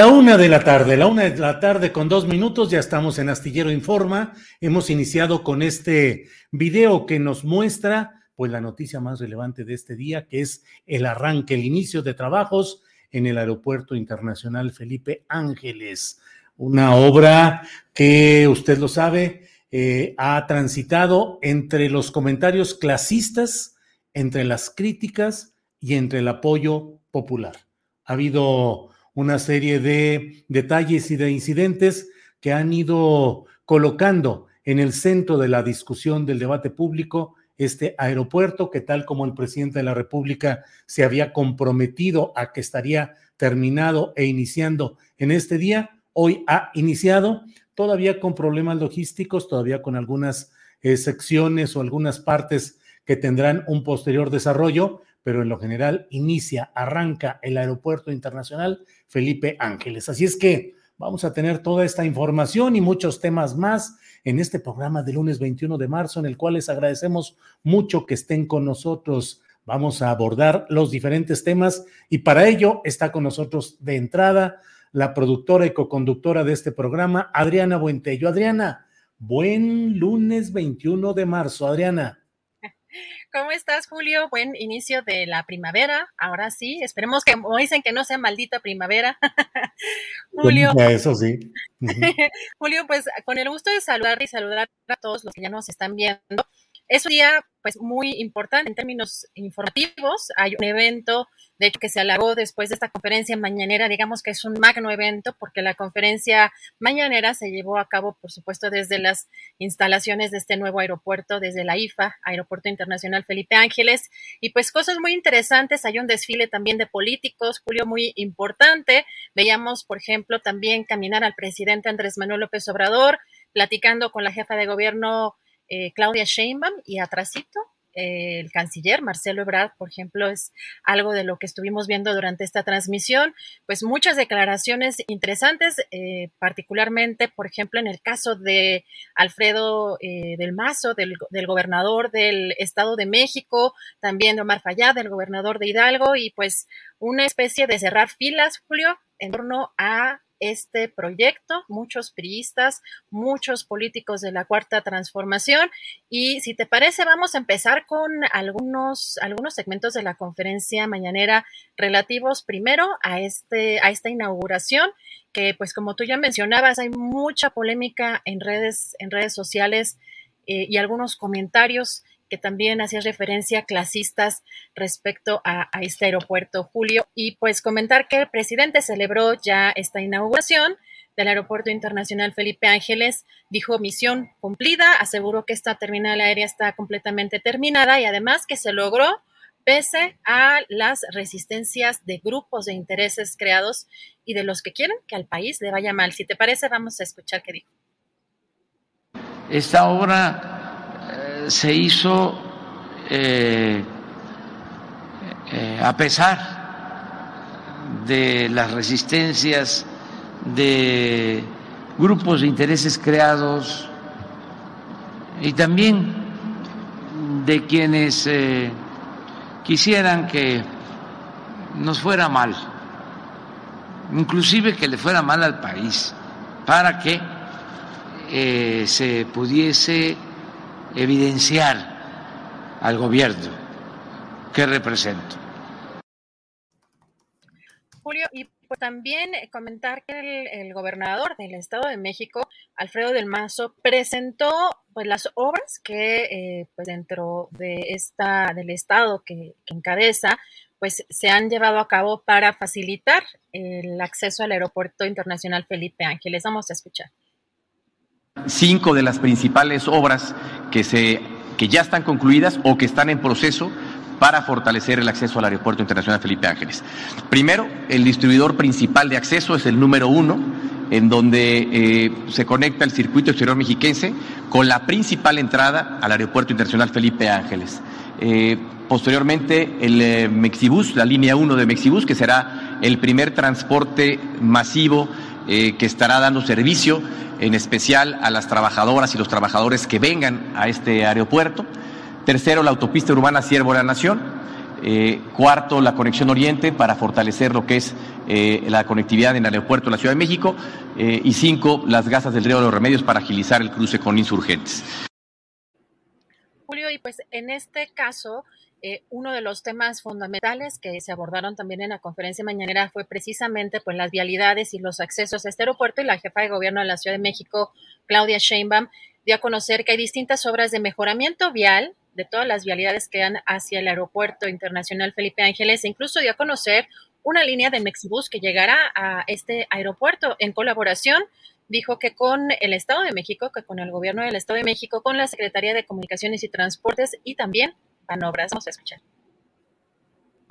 La una de la tarde, la una de la tarde con dos minutos, ya estamos en Astillero Informa. Hemos iniciado con este video que nos muestra, pues, la noticia más relevante de este día, que es el arranque, el inicio de trabajos en el Aeropuerto Internacional Felipe Ángeles. Una obra que, usted lo sabe, eh, ha transitado entre los comentarios clasistas, entre las críticas y entre el apoyo popular. Ha habido una serie de detalles y de incidentes que han ido colocando en el centro de la discusión del debate público este aeropuerto que tal como el presidente de la República se había comprometido a que estaría terminado e iniciando en este día, hoy ha iniciado, todavía con problemas logísticos, todavía con algunas eh, secciones o algunas partes que tendrán un posterior desarrollo, pero en lo general inicia, arranca el aeropuerto internacional Felipe Ángeles. Así es que vamos a tener toda esta información y muchos temas más en este programa del lunes 21 de marzo, en el cual les agradecemos mucho que estén con nosotros. Vamos a abordar los diferentes temas y para ello está con nosotros de entrada la productora y coconductora de este programa, Adriana Buentello. Adriana, buen lunes 21 de marzo. Adriana. ¿Cómo estás, Julio? Buen inicio de la primavera. Ahora sí, esperemos que, como dicen, que no sea maldita primavera. Julio. Eso sí. Julio, pues con el gusto de saludar y saludar a todos los que ya nos están viendo. Es un día pues muy importante en términos informativos. Hay un evento, de hecho, que se alargó después de esta conferencia mañanera, digamos que es un magno evento, porque la conferencia mañanera se llevó a cabo, por supuesto, desde las instalaciones de este nuevo aeropuerto, desde la IFA, Aeropuerto Internacional Felipe Ángeles, y pues cosas muy interesantes. Hay un desfile también de políticos, Julio, muy importante. Veíamos, por ejemplo, también caminar al presidente Andrés Manuel López Obrador, platicando con la jefa de gobierno eh, Claudia Sheinbaum y atrasito eh, el canciller Marcelo Ebrard, por ejemplo, es algo de lo que estuvimos viendo durante esta transmisión, pues muchas declaraciones interesantes, eh, particularmente, por ejemplo, en el caso de Alfredo del Mazo, del, del, gobernador del Estado de México, también de Omar Fayad, del gobernador de Hidalgo, y pues una especie de cerrar filas, Julio, en torno a este proyecto, muchos priistas, muchos políticos de la cuarta transformación. Y si te parece, vamos a empezar con algunos, algunos segmentos de la conferencia mañanera relativos primero a, este, a esta inauguración que pues como tú ya mencionabas, hay mucha polémica en redes, en redes sociales eh, y algunos comentarios que también hacía referencia clasistas respecto a, este aeropuerto, Julio. Y pues comentar que el presidente celebró ya esta inauguración del Aeropuerto Internacional Felipe Ángeles, dijo misión cumplida, aseguró que esta terminal aérea está completamente terminada y además que se logró pese a las resistencias de grupos de intereses creados y de los que quieren que al país le vaya mal. Si te parece, vamos a escuchar qué dijo. Esta obra se hizo eh, eh, a pesar de las resistencias de grupos de intereses creados y también de quienes eh, quisieran que nos fuera mal, inclusive que le fuera mal al país, para que se pudiese evidenciar al gobierno que represento. Julio, y pues también comentar que el, gobernador del Estado de México, Alfredo del Mazo, presentó pues las obras que eh, pues dentro de esta del Estado que, que encabeza pues se han llevado a cabo para facilitar el acceso al Aeropuerto Internacional Felipe Ángeles. Vamos a escuchar cinco de las principales obras que, se, que ya están concluidas o que están en proceso para fortalecer el acceso al Aeropuerto Internacional Felipe Ángeles. Primero, el distribuidor principal de acceso es el número uno, en donde eh, se conecta el circuito exterior mexiquense con la principal entrada al Aeropuerto Internacional Felipe Ángeles. Eh, posteriormente, el eh, Mexibus, la línea 1 de Mexibus, que será el primer transporte masivo que estará dando servicio en especial a las trabajadoras y los trabajadores que vengan a este aeropuerto. Tercero, la autopista urbana Siervo de la Nación. Eh, cuarto, la conexión oriente para fortalecer lo que es eh, la conectividad en el aeropuerto de la Ciudad de México. Eh, y cinco, las gasas del río de los remedios para agilizar el cruce con insurgentes. Julio, y pues en este caso, eh, uno de los temas fundamentales que se abordaron también en la conferencia mañanera fue precisamente pues, las vialidades y los accesos a este aeropuerto y la jefa de gobierno de la Ciudad de México, Claudia Sheinbaum, dio a conocer que hay distintas obras de mejoramiento vial de todas las vialidades que dan hacia el aeropuerto internacional Felipe Ángeles e incluso dio a conocer una línea de Mexibus que llegará a este aeropuerto en colaboración dijo que con el Estado de México, que con el gobierno del Estado de México, con la Secretaría de Comunicaciones y Transportes y también Vamos a escuchar.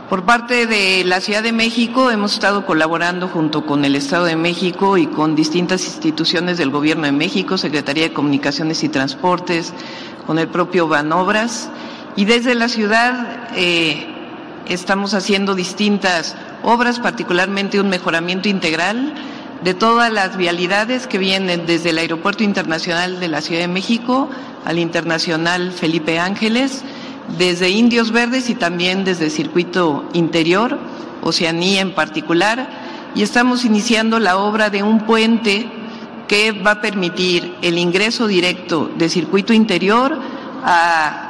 Por parte de la Ciudad de México hemos estado colaborando junto con el Estado de México y con distintas instituciones del Gobierno de México, Secretaría de Comunicaciones y Transportes, con el propio Banobras. Y desde la ciudad eh, estamos haciendo distintas obras, particularmente un mejoramiento integral de todas las vialidades que vienen desde el Aeropuerto Internacional de la Ciudad de México al Internacional Felipe Ángeles desde Indios Verdes y también desde Circuito Interior, Oceanía en particular, y estamos iniciando la obra de un puente que va a permitir el ingreso directo de circuito interior a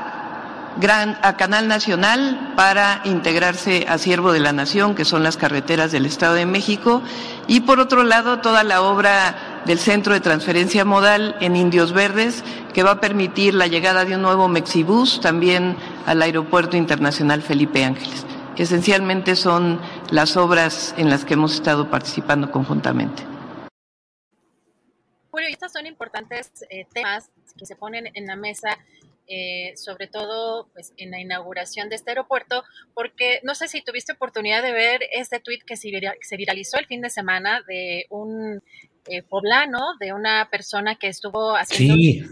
Canal Nacional para integrarse a Siervo de la Nación, que son las carreteras del Estado de México, y por otro lado toda la obra del Centro de Transferencia Modal en Indios Verdes, que va a permitir la llegada de un nuevo Mexibus también al Aeropuerto Internacional Felipe Ángeles. Esencialmente son las obras en las que hemos estado participando conjuntamente. Julio, estos son importantes eh, temas que se ponen en la mesa eh, sobre todo pues, en la inauguración de este aeropuerto, porque no sé si tuviste oportunidad de ver este tweet que se viralizó el fin de semana de un eh, poblano, de una persona que estuvo haciendo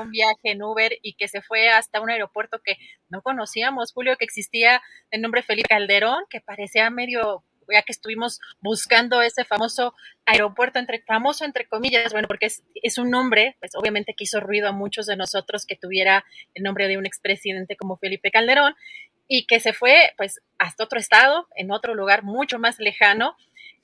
un viaje en Uber y que se fue hasta un aeropuerto que no conocíamos, Julio, que existía el nombre Felipe Calderón, que parecía medio ya que estuvimos buscando ese famoso aeropuerto, entre, famoso entre comillas, bueno, porque es, es un nombre, pues obviamente que hizo ruido a muchos de nosotros que tuviera el nombre de un expresidente como Felipe Calderón y que se fue pues hasta otro estado, en otro lugar mucho más lejano,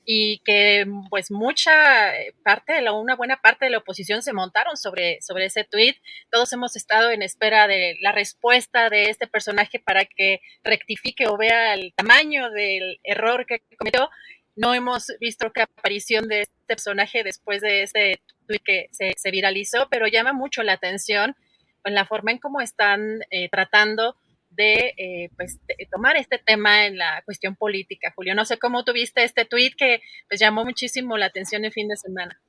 y que pues mucha parte de la, una buena parte de la oposición se montaron sobre, sobre ese tweet. Todos hemos estado en espera de la respuesta de este personaje para que rectifique o vea el tamaño del error que cometió. No hemos visto que aparición de este personaje después de ese tweet que se, viralizó, pero llama mucho la atención en la forma en cómo están eh, tratando de, eh, pues, tomar este tema en la cuestión política. Julio, no sé cómo tuviste este tuit que pues, llamó muchísimo la atención el fin de semana.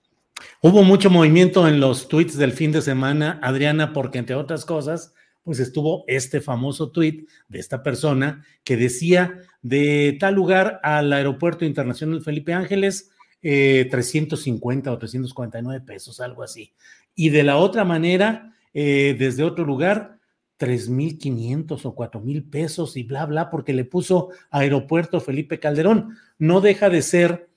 Hubo mucho movimiento en los tweets del fin de semana, Adriana, porque entre otras cosas, pues estuvo este famoso tuit de esta persona que decía de tal lugar al Aeropuerto Internacional Felipe Ángeles, 350 eh, o 349 pesos, algo así. Y de la otra manera, eh, desde otro lugar, 3.500 o 4.000 pesos y bla, bla, porque le puso Aeropuerto Felipe Calderón. No deja de ser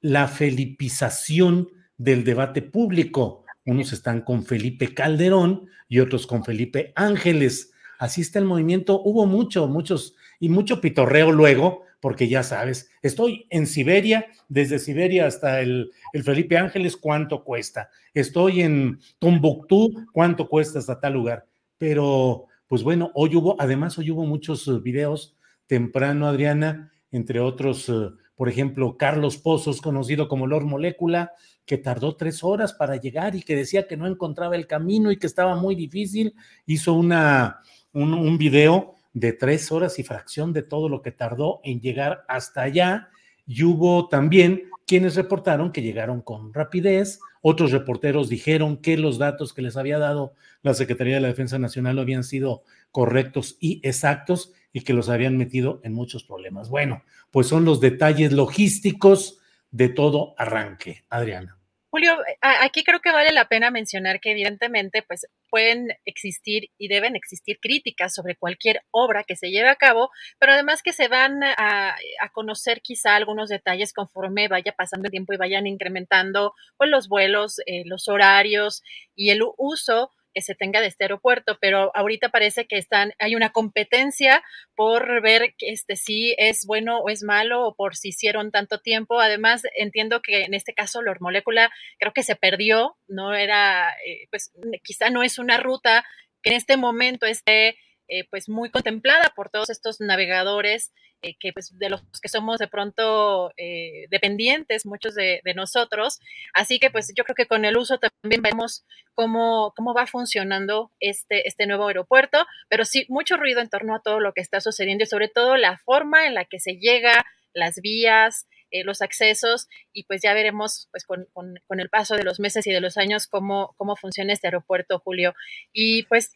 la felipización del debate público. Unos están con Felipe Calderón y otros con Felipe Ángeles. Así está el movimiento. Hubo mucho, muchos y mucho pitorreo luego, porque ya sabes, estoy en Siberia, desde Siberia hasta el, el Felipe Ángeles, ¿cuánto cuesta? Estoy en Tombuctú, ¿cuánto cuesta hasta tal lugar? Pero pues bueno, hoy hubo, además hoy hubo muchos eh, videos temprano, Adriana, entre otros, eh, por ejemplo, Carlos Pozos, conocido como Lord Molécula, que tardó tres horas para llegar y que decía que no encontraba el camino y que estaba muy difícil, hizo una, un, un video de tres horas y fracción de todo lo que tardó en llegar hasta allá. Y hubo también quienes reportaron que llegaron con rapidez, otros reporteros dijeron que los datos que les había dado la Secretaría de la Defensa Nacional habían sido correctos y exactos y que los habían metido en muchos problemas. Bueno, pues son los detalles logísticos de todo arranque. Adriana. Julio, aquí creo que vale la pena mencionar que evidentemente pues pueden existir y deben existir críticas sobre cualquier obra que se lleve a cabo, pero además que se van a, conocer quizá algunos detalles conforme vaya pasando el tiempo y vayan incrementando pues, los vuelos, eh, los horarios y el uso que se tenga de este aeropuerto, pero ahorita parece que están, hay una competencia por ver que este sí es bueno o es malo o por si hicieron tanto tiempo. Además, entiendo que en este caso Lord Molécula creo que se perdió, no era, eh, pues quizá no es una ruta que en este momento esté eh, pues muy contemplada por todos estos navegadores eh, que pues de los que somos de pronto eh, dependientes muchos de, nosotros así que pues yo creo que con el uso también vemos cómo, cómo va funcionando este, este nuevo aeropuerto pero sí mucho ruido en torno a todo lo que está sucediendo y sobre todo la forma en la que se llega las vías los accesos y pues ya veremos pues con, con, con, el paso de los meses y de los años cómo, cómo funciona este aeropuerto, Julio. Y pues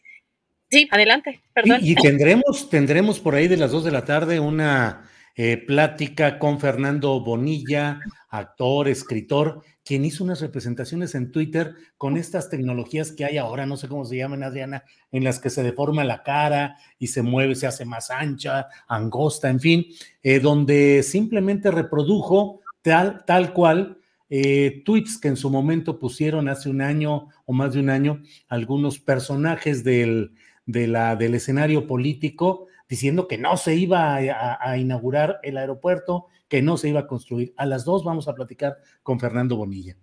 Sí, adelante, perdón. Y, tendremos, tendremos por ahí de las dos de la tarde una eh, plática con Fernando Bonilla, actor, escritor, quien hizo unas representaciones en Twitter con estas tecnologías que hay ahora, no sé cómo se llaman, Adriana, en las que se deforma la cara y se mueve, se hace más ancha, angosta, en fin, eh, donde simplemente reprodujo tal, tal cual eh, tweets que en su momento pusieron hace un año o más de un año algunos personajes del, de la, del escenario político diciendo que no se iba a, inaugurar el aeropuerto, que no se iba a construir. A las dos vamos a platicar con Fernando Bonilla.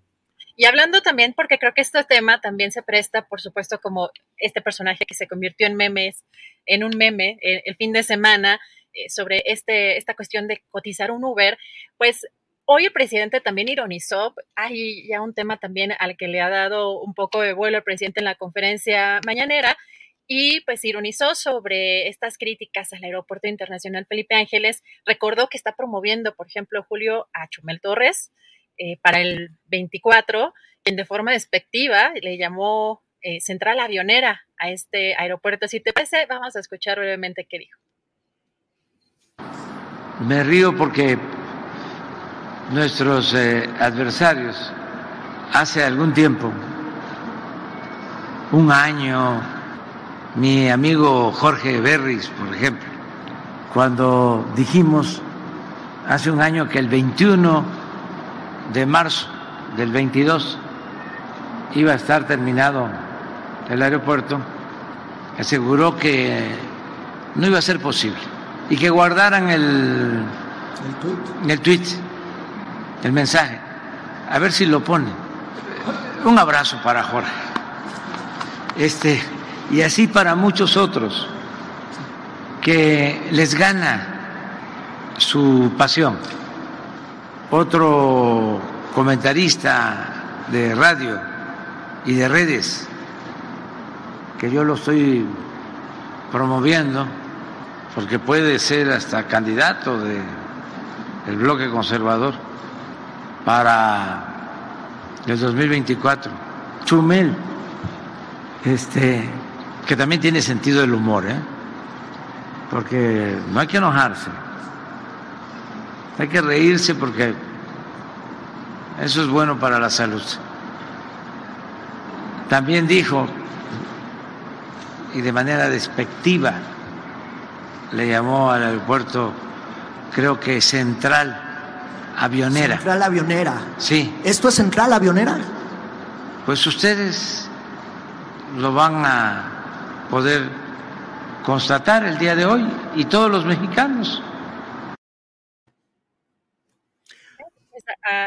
Y hablando también, porque creo que este tema también se presta, por supuesto, como este personaje que se convirtió en memes, en un meme el, el fin de semana eh, sobre este, esta cuestión de cotizar un Uber, pues Hoy el presidente también ironizó, hay ya un tema también al que le ha dado un poco de vuelo el presidente en la conferencia mañanera, y pues ironizó sobre estas críticas al Aeropuerto Internacional Felipe Ángeles. Recordó que está promoviendo, por ejemplo, Julio a Chumel Torres eh, para el 24, quien de forma despectiva le llamó eh, central avionera a este aeropuerto. Si te parece, vamos a escuchar brevemente qué dijo. Me río porque nuestros eh, adversarios hace algún tiempo, un año, mi amigo Jorge Berris, por ejemplo, cuando dijimos hace un año que el 21 de marzo del 22 iba a estar terminado el aeropuerto, aseguró que no iba a ser posible y que guardaran el, el tweet el mensaje. A ver si lo pone. Un abrazo para Jorge. Este, y así para muchos otros que les gana su pasión. Otro comentarista de radio y de redes, que yo lo estoy promoviendo, porque puede ser hasta candidato de el bloque conservador para el 2024. Chumel, este, que también tiene sentido del humor, ¿eh? porque no hay que enojarse, hay que reírse porque eso es bueno para la salud. También dijo, y de manera despectiva, le llamó al aeropuerto, creo que central, avionera. Central avionera. Sí. ¿Esto es central avionera? Pues ustedes lo van a poder constatar el día de hoy y todos los mexicanos.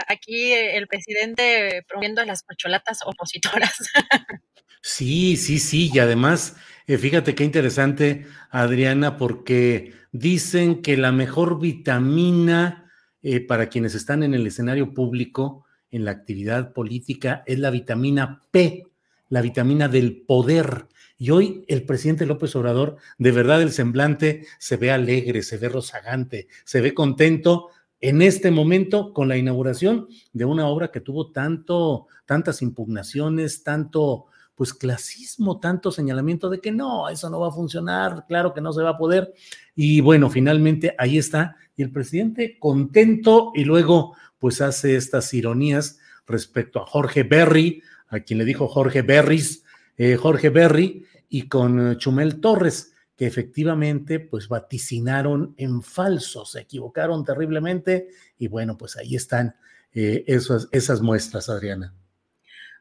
Aquí el presidente promoviendo a las pacholatas opositoras. Sí, sí, sí, y además, eh, fíjate qué interesante, Adriana, porque dicen que la mejor vitamina eh, para quienes están en el escenario público, en la actividad política, es la vitamina P, la vitamina del poder. Y hoy el presidente López Obrador, de verdad el semblante se ve alegre, se ve rozagante, se ve contento en este momento con la inauguración de una obra que tuvo tanto, tantas impugnaciones, tanto pues clasismo, tanto señalamiento de que no, eso no va a funcionar, claro que no se va a poder. Y bueno, finalmente ahí está. Y el presidente contento y luego pues hace estas ironías respecto a Jorge Berry, a quien le dijo Jorge Berris, eh, Jorge Berry, y con Chumel Torres, que efectivamente pues vaticinaron en falso, se equivocaron terriblemente y bueno, pues ahí están eh, esas, esas muestras, Adriana.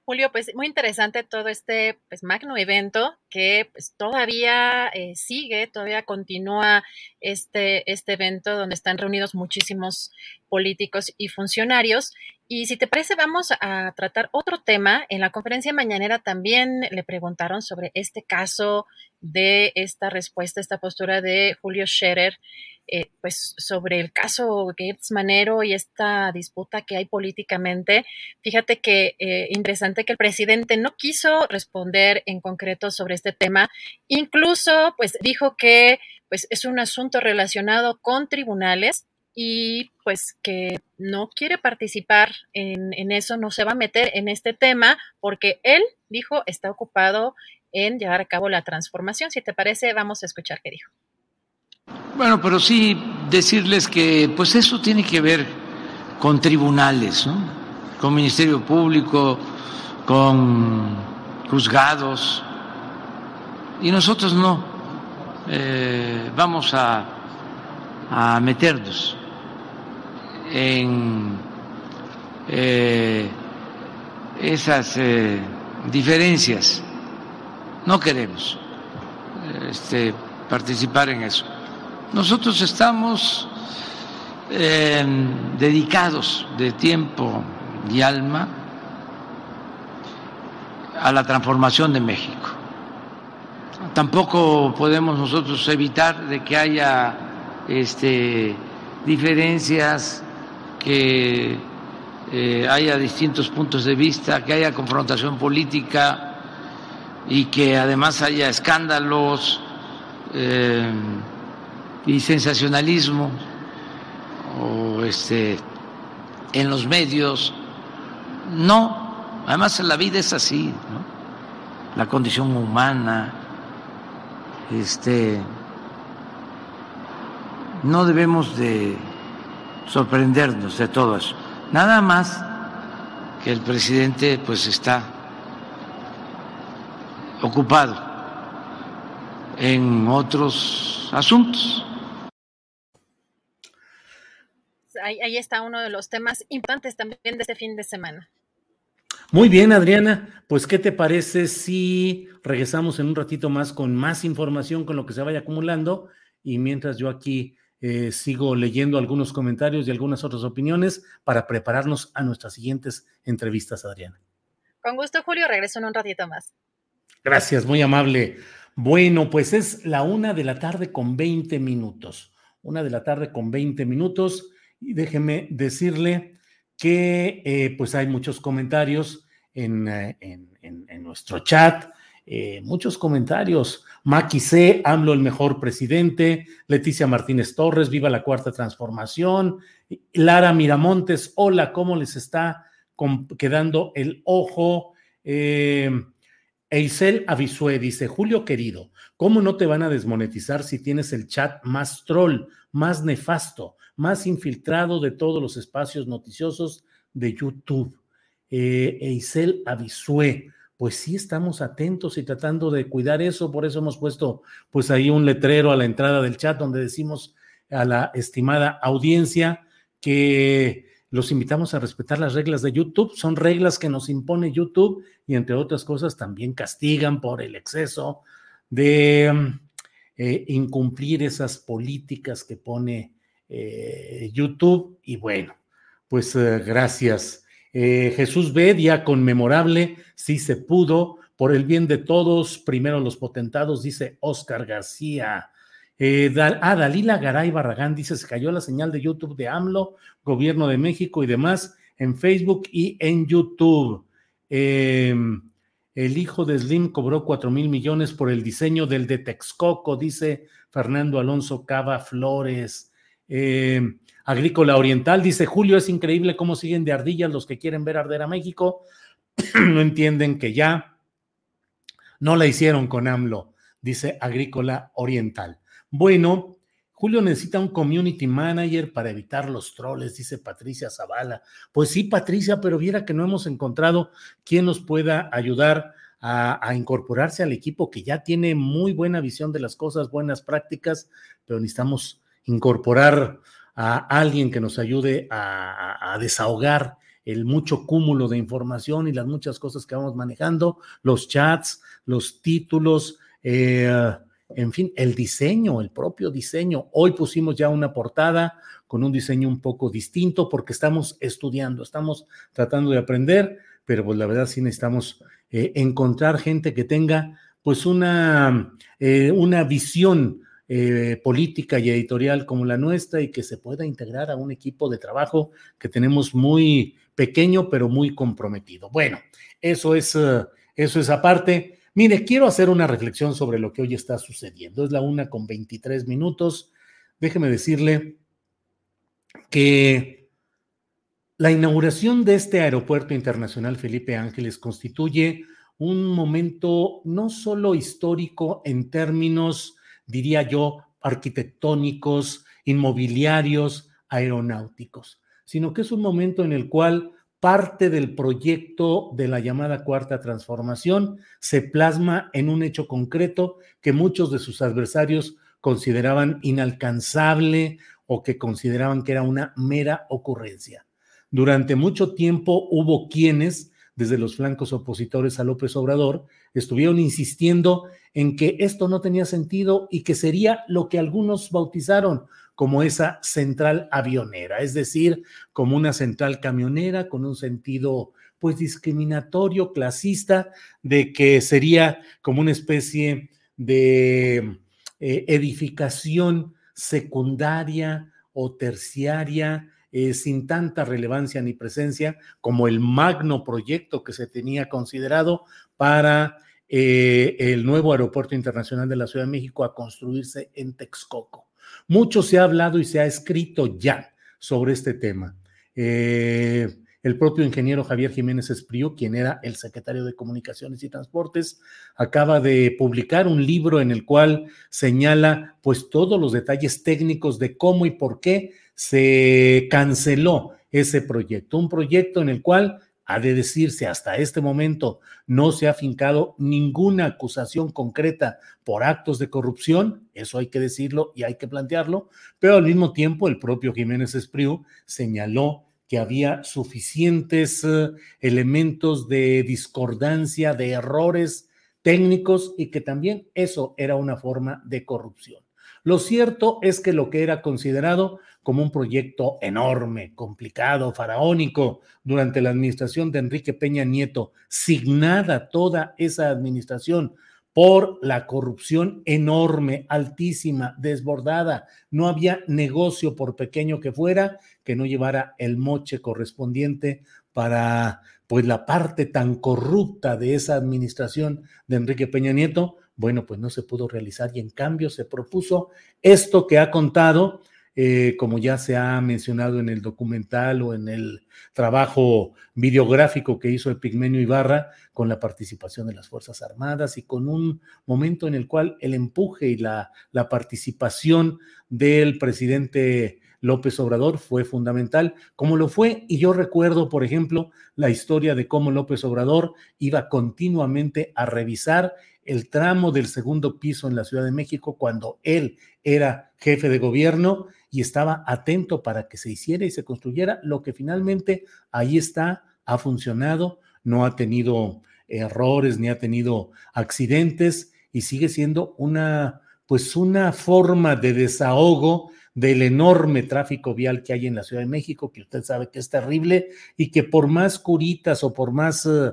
Julio, pues muy interesante todo este pues, magno evento que pues, todavía eh, sigue, todavía continúa este, este evento donde están reunidos muchísimos políticos y funcionarios. Y si te parece, vamos a tratar otro tema. En la conferencia mañanera también le preguntaron sobre este caso de esta respuesta, esta postura de Julio Scherer eh, pues sobre el caso Gates Manero y esta disputa que hay políticamente, fíjate que eh, interesante que el presidente no quiso responder en concreto sobre este tema, incluso pues dijo que pues es un asunto relacionado con tribunales y pues que no quiere participar en, eso, no se va a meter en este tema porque él dijo está ocupado en llevar a cabo la transformación. Si te parece, vamos a escuchar qué dijo. Bueno, pero sí decirles que pues eso tiene que ver con tribunales, con Ministerio Público, con juzgados, y nosotros no eh, vamos a, a, meternos en eh, esas eh, diferencias. No queremos este, participar en eso. nosotros estamos eh, dedicados de tiempo y alma a la transformación de México. Tampoco podemos nosotros evitar de que haya este, diferencias, que eh, haya distintos puntos de vista, que haya confrontación política y que además haya escándalos eh, y sensacionalismo o este en los medios. No, además la vida es así, la condición humana, este, no debemos de sorprendernos de todo eso. Nada más que el presidente pues está ocupado en otros asuntos. Ahí, ahí, está uno de los temas importantes también de este fin de semana. Muy bien, Adriana. Pues, ¿qué te parece si regresamos en un ratito más con más información, con lo que se vaya acumulando? Y mientras yo aquí eh, sigo leyendo algunos comentarios y algunas otras opiniones para prepararnos a nuestras siguientes entrevistas, Adriana. Con gusto, Julio. Regreso en un ratito más. Gracias, muy amable. Bueno, pues es la una de la tarde con 20 minutos. Una de la tarde con 20 minutos. Y déjeme decirle que eh, pues hay muchos comentarios en, eh, en, en, en nuestro chat. Eh, muchos comentarios. Maki C, AMLO el mejor presidente. Leticia Martínez Torres, viva la cuarta transformación. Lara Miramontes, hola, ¿cómo les está quedando el ojo? Eh, Eisel Avisue dice, Julio querido, ¿cómo no te van a desmonetizar si tienes el chat más troll, más nefasto, más infiltrado de todos los espacios noticiosos de YouTube? Eh, Eisel Avisue, pues sí estamos atentos y tratando de cuidar eso, por eso hemos puesto pues ahí un letrero a la entrada del chat donde decimos a la estimada audiencia que los invitamos a respetar las reglas de YouTube, son reglas que nos impone YouTube y entre otras cosas también castigan por el exceso de eh, incumplir esas políticas que pone eh, YouTube y bueno, pues eh, gracias. Eh, Jesús ve, día conmemorable, sí se pudo, por el bien de todos, primero los potentados, dice Oscar García. Eh, ah, Dalila Garay Barragán dice, se cayó la señal de YouTube de AMLO, Gobierno de México y demás, en Facebook y en YouTube. Eh, el hijo de Slim cobró cuatro mil millones por el diseño del de Texcoco, dice Fernando Alonso Cava Flores. Eh, Agrícola Oriental dice Julio, es increíble cómo siguen de ardillas los que quieren ver arder a México. no entienden que ya no la hicieron con AMLO, dice Agrícola Oriental. Bueno, Julio necesita un community manager para evitar los troles, dice Patricia Zavala. Pues sí, Patricia, pero viera que no hemos encontrado quien nos pueda ayudar a, a, incorporarse al equipo que ya tiene muy buena visión de las cosas, buenas prácticas, pero necesitamos incorporar a alguien que nos ayude a, desahogar el mucho cúmulo de información y las muchas cosas que vamos manejando, los chats, los títulos, eh, en fin, el diseño, el propio diseño. Hoy pusimos ya una portada con un diseño un poco distinto porque estamos estudiando, estamos tratando de aprender, pero pues la verdad sí necesitamos eh, encontrar gente que tenga pues una, eh, una visión eh, política y editorial como la nuestra y que se pueda integrar a un equipo de trabajo que tenemos muy pequeño pero muy comprometido. Bueno, eso es, uh, eso es aparte. Mire, quiero hacer una reflexión sobre lo que hoy está sucediendo. Es la una con 23 minutos. Déjeme decirle que la inauguración de este aeropuerto internacional Felipe Ángeles constituye un momento no solo histórico en términos diría yo, arquitectónicos, inmobiliarios, aeronáuticos, sino que es un momento en el cual parte del proyecto de la llamada cuarta transformación se plasma en un hecho concreto que muchos de sus adversarios consideraban inalcanzable o que consideraban que era una mera ocurrencia. Durante mucho tiempo hubo quienes desde los flancos opositores a López Obrador, estuvieron insistiendo en que esto no tenía sentido y que sería lo que algunos bautizaron como esa central avionera, es decir, como una central camionera con un sentido pues discriminatorio, clasista, de que sería como una especie de eh, edificación secundaria o terciaria eh, sin tanta relevancia ni presencia como el magno proyecto que se tenía considerado para eh, el nuevo aeropuerto internacional de la Ciudad de México a construirse en Texcoco. Mucho se ha hablado y se ha escrito ya sobre este tema. Eh, el propio ingeniero Javier Jiménez Espriu, quien era el secretario de Comunicaciones y Transportes, acaba de publicar un libro en el cual señala pues todos los detalles técnicos de cómo y por qué se canceló ese proyecto, un proyecto en el cual, ha de decirse, hasta este momento no se ha fincado ninguna acusación concreta por actos de corrupción, eso hay que decirlo y hay que plantearlo, pero al mismo tiempo el propio Jiménez Espriu señaló que había suficientes eh, elementos de discordancia, de errores técnicos y que también eso era una forma de corrupción. Lo cierto es que lo que era considerado como un proyecto enorme, complicado, faraónico durante la administración de Enrique Peña Nieto, signada toda esa administración por la corrupción enorme, altísima, desbordada. No había negocio, por pequeño que fuera, que no llevara el moche correspondiente para pues la parte tan corrupta de esa administración de Enrique Peña Nieto, bueno, pues no se pudo realizar y en cambio se propuso esto que ha contado, eh, como ya se ha mencionado en el documental o en el trabajo videográfico que hizo el Pigmenio Ibarra, con la participación de las Fuerzas Armadas y con un momento en el cual el empuje y la, la participación del presidente López Obrador fue fundamental, como lo fue, y yo recuerdo, por ejemplo, la historia de cómo López Obrador iba continuamente a revisar el tramo del segundo piso en la Ciudad de México cuando él era jefe de gobierno y estaba atento para que se hiciera y se construyera lo que finalmente ahí está, ha funcionado, no ha tenido errores ni ha tenido accidentes y sigue siendo una pues una forma de desahogo del enorme tráfico vial que hay en la Ciudad de México, que usted sabe que es terrible y que por más curitas o por más eh,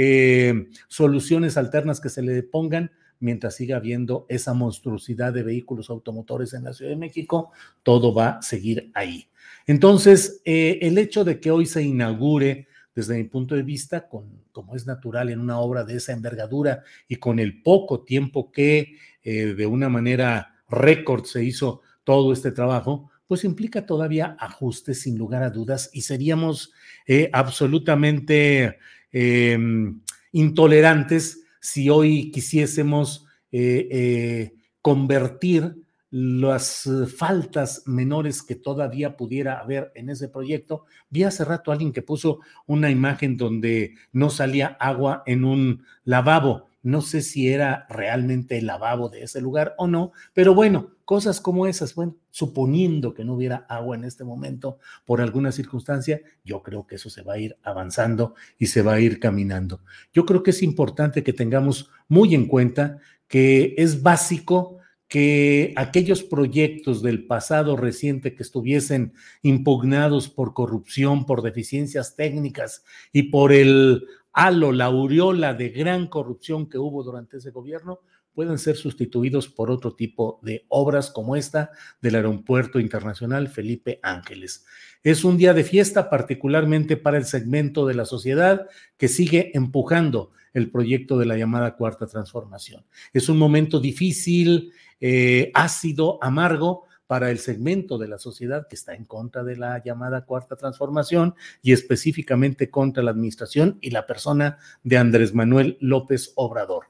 eh, soluciones alternas que se le pongan, mientras siga habiendo esa monstruosidad de vehículos automotores en la Ciudad de México, todo va a seguir ahí. Entonces, eh, el hecho de que hoy se inaugure, desde mi punto de vista, como es natural en una obra de esa envergadura y con el poco tiempo que de una manera récord se hizo todo este trabajo, pues implica todavía ajustes sin lugar a dudas y seríamos eh, absolutamente em, intolerantes si hoy quisiésemos eh, eh, convertir las faltas menores que todavía pudiera haber en ese proyecto. Vi hace rato a alguien que puso una imagen donde no salía agua en un lavabo. No sé si era realmente el lavabo de ese lugar o no, pero bueno, cosas como esas, bueno, suponiendo que no hubiera agua en este momento por alguna circunstancia, yo creo que eso se va a ir avanzando y se va a ir caminando. Yo creo que es importante que tengamos muy en cuenta que es básico que aquellos proyectos del pasado reciente que estuviesen impugnados por corrupción, por deficiencias técnicas y por el halo, la aureola de gran corrupción que hubo durante ese gobierno, pueden ser sustituidos por otro tipo de obras como esta del Aeropuerto Internacional Felipe Ángeles. Es un día de fiesta particularmente para el segmento de la sociedad que sigue empujando el proyecto de la llamada Cuarta Transformación. Es un momento difícil, eh, ácido, amargo, para el segmento de la sociedad que está en contra de la llamada cuarta transformación y específicamente contra la administración y la persona de Andrés Manuel López Obrador.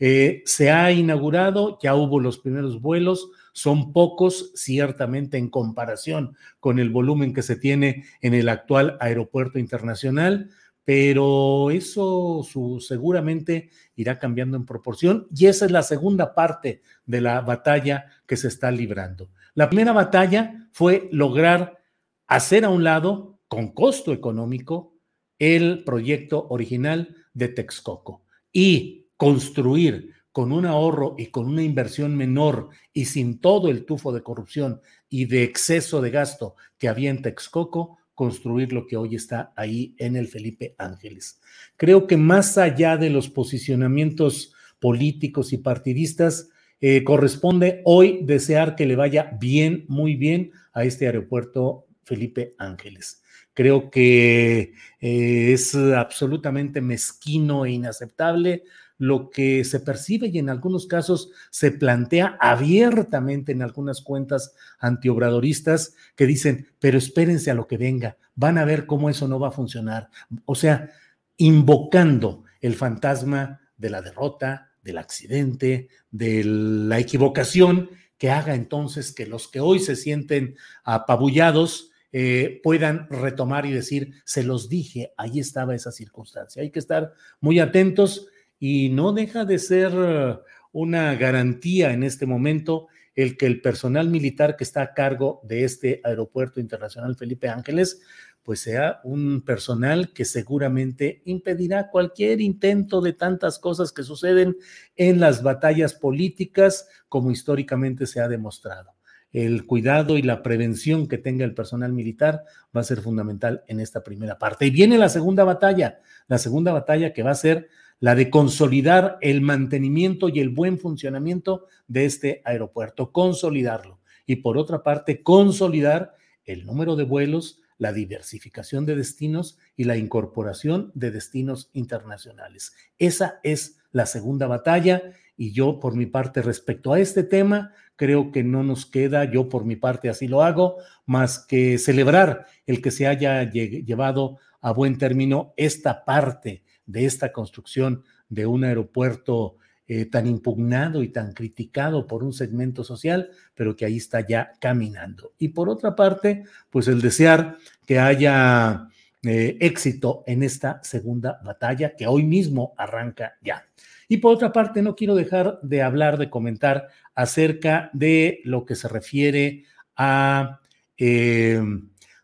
Eh, se ha inaugurado, ya hubo los primeros vuelos, son pocos ciertamente en comparación con el volumen que se tiene en el actual aeropuerto internacional, pero eso seguramente irá cambiando en proporción y esa es la segunda parte de la batalla que se está librando. La primera batalla fue lograr hacer a un lado, con costo económico, el proyecto original de Texcoco y construir con un ahorro y con una inversión menor y sin todo el tufo de corrupción y de exceso de gasto que había en Texcoco, construir lo que hoy está ahí en el Felipe Ángeles. Creo que más allá de los posicionamientos políticos y partidistas, eh, corresponde hoy desear que le vaya bien, muy bien a este aeropuerto Felipe Ángeles. Creo que eh, es absolutamente mezquino e inaceptable lo que se percibe y en algunos casos se plantea abiertamente en algunas cuentas antiobradoristas que dicen, pero espérense a lo que venga, van a ver cómo eso no va a funcionar. O sea, invocando el fantasma de la derrota, del accidente, de la equivocación, que haga entonces que los que hoy se sienten apabullados eh, puedan retomar y decir, se los dije, ahí estaba esa circunstancia. Hay que estar muy atentos y no deja de ser eh, una garantía en este momento el que el personal militar que está a cargo de este aeropuerto internacional Felipe Ángeles, pues sea un personal que seguramente impedirá cualquier intento de tantas cosas que suceden en las batallas políticas, como históricamente se ha demostrado. El cuidado y la prevención que tenga el personal militar va a ser fundamental en esta primera parte. Y viene la segunda batalla, la segunda batalla que va a ser la de consolidar el mantenimiento y el buen funcionamiento de este aeropuerto, consolidarlo. Y por otra parte, consolidar el número de vuelos, la diversificación de destinos y la incorporación de destinos internacionales. Esa es la segunda batalla y yo por mi parte respecto a este tema, creo que no nos queda, yo por mi parte así lo hago, más que celebrar el que se haya llevado a buen término esta parte de esta construcción de un aeropuerto eh, tan impugnado y tan criticado por un segmento social, pero que ahí está ya caminando. Y por otra parte, pues el desear que haya eh, éxito en esta segunda batalla que hoy mismo arranca ya. Y por otra parte, no quiero dejar de hablar, de comentar acerca de lo que se refiere a, eh,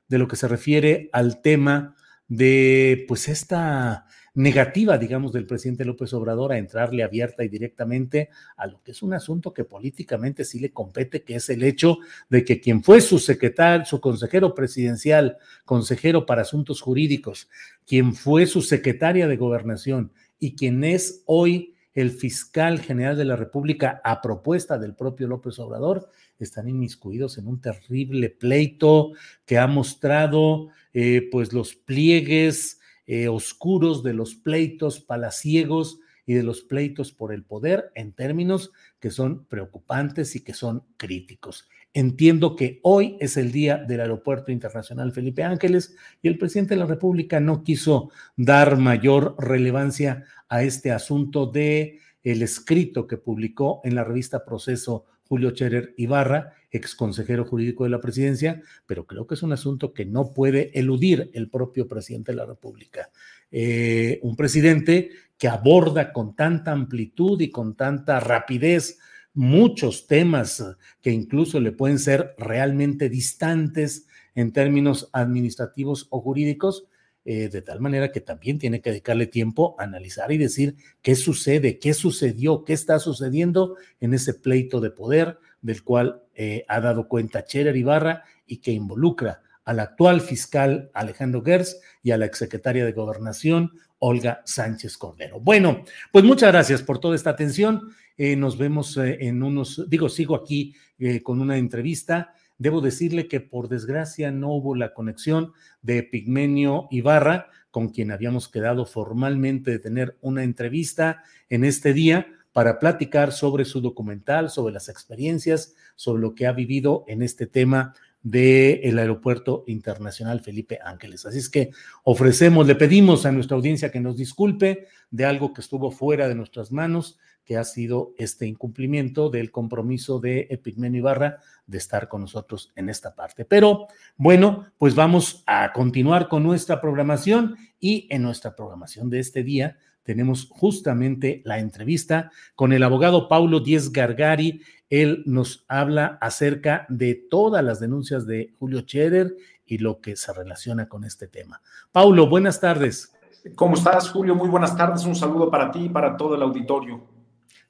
de lo que se refiere al tema de, pues, esta negativa, digamos, del presidente López Obrador a entrarle abierta y directamente a lo que es un asunto que políticamente sí le compete, que es el hecho de que quien fue su secretario, su consejero presidencial, consejero para asuntos jurídicos, quien fue su secretaria de gobernación y quien es hoy el fiscal general de la República a propuesta del propio López Obrador, están inmiscuidos en un terrible pleito que ha mostrado eh, pues los pliegues eh, oscuros de los pleitos palaciegos y de los pleitos por el poder en términos que son preocupantes y que son críticos. Entiendo que hoy es el día del Aeropuerto Internacional Felipe Ángeles y el presidente de la República no quiso dar mayor relevancia a este asunto de el escrito que publicó en la revista Proceso Julio Cherer Ibarra, ex consejero jurídico de la presidencia, pero creo que es un asunto que no puede eludir el propio presidente de la República. Eh, un presidente que aborda con tanta amplitud y con tanta rapidez muchos temas que incluso le pueden ser realmente distantes en términos administrativos o jurídicos, eh, de tal manera que también tiene que dedicarle tiempo a analizar y decir qué sucede, qué sucedió, qué está sucediendo en ese pleito de poder del cual eh, ha dado cuenta Cherer Ibarra y que involucra al actual fiscal Alejandro Gers y a la exsecretaria de Gobernación Olga Sánchez Cordero. Bueno, pues muchas gracias por toda esta atención. Eh, nos vemos en unos, digo, sigo aquí con una entrevista Debo decirle que por desgracia no hubo la conexión de Pigmenio Ibarra, con quien habíamos quedado formalmente de tener una entrevista en este día para platicar sobre su documental, sobre las experiencias, sobre lo que ha vivido en este tema del Aeropuerto Internacional Felipe Ángeles. Así es que ofrecemos, le pedimos a nuestra audiencia que nos disculpe de algo que estuvo fuera de nuestras manos, que ha sido este incumplimiento del compromiso de Epigmenio Ibarra de estar con nosotros en esta parte. Pero bueno, pues vamos a continuar con nuestra programación y en nuestra programación de este día tenemos justamente la entrevista con el abogado Paulo Díez Gargari. Él nos habla acerca de todas las denuncias de Julio Scherer y lo que se relaciona con este tema. Paulo, buenas tardes. ¿Cómo estás, Julio? Muy buenas tardes. Un saludo para ti y para todo el auditorio.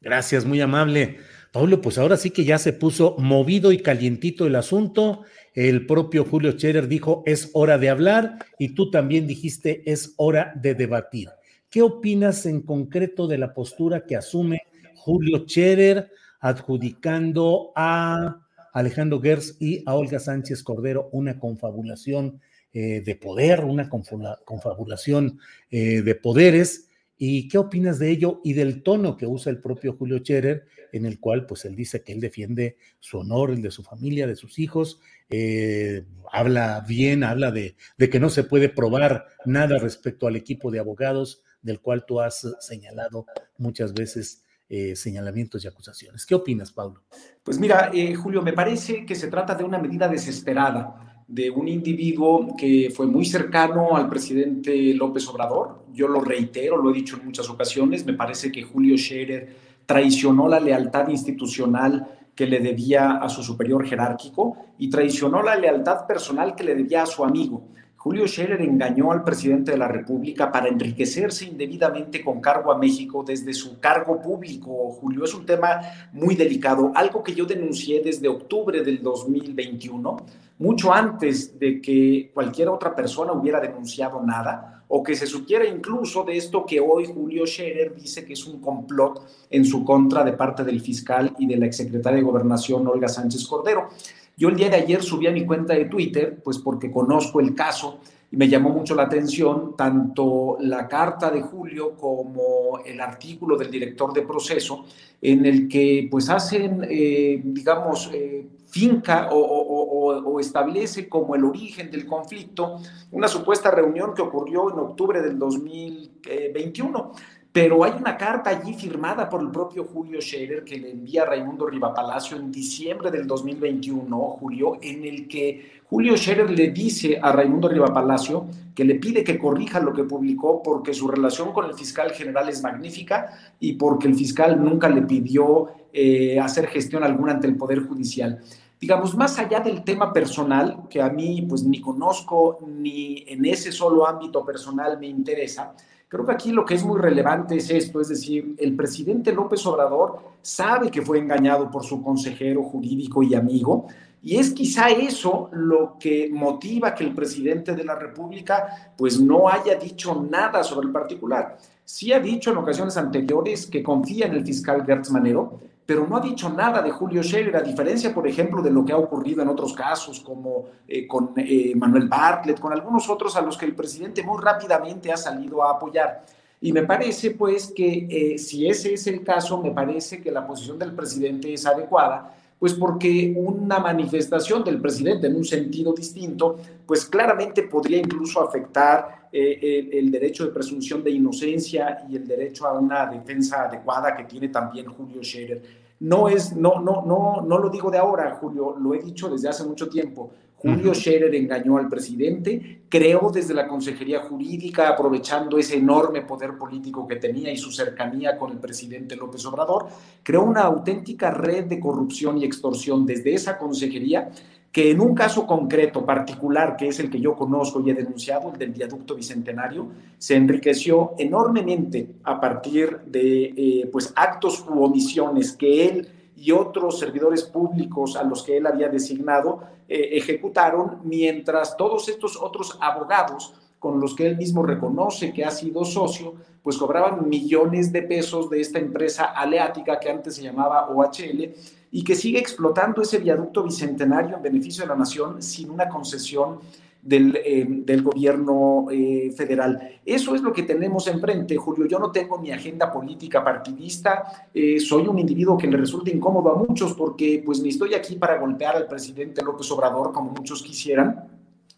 Gracias, muy amable. Pablo, pues ahora sí que ya se puso movido y calientito el asunto. El propio Julio Scherer dijo, es hora de hablar y tú también dijiste, es hora de debatir. ¿Qué opinas en concreto de la postura que asume Julio Scherer adjudicando a Alejandro Gers y a Olga Sánchez Cordero una confabulación eh, de poder, una confabulación eh, de poderes? ¿Y qué opinas de ello y del tono que usa el propio Julio Scherer, en el cual pues él dice que él defiende su honor, el de su familia, de sus hijos, eh, habla bien, habla de, que no se puede probar nada respecto al equipo de abogados del cual tú has señalado muchas veces eh, señalamientos y acusaciones. ¿Qué opinas, Pablo? Pues mira, eh, Julio, me parece que se trata de una medida desesperada de un individuo que fue muy cercano al presidente López Obrador. Yo lo reitero, lo he dicho en muchas ocasiones, me parece que Julio Scherer traicionó la lealtad institucional que le debía a su superior jerárquico y traicionó la lealtad personal que le debía a su amigo. Julio Scherer engañó al presidente de la República para enriquecerse indebidamente con cargo a México desde su cargo público. Julio, es un tema muy delicado, algo que yo denuncié desde octubre del 2021, mucho antes de que cualquier otra persona hubiera denunciado nada o que se supiera incluso de esto que hoy Julio Scherer dice que es un complot en su contra de parte del fiscal y de la exsecretaria de Gobernación Olga Sánchez Cordero. Yo el día de ayer subí a mi cuenta de Twitter, pues porque conozco el caso y me llamó mucho la atención tanto la carta de Julio como el artículo del director de proceso en el que pues hacen, eh, digamos, eh, finca o, establece como el origen del conflicto una supuesta reunión que ocurrió en octubre del 2021 pero hay una carta allí firmada por el propio Julio Scherer que le envía a Raimundo Rivapalacio en diciembre del 2021, Julio, en el que Julio Scherer le dice a Raimundo Rivapalacio que le pide que corrija lo que publicó porque su relación con el fiscal general es magnífica y porque el fiscal nunca le pidió eh, hacer gestión alguna ante el Poder Judicial digamos, más allá del tema personal, que a mí pues ni conozco ni en ese solo ámbito personal me interesa, Creo que aquí lo que es muy relevante es esto, es decir, el presidente López Obrador sabe que fue engañado por su consejero jurídico y amigo, y es quizá eso lo que motiva que el presidente de la República pues no haya dicho nada sobre el particular. Sí ha dicho en ocasiones anteriores que confía en el fiscal Gertz Manero, pero no ha dicho nada de Julio Scherer, a diferencia, por ejemplo, de lo que ha ocurrido en otros casos, como eh, con eh, Manuel Bartlett, con algunos otros a los que el presidente muy rápidamente ha salido a apoyar. Y me parece, pues, que eh, si ese es el caso, me parece que la posición del presidente es adecuada, pues porque una manifestación del presidente en un sentido distinto, pues claramente podría incluso afectar el, el, derecho de presunción de inocencia y el derecho a una defensa adecuada que tiene también Julio Scherer. No es, no, no, no, no lo digo de ahora, Julio, lo he dicho desde hace mucho tiempo. Julio Scherer engañó al presidente, creó desde la Consejería Jurídica, aprovechando ese enorme poder político que tenía y su cercanía con el presidente López Obrador, creó una auténtica red de corrupción y extorsión desde esa consejería que en un caso concreto, particular, que es el que yo conozco y he denunciado, el del viaducto bicentenario, se enriqueció enormemente a partir de eh, pues, actos u omisiones que él y otros servidores públicos a los que él había designado eh, ejecutaron, mientras todos estos otros abogados con los que él mismo reconoce que ha sido socio, pues cobraban millones de pesos de esta empresa aleática que antes se llamaba OHL y que sigue explotando ese viaducto bicentenario en beneficio de la nación sin una concesión del, eh, del gobierno eh, federal. Eso es lo que tenemos enfrente, Julio. Yo no tengo mi agenda política partidista, eh, soy un individuo que le resulta incómodo a muchos porque pues ni estoy aquí para golpear al presidente López Obrador como muchos quisieran,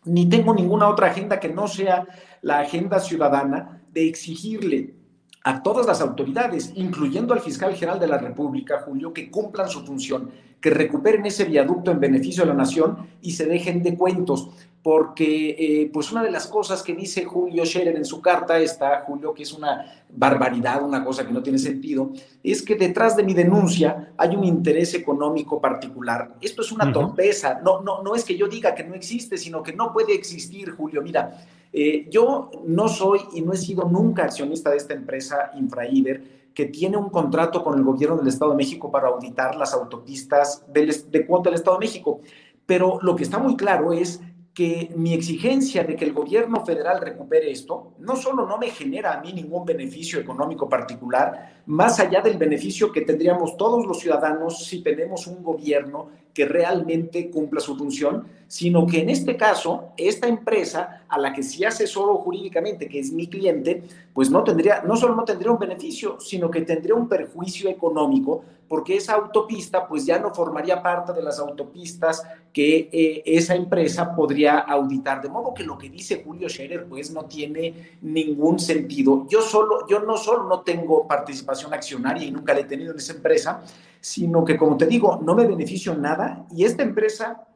ni tengo ninguna otra agenda que no sea la agenda ciudadana de exigirle a todas las autoridades, incluyendo al fiscal general de la República, Julio, que cumplan su función, que recuperen ese viaducto en beneficio de la nación y se dejen de cuentos porque eh, pues una de las cosas que dice Julio Scherer en su carta esta, Julio, que es una barbaridad, una cosa que no tiene sentido, es que detrás de mi denuncia hay un interés económico particular. Esto es una torpeza, no, no, no es que yo diga que no existe, sino que no puede existir, Julio. Mira, eh, yo no soy y no he sido nunca accionista de esta empresa Infraiber, que tiene un contrato con el gobierno del Estado de México para auditar las autopistas del, de cuota del Estado de México. Pero lo que está muy claro es que mi exigencia de que el gobierno federal recupere esto no solo no me genera a mí ningún beneficio económico particular, más allá del beneficio que tendríamos todos los ciudadanos si tenemos un gobierno que realmente cumpla su función, sino que en este caso, esta empresa a la que sí asesoro jurídicamente, que es mi cliente, pues no tendría, no solo no tendría un beneficio, sino que tendría un perjuicio económico, porque esa autopista pues ya no formaría parte de las autopistas que eh, esa empresa podría auditar. De modo que lo que dice Julio Scherer pues no tiene ningún sentido. Yo solo, yo no solo no tengo participación accionaria y nunca la he tenido en esa empresa, sino que como te digo, no me beneficio nada y esta empresa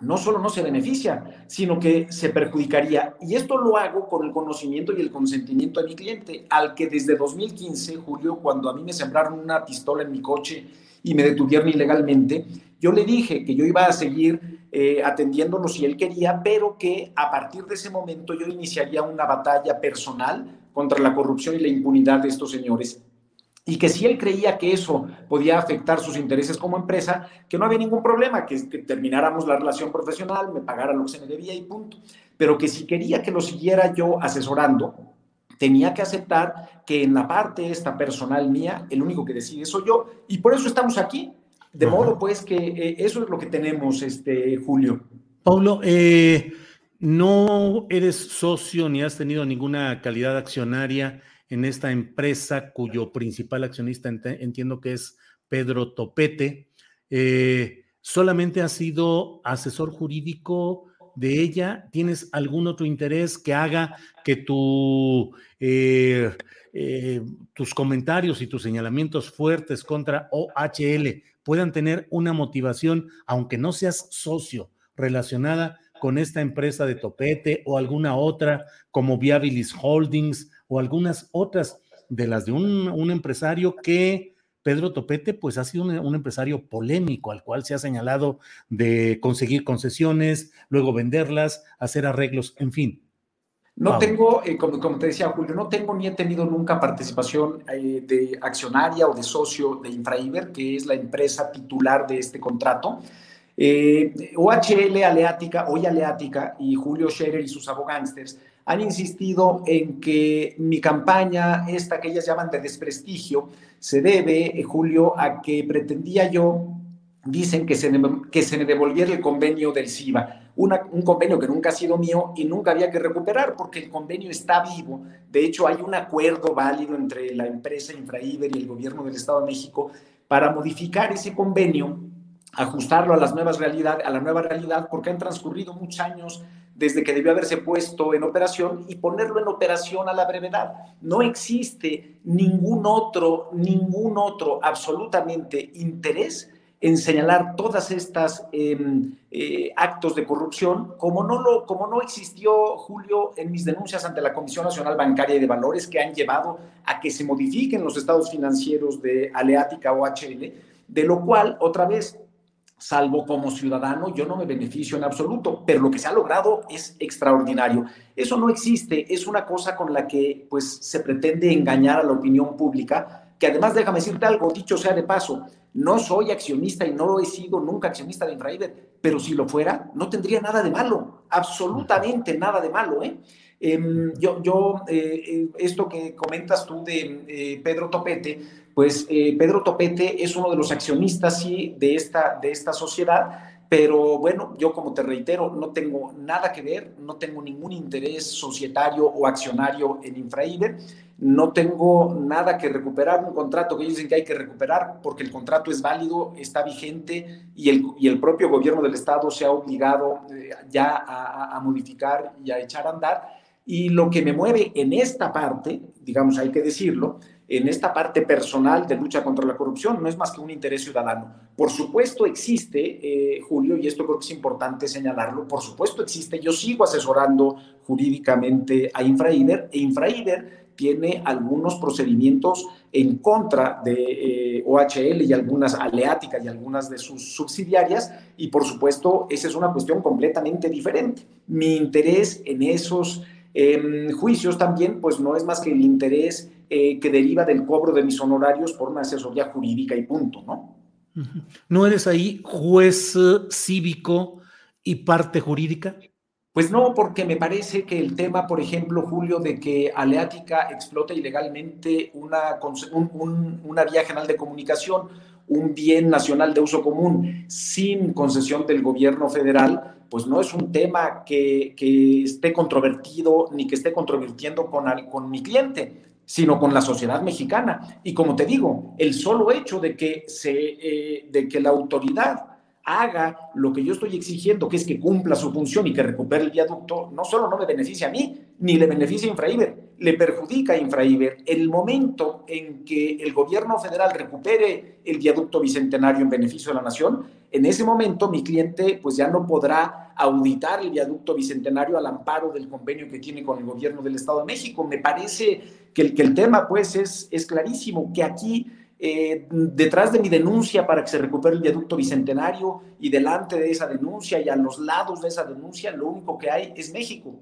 no solo no se beneficia, sino que se perjudicaría. Y esto lo hago con el conocimiento y el consentimiento de mi cliente, al que desde 2015, Julio, cuando a mí me sembraron una pistola en mi coche y me detuvieron ilegalmente, yo le dije que yo iba a seguir eh, atendiéndolo si él quería, pero que a partir de ese momento yo iniciaría una batalla personal contra la corrupción y la impunidad de estos señores y que si él creía que eso podía afectar sus intereses como empresa, que no había ningún problema, que, termináramos la relación profesional, me pagara lo que se me debía y punto. Pero que si quería que lo siguiera yo asesorando, tenía que aceptar que en la parte esta personal mía, el único que decide soy yo, y por eso estamos aquí. De modo pues que eh, eso es lo que tenemos, este, Julio. Paulo, eh, no eres socio ni has tenido ninguna calidad accionaria en esta empresa cuyo principal accionista entiendo que es Pedro Topete. Eh, ¿Solamente has sido asesor jurídico de ella? ¿Tienes algún otro interés que haga que eh, eh, tus comentarios y tus señalamientos fuertes contra OHL puedan tener una motivación, aunque no seas socio, relacionada con esta empresa de Topete o alguna otra como Viabilis Holdings o algunas otras de las de un, empresario que Pedro Topete, pues ha sido un, empresario polémico al cual se ha señalado de conseguir concesiones, luego venderlas, hacer arreglos, en fin. No tengo, eh, como, te decía Julio, no tengo ni he tenido nunca participación eh, de accionaria o de socio de Infraiber, que es la empresa titular de este contrato. Eh, OHL Aleática, hoy Aleática, y Julio Scherer y sus abogánsters han insistido en que mi campaña, esta que ellas llaman de desprestigio, se debe, eh, Julio, a que pretendía yo, dicen que se, que se me devolviera el convenio del CIBA, un convenio que nunca ha sido mío y nunca había que recuperar porque el convenio está vivo. De hecho, hay un acuerdo válido entre la empresa Infraiber y el gobierno del Estado de México para modificar ese convenio ajustarlo a las nuevas realidad, a la nueva realidad, porque han transcurrido muchos años desde que debió haberse puesto en operación y ponerlo en operación a la brevedad. No existe ningún otro, ningún otro absolutamente interés en señalar todas estas em, eh, actos de corrupción, como no, lo, como no existió, Julio, en mis denuncias ante la Comisión Nacional Bancaria y de Valores que han llevado a que se modifiquen los estados financieros de Aleática o HL, de lo cual, otra vez, salvo como ciudadano, yo no me beneficio en absoluto, pero lo que se ha logrado es extraordinario. Eso no existe, es una cosa con la que pues se pretende engañar a la opinión pública, que además déjame decirte algo, dicho sea de paso, no soy accionista y no he sido nunca accionista de Infraiber, pero si lo fuera, no tendría nada de malo, absolutamente nada de malo, ¿eh? Em, yo, yo eh, eh, esto que comentas tú de eh, Pedro Topete, pues Pedro Topete es uno de los accionistas, sí, de esta, de esta sociedad, pero bueno, yo como te reitero, no tengo nada que ver, no tengo ningún interés societario o accionario en Infraiber, no tengo nada que recuperar, un contrato que ellos dicen que hay que recuperar porque el contrato es válido, está vigente y el, y el propio gobierno del Estado se ha obligado ya a, a modificar y a echar a andar. Y lo que me mueve en esta parte, digamos, hay que decirlo, en esta parte personal de lucha contra la corrupción, no es más que un interés ciudadano. Por supuesto existe, eh, Julio, y esto creo que es importante señalarlo, por supuesto existe, yo sigo asesorando jurídicamente a Infraider e Infraider tiene algunos procedimientos en contra de eh, OHL y algunas aleáticas y algunas de sus subsidiarias y por supuesto esa es una cuestión completamente diferente. Mi interés en esos em, juicios también pues no es más que el interés eh, que deriva del cobro de mis honorarios por una asesoría jurídica y punto, ¿no? ¿No eres ahí juez eh, cívico y parte jurídica? Pues no, porque me parece que el tema, por ejemplo, Julio, de que Aleática explota ilegalmente una, una vía general de comunicación, un bien nacional de uso común, sin concesión del gobierno federal, pues no es un tema que, que esté controvertido ni que esté controvirtiendo con, con mi cliente sino con la sociedad mexicana. Y como te digo, el solo hecho de que, se, eh, de que la autoridad haga lo que yo estoy exigiendo, que es que cumpla su función y que recupere el viaducto, no solo no me beneficia a mí, ni le beneficia a Infraiber, le perjudica a Infraiber. El momento en que el gobierno federal recupere el viaducto bicentenario en beneficio de la nación, en ese momento mi cliente pues ya no podrá auditar el viaducto bicentenario al amparo del convenio que tiene con el gobierno del Estado de México. Me parece que el, que el tema pues es, es clarísimo, que aquí eh, detrás de mi denuncia para que se recupere el viaducto bicentenario y delante de esa denuncia y a los lados de esa denuncia, lo único que hay es México.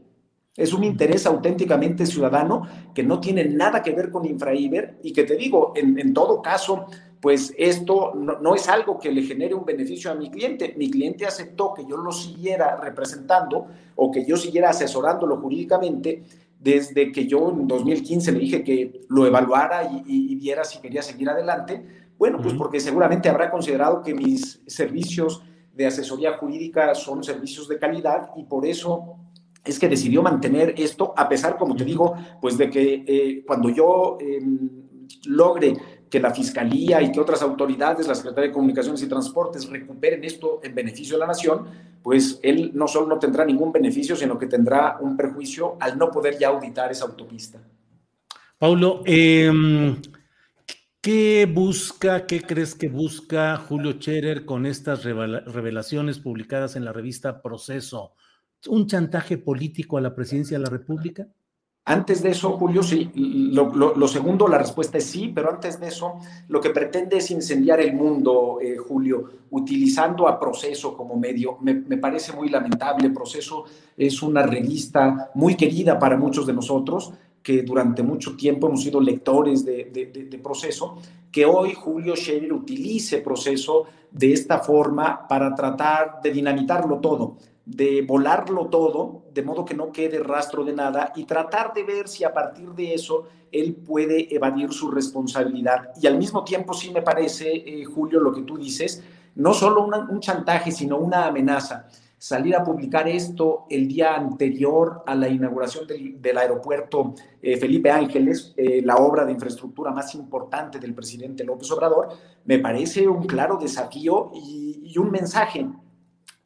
Es un interés auténticamente ciudadano que no tiene nada que ver con Infraiber y que te digo, en, todo caso, pues esto no, no, es algo que le genere un beneficio a mi cliente. Mi cliente aceptó que yo lo siguiera representando o que yo siguiera asesorándolo jurídicamente desde que yo en 2015 le dije que lo evaluara y, viera si quería seguir adelante, bueno, pues porque seguramente habrá considerado que mis servicios de asesoría jurídica son servicios de calidad y por eso es que decidió mantener esto, a pesar, como te digo, pues de que eh, cuando yo em, logre que la Fiscalía y que otras autoridades, la Secretaría de Comunicaciones y Transportes, recuperen esto en beneficio de la nación, pues él no solo no tendrá ningún beneficio, sino que tendrá un perjuicio al no poder ya auditar esa autopista. Paulo, em, ¿qué busca, qué crees que busca Julio Scherer con estas revelaciones publicadas en la revista Proceso? ¿Un chantaje político a la presidencia de la República? Antes de eso, Julio, sí, lo, segundo, la respuesta es sí, pero antes de eso, lo que pretende es incendiar el mundo, eh, Julio, utilizando a Proceso como medio. Me, parece muy lamentable. Proceso es una revista muy querida para muchos de nosotros, que durante mucho tiempo hemos sido lectores de, Proceso, que hoy Julio Scherer utilice Proceso de esta forma para tratar de dinamitarlo todo de volarlo todo, de modo que no quede rastro de nada, y tratar de ver si a partir de eso él puede evadir su responsabilidad. Y al mismo tiempo sí me parece, eh, Julio, lo que tú dices, no solo un chantaje, sino una amenaza. Salir a publicar esto el día anterior a la inauguración del, aeropuerto eh, Felipe Ángeles, eh, la obra de infraestructura más importante del presidente López Obrador, me parece un claro desafío y un mensaje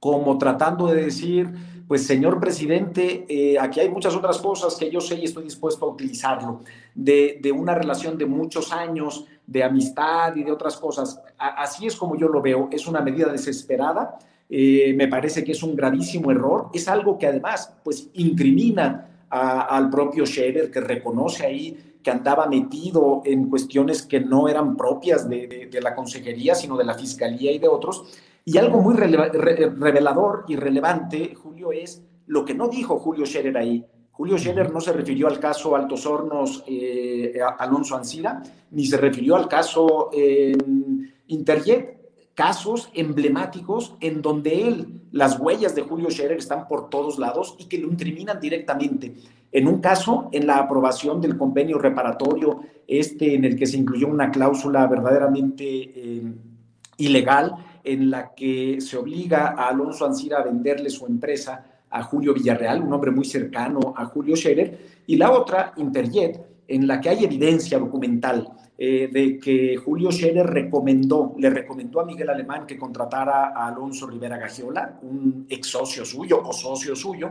como tratando de decir, pues señor presidente, eh, aquí hay muchas otras cosas que yo sé y estoy dispuesto a utilizarlo, de, una relación de muchos años, de amistad y de otras cosas. así es como yo lo veo, es una medida desesperada, eh, me parece que es un gravísimo error, es algo que además pues incrimina al propio Scherer, que reconoce ahí que andaba metido en cuestiones que no eran propias de, de la consejería, sino de la fiscalía y de otros, y algo muy revelador y relevante, Julio, es lo que no dijo Julio Scherer ahí. Julio Scherer no se refirió al caso Altos Hornos eh, Alonso Ancira, ni se refirió al caso eh, Interjet, casos emblemáticos en donde él, las huellas de Julio Scherer están por todos lados y que lo incriminan directamente. En un caso, en la aprobación del convenio reparatorio, este en el que se incluyó una cláusula verdaderamente eh, ilegal, en la que se obliga a Alonso Ancira a venderle su empresa a Julio Villarreal, un hombre muy cercano a Julio Scherer, y la otra, Interjet, en la que hay evidencia documental eh, de que Julio Scherer recomendó, le recomendó a Miguel Alemán que contratara a Alonso Rivera Gagiola, un ex socio suyo o socio suyo,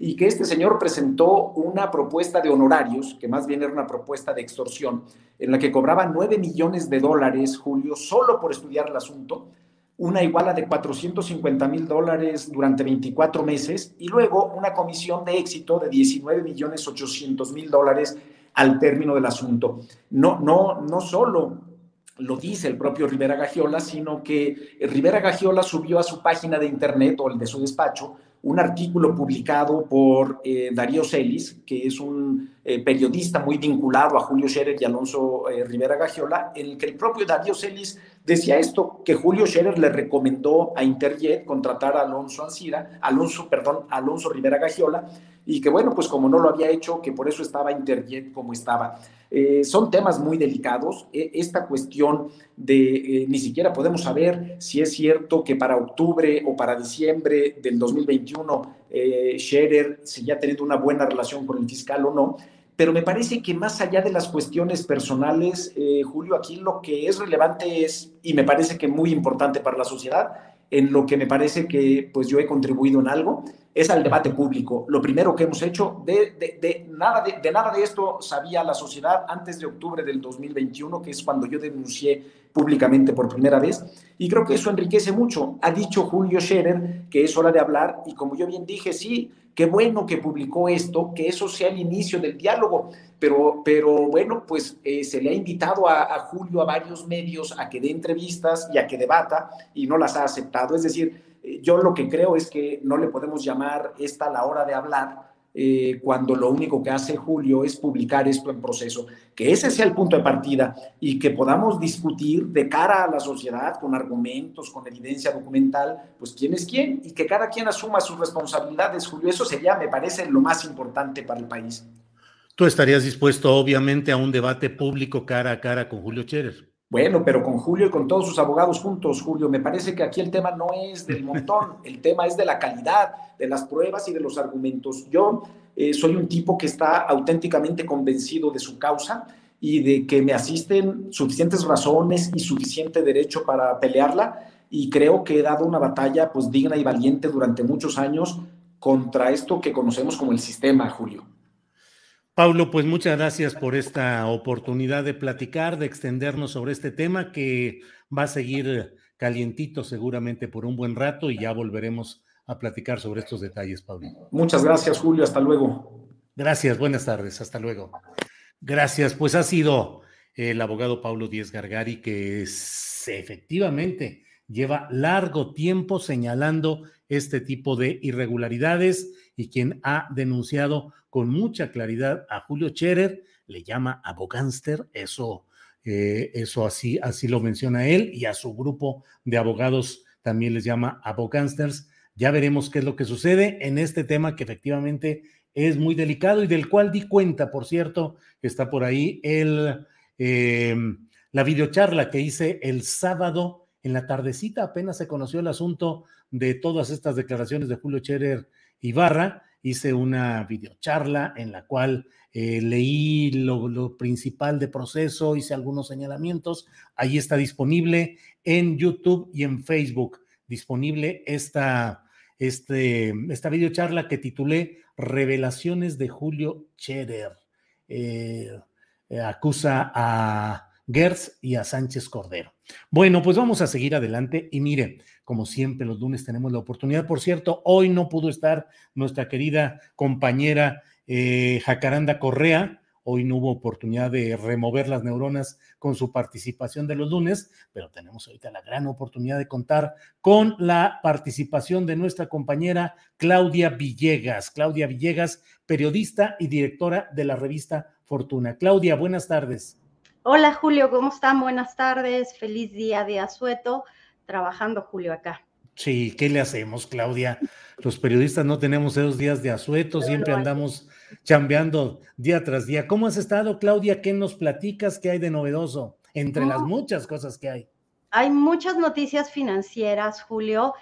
y que este señor presentó una propuesta de honorarios, que más bien era una propuesta de extorsión, en la que cobraba 9 millones de dólares, Julio, solo por estudiar el asunto, una iguala de 450 mil dólares durante 24 meses y luego una comisión de éxito de 19 millones 800 mil dólares al término del asunto. No, no, no solo lo dice el propio Rivera Gagiola, sino que Rivera Gagiola subió a su página de internet o el de su despacho un artículo publicado por eh, Darío Celis, que es un eh, periodista muy vinculado a Julio Scherer y Alonso eh, Rivera Gagiola, en el que el propio Darío Celis decía esto, que Julio Scherer le recomendó a Interjet contratar a Alonso Ancira, Alonso, perdón, Alonso Rivera Gagiola, y que bueno, pues como no lo había hecho, que por eso estaba Interjet como estaba. Eh, son temas muy delicados. E, esta cuestión de ni siquiera podemos saber si es cierto que para octubre o para diciembre del 2021 eh, Scherer seguía teniendo una buena relación con el fiscal o no pero me parece que más allá de las cuestiones personales, eh, Julio, aquí lo que es relevante es, y me parece que muy importante para la sociedad, en lo que me parece que pues yo he contribuido en algo, es al debate público. Lo primero que hemos hecho, de, de, nada, de, de, nada de esto sabía la sociedad antes de octubre del 2021, que es cuando yo denuncié públicamente por primera vez, y creo que eso enriquece mucho. Ha dicho Julio Scherer que es hora de hablar, y como yo bien dije, sí, qué bueno que publicó esto, que eso sea el inicio del diálogo, pero, pero bueno, pues eh, se le ha invitado a, Julio a varios medios a que dé entrevistas y a que debata y no las ha aceptado. Es decir, eh, yo lo que creo es que no le podemos llamar esta la hora de hablar, eh, cuando lo único que hace Julio es publicar esto en proceso, que ese sea el punto de partida y que podamos discutir de cara a la sociedad con argumentos, con evidencia documental, pues quién es quién y que cada quien asuma sus responsabilidades, Julio. Eso sería, me parece, lo más importante para el país. Tú estarías dispuesto, obviamente, a un debate público cara a cara con Julio Scherer. Bueno, pero con Julio y con todos sus abogados juntos, Julio, me parece que aquí el tema no es del montón, el tema es de la calidad, de las pruebas y de los argumentos. Yo eh, soy un tipo que está auténticamente convencido de su causa y de que me asisten suficientes razones y suficiente derecho para pelearla y creo que he dado una batalla pues digna y valiente durante muchos años contra esto que conocemos como el sistema, Julio. Paulo, pues muchas gracias por esta oportunidad de platicar, de extendernos sobre este tema que va a seguir calientito seguramente por un buen rato y ya volveremos a platicar sobre estos detalles, Paulo. Muchas gracias, Julio. Hasta luego. Gracias, buenas tardes. Hasta luego. Gracias. Pues ha sido el abogado Paulo Díez Gargari que efectivamente lleva largo tiempo señalando este tipo de irregularidades y quien ha denunciado con mucha claridad a Julio Scherer, le llama abogánster, eso, eh, eso así, así lo menciona él, y a su grupo de abogados también les llama abogánsters. Ya veremos qué es lo que sucede en este tema que efectivamente es muy delicado y del cual di cuenta, por cierto, está por ahí el, eh, la videocharla que hice el sábado en la tardecita, apenas se conoció el asunto de todas estas declaraciones de Julio Scherer Ibarra, hice una videocharla en la cual eh, leí lo, lo, principal de proceso, hice algunos señalamientos. Ahí está disponible en YouTube y en Facebook, disponible esta, este, esta videocharla que titulé Revelaciones de Julio Scherer. Eh, eh, acusa a Gertz y a Sánchez Cordero. Bueno, pues vamos a seguir adelante y mire, como siempre los lunes tenemos la oportunidad, por cierto, hoy no pudo estar nuestra querida compañera eh, Jacaranda Correa, hoy no hubo oportunidad de remover las neuronas con su participación de los lunes, pero tenemos ahorita la gran oportunidad de contar con la participación de nuestra compañera Claudia Villegas. Claudia Villegas, periodista y directora de la revista Fortuna. Claudia, buenas tardes. Hola Julio, ¿cómo están? Buenas tardes, feliz día de asueto, trabajando Julio acá. Sí, ¿qué le hacemos, Claudia? Los periodistas no tenemos esos días de asueto, siempre andamos chambeando día tras día. ¿Cómo has estado, Claudia? ¿Qué nos platicas? ¿Qué hay de novedoso? Entre las muchas cosas que hay. Hay muchas noticias financieras, Julio,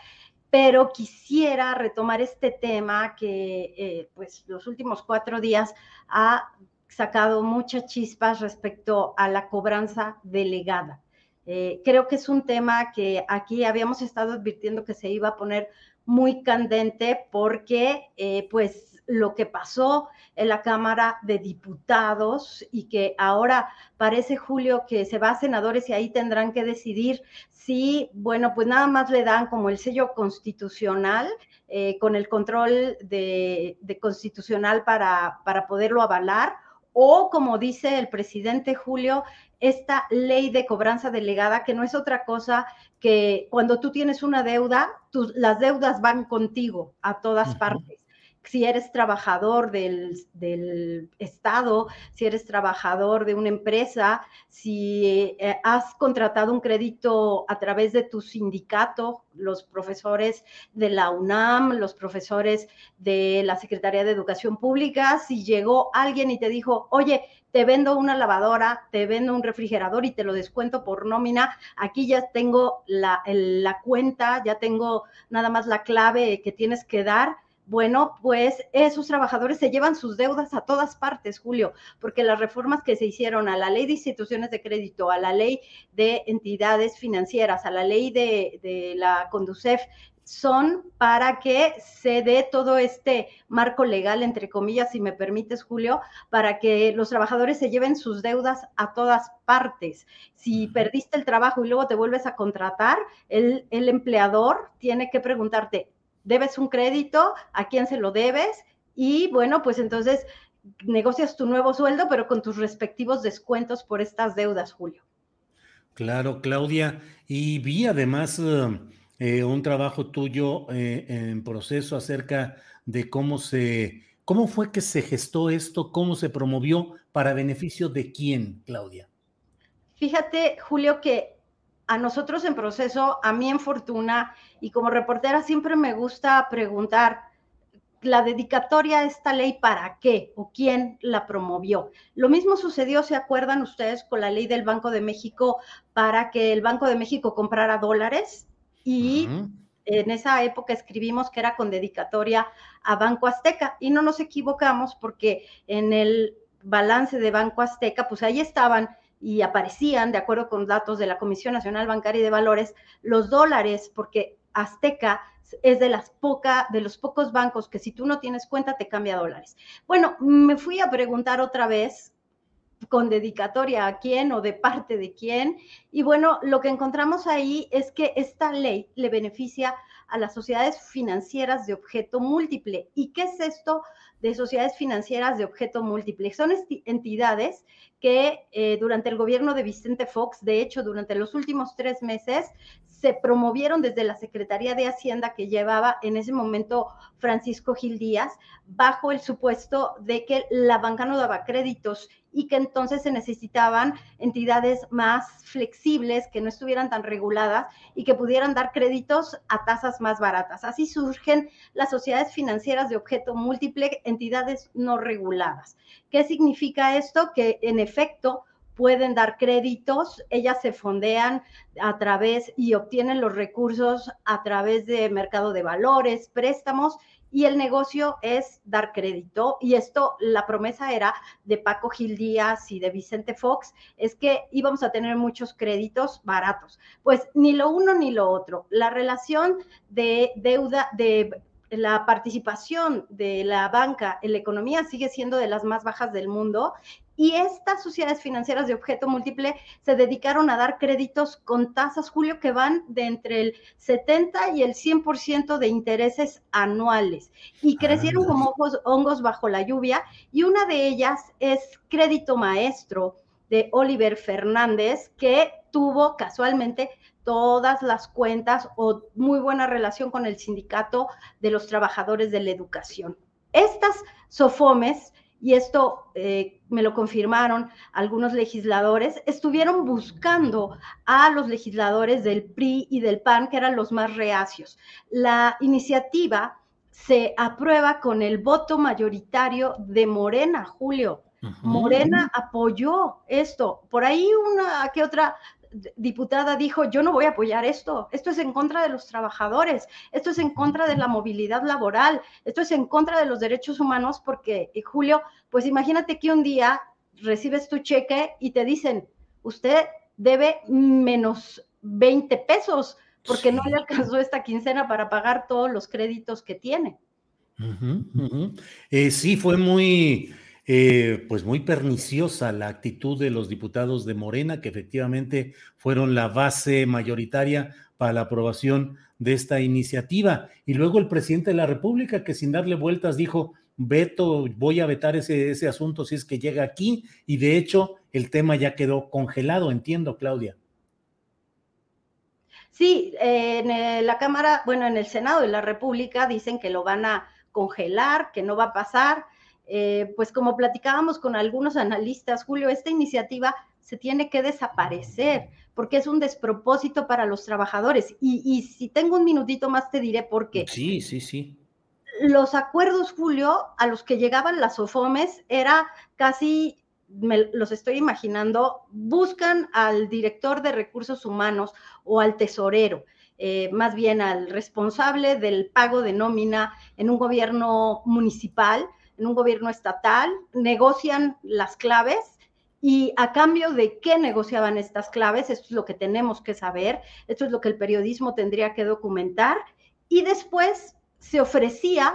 pero quisiera retomar este tema que, eh, pues, los últimos cuatro días ha sacado muchas chispas respecto a la cobranza delegada. Eh, creo que es un tema que aquí habíamos estado advirtiendo que se iba a poner muy candente porque eh, pues lo que pasó en la Cámara de Diputados y que ahora parece, Julio, que se va a senadores y ahí tendrán que decidir si, bueno, pues nada más le dan como el sello constitucional eh, con el control de, constitucional para, para poderlo avalar o como dice el presidente Julio, esta ley de cobranza delegada, que no es otra cosa que cuando tú tienes una deuda, las deudas van contigo a todas partes. Si eres trabajador del, Estado, si eres trabajador de una empresa, si eh, has contratado un crédito a través de tu sindicato, los profesores de la UNAM, los profesores de la Secretaría de Educación Pública, si llegó alguien y te dijo, oye, te vendo una lavadora, te vendo un refrigerador y te lo descuento por nómina, aquí ya tengo la, cuenta, ya tengo nada más la clave que tienes que dar. Bueno, pues esos trabajadores se llevan sus deudas a todas partes, Julio, porque las reformas que se hicieron a la ley de instituciones de crédito, a la ley de entidades financieras, a la ley de, la Conducef, son para que se dé todo este marco legal, entre comillas, si me permites, Julio, para que los trabajadores se lleven sus deudas a todas partes. Si perdiste el trabajo y luego te vuelves a contratar, el, el empleador tiene que preguntarte, debes un crédito, a quién se lo debes y bueno, pues entonces negocias tu nuevo sueldo, pero con tus respectivos descuentos por estas deudas, Julio. Claro, Claudia. Y vi además eh, eh, un trabajo tuyo eh, en proceso acerca de cómo se, cómo fue que se gestó esto, cómo se promovió, para beneficio de quién, Claudia. Fíjate, Julio, que a nosotros en proceso, a mí en Fortuna y como reportera siempre me gusta preguntar la dedicatoria a esta ley para qué o quién la promovió. Lo mismo sucedió, ¿se acuerdan ustedes con la ley del Banco de México para que el Banco de México comprara dólares? Y en esa época escribimos que era con dedicatoria a Banco Azteca y no nos equivocamos porque en el balance de Banco Azteca, pues ahí estaban y aparecían, de acuerdo con datos de la Comisión Nacional Bancaria y de Valores, los dólares, porque Azteca es de las poca, de los pocos bancos que si tú no tienes cuenta te cambia dólares. Bueno, me fui a preguntar otra vez con dedicatoria a quién o de parte de quién. Y bueno, lo que encontramos ahí es que esta ley le beneficia a las sociedades financieras de objeto múltiple. ¿Y qué es esto de sociedades financieras de objeto múltiple? Son entidades que eh, durante el gobierno de Vicente Fox, de hecho, durante los últimos tres meses, se promovieron desde la Secretaría de Hacienda que llevaba en ese momento Francisco Gil Díaz, bajo el supuesto de que la banca no daba créditos y que entonces se necesitaban entidades más flexibles, que no estuvieran tan reguladas y que pudieran dar créditos a tasas más baratas. Así surgen las sociedades financieras de objeto múltiple, entidades no reguladas. ¿Qué significa esto? Que en efecto pueden dar créditos, ellas se fondean a través y obtienen los recursos a través de mercado de valores, préstamos y el negocio es dar crédito. Y esto, la promesa era de Paco Gil Díaz y de Vicente Fox, es que íbamos a tener muchos créditos baratos. Pues ni lo uno ni lo otro. La relación de deuda, de la participación de la banca en la economía sigue siendo de las más bajas del mundo y estas sociedades financieras de objeto múltiple se dedicaron a dar créditos con tasas, Julio, que van de entre el 70 y el 100% de intereses anuales. Y crecieron como hongos bajo la lluvia. Y una de ellas es Crédito Maestro de Oliver Fernández, que tuvo casualmente todas las cuentas o muy buena relación con el sindicato de los trabajadores de la educación. Estas SOFOMES y esto eh, me lo confirmaron algunos legisladores, estuvieron buscando a los legisladores del PRI y del PAN, que eran los más reacios. La iniciativa se aprueba con el voto mayoritario de Morena, Julio. Morena apoyó esto. Por ahí una que otra diputada dijo, yo no voy a apoyar esto, esto es en contra de los trabajadores, esto es en contra de la movilidad laboral, esto es en contra de los derechos humanos, porque, Julio, pues imagínate que un día recibes tu cheque y te dicen, usted debe menos 20 pesos porque no le alcanzó esta quincena para pagar todos los créditos que tiene. Eh, sí, fue muy, eh, pues muy perniciosa la actitud de los diputados de Morena, que efectivamente fueron la base mayoritaria para la aprobación de esta iniciativa. Y luego el presidente de la República, que sin darle vueltas dijo, veto, voy a vetar ese, ese asunto si es que llega aquí. Y de hecho, el tema ya quedó congelado, entiendo, Claudia. Sí, en la Cámara, bueno, en el Senado de la República dicen que lo van a congelar, que no va a pasar. Eh, pues como platicábamos con algunos analistas, Julio, esta iniciativa se tiene que desaparecer porque es un despropósito para los trabajadores. Y, y si tengo un minutito más te diré por qué. Sí, sí, sí. Los acuerdos, Julio, a los que llegaban las OFOMES era casi me los estoy imaginando, buscan al director de recursos humanos o al tesorero, eh, más bien al responsable del pago de nómina en un gobierno municipal, en un gobierno estatal, negocian las claves y a cambio de qué negociaban estas claves, esto es lo que tenemos que saber, esto es lo que el periodismo tendría que documentar y después se ofrecía,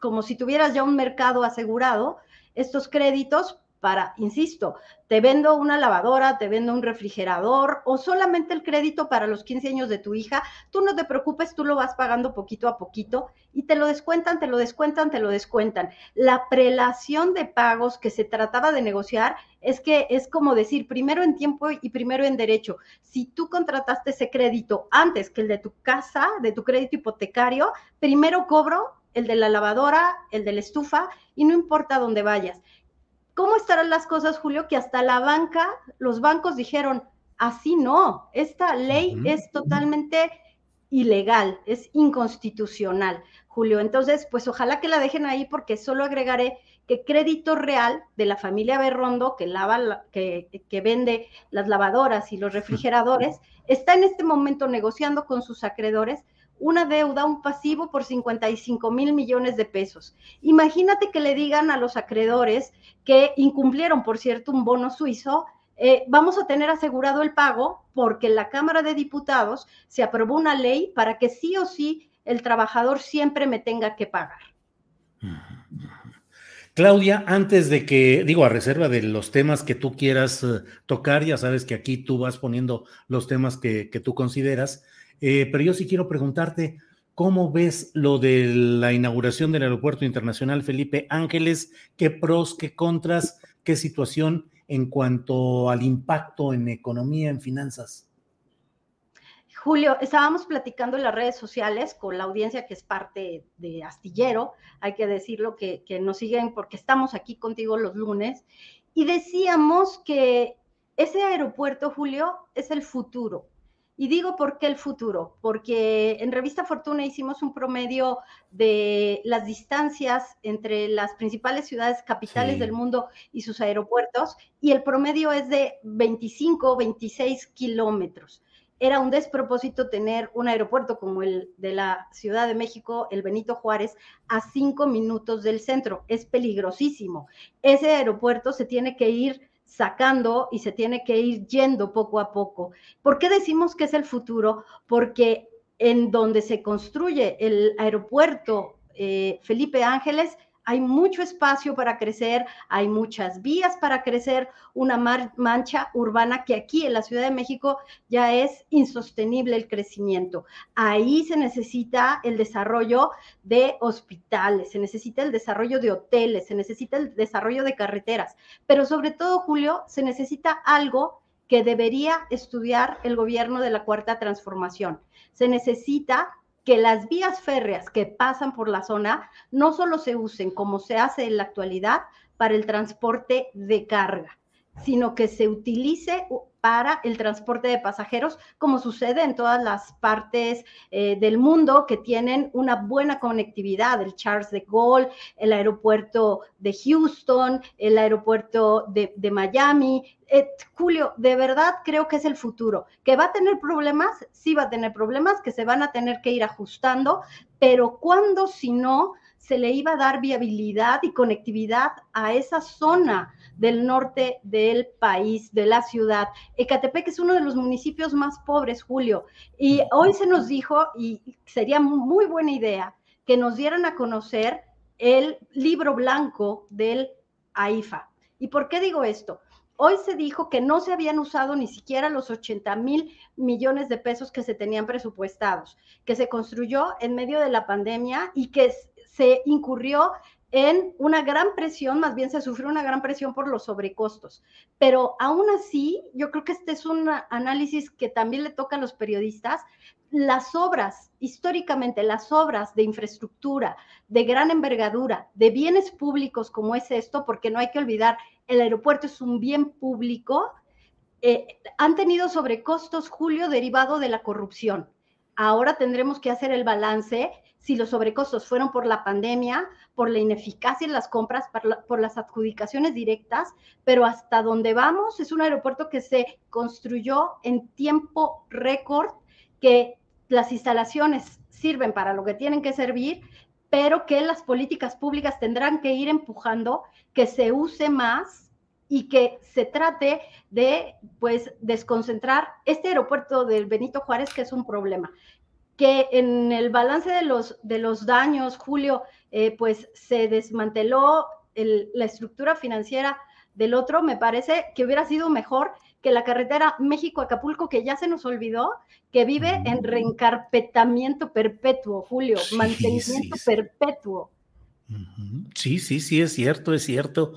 como si tuvieras ya un mercado asegurado, estos créditos para, insisto, te vendo una lavadora, te vendo un refrigerador o solamente el crédito para los 15 años de tu hija, tú no te preocupes, tú lo vas pagando poquito a poquito y te lo descuentan, te lo descuentan, te lo descuentan. La prelación de pagos que se trataba de negociar es que es como decir primero en tiempo y primero en derecho. Si tú contrataste ese crédito antes que el de tu casa, de tu crédito hipotecario, primero cobro el de la lavadora, el de la estufa y no importa dónde vayas. ¿Cómo estarán las cosas, Julio? Que hasta la banca, los bancos dijeron, así no, esta ley es totalmente ilegal, es inconstitucional, Julio. Entonces, pues ojalá que la dejen ahí porque solo agregaré que Crédito Real de la familia Berrondo, que, lava, que, que vende las lavadoras y los refrigeradores, está en este momento negociando con sus acreedores una deuda, un pasivo por 55 mil millones de pesos. Imagínate que le digan a los acreedores que incumplieron, por cierto, un bono suizo, eh, vamos a tener asegurado el pago porque en la Cámara de Diputados se aprobó una ley para que sí o sí el trabajador siempre me tenga que pagar. Claudia, antes de que, digo, a reserva de los temas que tú quieras eh, tocar, ya sabes que aquí tú vas poniendo los temas que, que tú consideras, eh, pero yo sí quiero preguntarte, ¿cómo ves lo de la inauguración del Aeropuerto Internacional Felipe Ángeles? ¿Qué pros, qué contras, qué situación en cuanto al impacto en economía, en finanzas? Julio, estábamos platicando en las redes sociales con la audiencia que es parte de Astillero, hay que decirlo que, que nos siguen porque estamos aquí contigo los lunes, y decíamos que ese aeropuerto, Julio, es el futuro y digo por qué el futuro, porque en Revista Fortuna hicimos un promedio de las distancias entre las principales ciudades capitales del mundo y sus aeropuertos, y el promedio es de 25, 26 kilómetros. Era un despropósito tener un aeropuerto como el de la Ciudad de México, el Benito Juárez, a cinco minutos del centro. Es peligrosísimo. Ese aeropuerto se tiene que ir sacando y se tiene que ir yendo poco a poco. ¿Por qué decimos que es el futuro? Porque en donde se construye el aeropuerto eh, Felipe Ángeles hay mucho espacio para crecer, hay muchas vías para crecer, una mancha urbana que aquí en la Ciudad de México ya es insostenible el crecimiento. Ahí se necesita el desarrollo de hospitales, se necesita el desarrollo de hoteles, se necesita el desarrollo de carreteras, pero sobre todo, Julio, se necesita algo que debería estudiar el gobierno de la Cuarta Transformación. Se necesita que las vías férreas que pasan por la zona no solo se usen como se hace en la actualidad para el transporte de carga, sino que se utilice para el transporte de pasajeros, como sucede en todas las partes eh, del mundo que tienen una buena conectividad, el Charles de Gaulle, el aeropuerto de Houston, el aeropuerto de, Miami. Eh, Julio, de verdad creo que es el futuro. ¿Que va a tener problemas? Sí va a tener problemas, que se van a tener que ir ajustando, pero ¿cuándo si no se le iba a dar viabilidad y conectividad a esa zona? del norte del país, de la ciudad. Ecatepec es uno de los municipios más pobres, Julio. Y hoy se nos dijo, y sería muy buena idea, que nos dieran a conocer el libro blanco del AIFA. ¿Y por qué digo esto? Hoy se dijo que no se habían usado ni siquiera los 80 mil millones de pesos que se tenían presupuestados, que se construyó en medio de la pandemia y que se incurrió en una gran presión, más bien se sufrió una gran presión por los sobrecostos. Pero aún así, yo creo que este es un análisis que también le toca a los periodistas. Las obras, históricamente, las obras de infraestructura, de gran envergadura, de bienes públicos como es esto, porque no hay que olvidar, el aeropuerto es un bien público, eh, han tenido sobrecostos, Julio, derivado de la corrupción. Ahora tendremos que hacer el balance si los sobrecostos fueron por la pandemia, por la ineficacia en las compras, por, las adjudicaciones directas, pero hasta donde vamos es un aeropuerto que se construyó en tiempo récord, que las instalaciones sirven para lo que tienen que servir, pero que las políticas públicas tendrán que ir empujando que se use más y que se trate de pues desconcentrar este aeropuerto del Benito Juárez que es un problema que en el balance de los, de los daños, Julio, eh, pues se desmanteló la estructura financiera del otro, me parece que hubiera sido mejor que la carretera México-Acapulco, que ya se nos olvidó, que vive en reencarpetamiento perpetuo, Julio, mantenimiento perpetuo. Sí, sí, sí, es cierto, es cierto.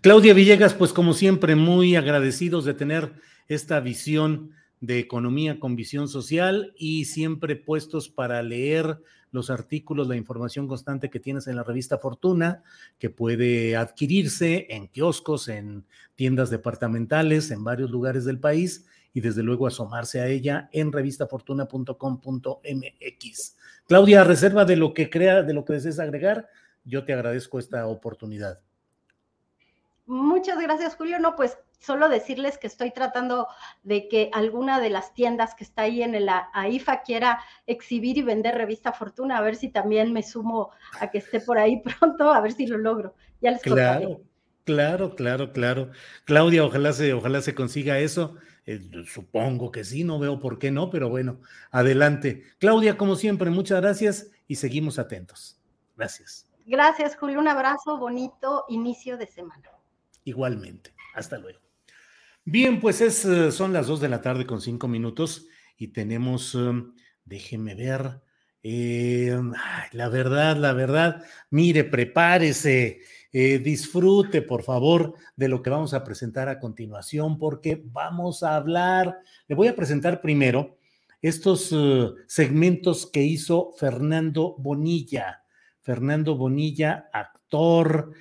Claudia Villegas, pues como siempre, muy agradecidos de tener esta visión de economía con visión social y siempre puestos para leer los artículos, la información constante que tienes en la revista Fortuna, que puede adquirirse en kioscos, en tiendas departamentales, en varios lugares del país y desde luego asomarse a ella en revistafortuna.com.mx. Claudia, reserva de lo que crea, de lo que desees agregar, yo te agradezco esta oportunidad. Muchas gracias, Julio. No, pues solo decirles que estoy tratando de que alguna de las tiendas que está ahí en el AIFA quiera exhibir y vender revista Fortuna, a ver si también me sumo a que esté por ahí pronto, a ver si lo logro. Ya les claro, Claro, claro, claro. Claudia, ojalá se, ojalá se consiga eso. Eh, supongo que sí, no veo por qué no, pero bueno, adelante. Claudia, como siempre, muchas gracias y seguimos atentos. Gracias. Gracias, Julio. Un abrazo, bonito inicio de semana. Igualmente. Hasta luego. Bien, pues es, eh, son las dos de la tarde con cinco minutos y tenemos, um, déjeme ver, eh, la verdad, la verdad, mire, prepárese, eh, disfrute por favor de lo que vamos a presentar a continuación porque vamos a hablar, le voy a presentar primero estos segmentos que hizo Fernando Bonilla. Fernando Bonilla, actor,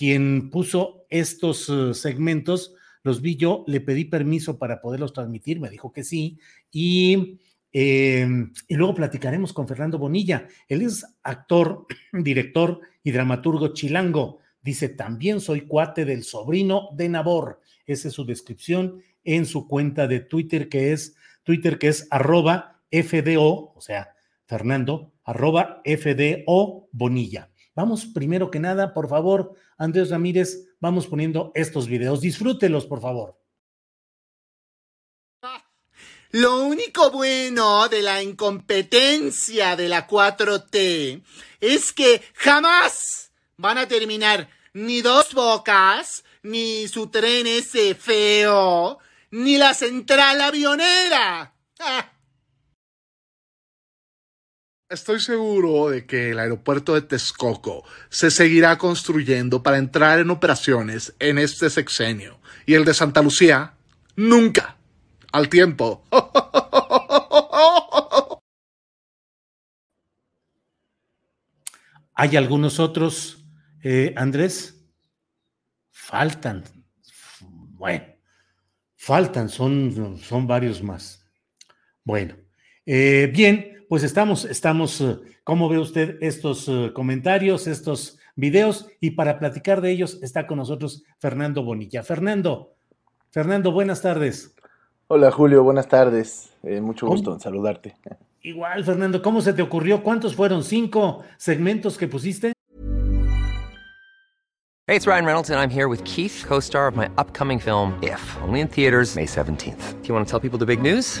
quien puso estos eh, segmentos, los vi yo, le pedí permiso para poderlos transmitir, me dijo que sí, y, em, y luego platicaremos con Fernando Bonilla. Él es actor, director y dramaturgo chilango. Dice, también soy cuate del sobrino de Nabor. Esa es su descripción en su cuenta de Twitter, que es Twitter, que es arroba FDO, o sea, Fernando, arroba FDO Bonilla. Vamos primero que nada, por favor, Andrés Ramírez, vamos poniendo estos videos. Disfrútelos, por favor. Lo único bueno de la incompetencia de la 4T es que jamás van a terminar ni dos bocas, ni su tren ese feo, ni la central avionera. Estoy seguro de que el aeropuerto de Texcoco se seguirá construyendo para entrar en operaciones en este sexenio y el de Santa Lucía nunca. Al tiempo. ¿Hay algunos otros, eh, Andrés? Faltan, Bueno, faltan, son, son varios más. Bueno, eh, bien, pues estamos, estamos, eh, ¿cómo ve usted estos eh, comentarios, estos videos? Y para platicar de ellos está con nosotros Fernando Bonilla. Fernando, Fernando, buenas tardes. Hola Julio, buenas tardes. mucho gusto en saludarte. Igual, Fernando, ¿cómo se te ocurrió? ¿Cuántos fueron? ¿Cinco segmentos que pusiste? Hey, it's Ryan Reynolds, and I'm here with Keith, co star of my upcoming film, If, only in theaters, May 17th. Do you want to tell people the big news?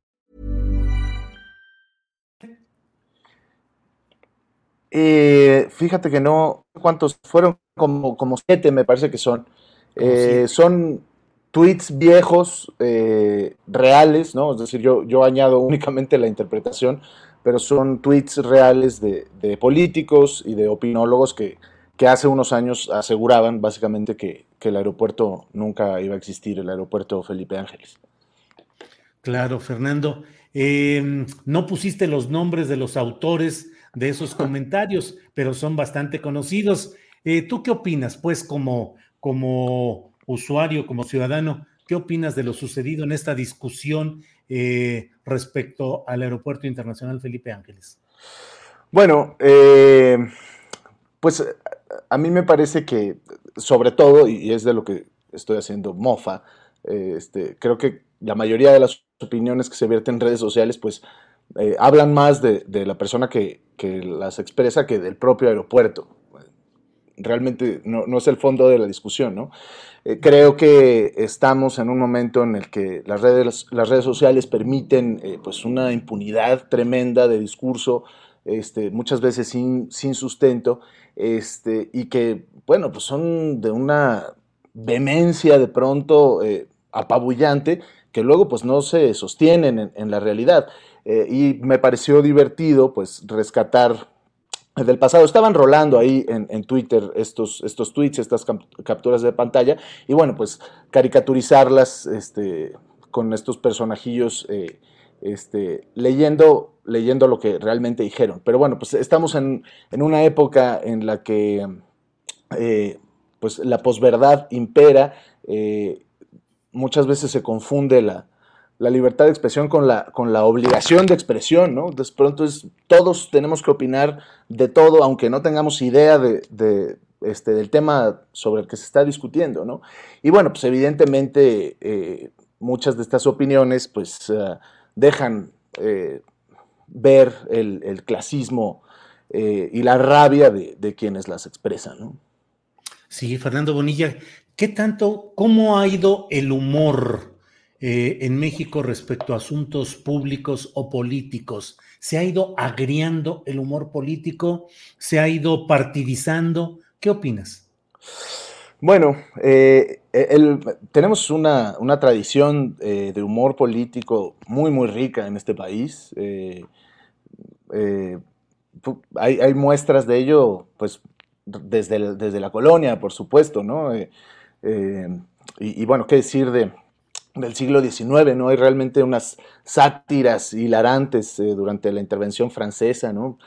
Eh, fíjate que no, ¿cuántos fueron? Como, como siete me parece que son. Eh, son tweets viejos, eh, reales, ¿no? Es decir, yo, yo añado únicamente la interpretación, pero son tweets reales de, de políticos y de opinólogos que, que, hace unos años aseguraban básicamente que, que, el aeropuerto nunca iba a existir, el aeropuerto Felipe Ángeles. Claro, Fernando. Eh, no pusiste los nombres de los autores de esos comentarios, pero son bastante conocidos. Eh, ¿Tú qué opinas, pues, como, como usuario, como ciudadano, qué opinas de lo sucedido en esta discusión eh, respecto al Aeropuerto Internacional Felipe Ángeles? Bueno, eh, pues a mí me parece que, sobre todo, y es de lo que estoy haciendo mofa, este, creo que la mayoría de las opiniones que se vierten en redes sociales, pues hablan más de la persona que, que, las expresa que del propio aeropuerto. Realmente no, no es el fondo de la discusión, ¿no? Eh, creo que estamos en un momento en el que las redes, las redes sociales permiten eh, pues una impunidad tremenda de discurso, este, muchas veces sin, sin sustento, este, y que, bueno, pues son de una vehemencia de pronto eh, apabullante que luego pues no se sostienen en, en la realidad. Eh, y me pareció divertido pues rescatar del pasado. Estaban rolando ahí en, Twitter estos, estos tweets, estas capturas de pantalla, y bueno, pues caricaturizarlas este, con estos personajillos eh, este, leyendo, leyendo lo que realmente dijeron. Pero bueno, pues estamos en, en una época en la que eh, pues la posverdad impera, muchas veces se confunde la, la libertad de expresión con la, con la obligación de expresión, ¿no? De pronto es, todos tenemos que opinar de todo, aunque no tengamos idea de, este, del tema sobre el que se está discutiendo, ¿no? Y bueno, pues evidentemente eh, muchas de estas opiniones pues uh, dejan eh, ver el, el clasismo eh, y la rabia de, de, quienes las expresan, ¿no? Sí, Fernando Bonilla, ¿qué tanto, cómo ha ido el humor? Eh, en México respecto a asuntos públicos o políticos? ¿Se ha ido agriando el humor político? ¿Se ha ido partidizando? ¿Qué opinas? Bueno, eh, el, tenemos una, una tradición eh, de humor político muy, muy rica en este país. Hay, hay, muestras de ello, pues, desde, desde la colonia, por supuesto, ¿no? Y, bueno, ¿qué decir de, del siglo XIX, ¿no? Hay realmente unas sátiras hilarantes eh, durante la intervención francesa, ¿no?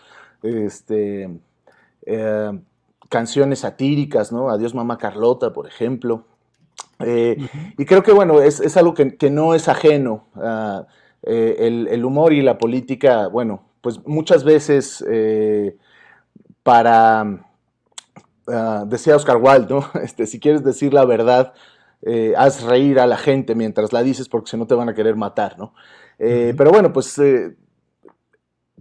Este, eh, canciones satíricas, ¿no? Adiós Mamá Carlota, por ejemplo. Eh, uh -huh. Y creo que, bueno, es, es algo que, que, no es ajeno. Uh, el, el, humor y la política, bueno, pues muchas veces para, uh, decía Oscar Wilde, ¿no? Este, si quieres decir la verdad, eh, haz reír a la gente mientras la dices porque si no te van a querer matar, ¿no? Eh, uh -huh. Pero bueno, pues eh,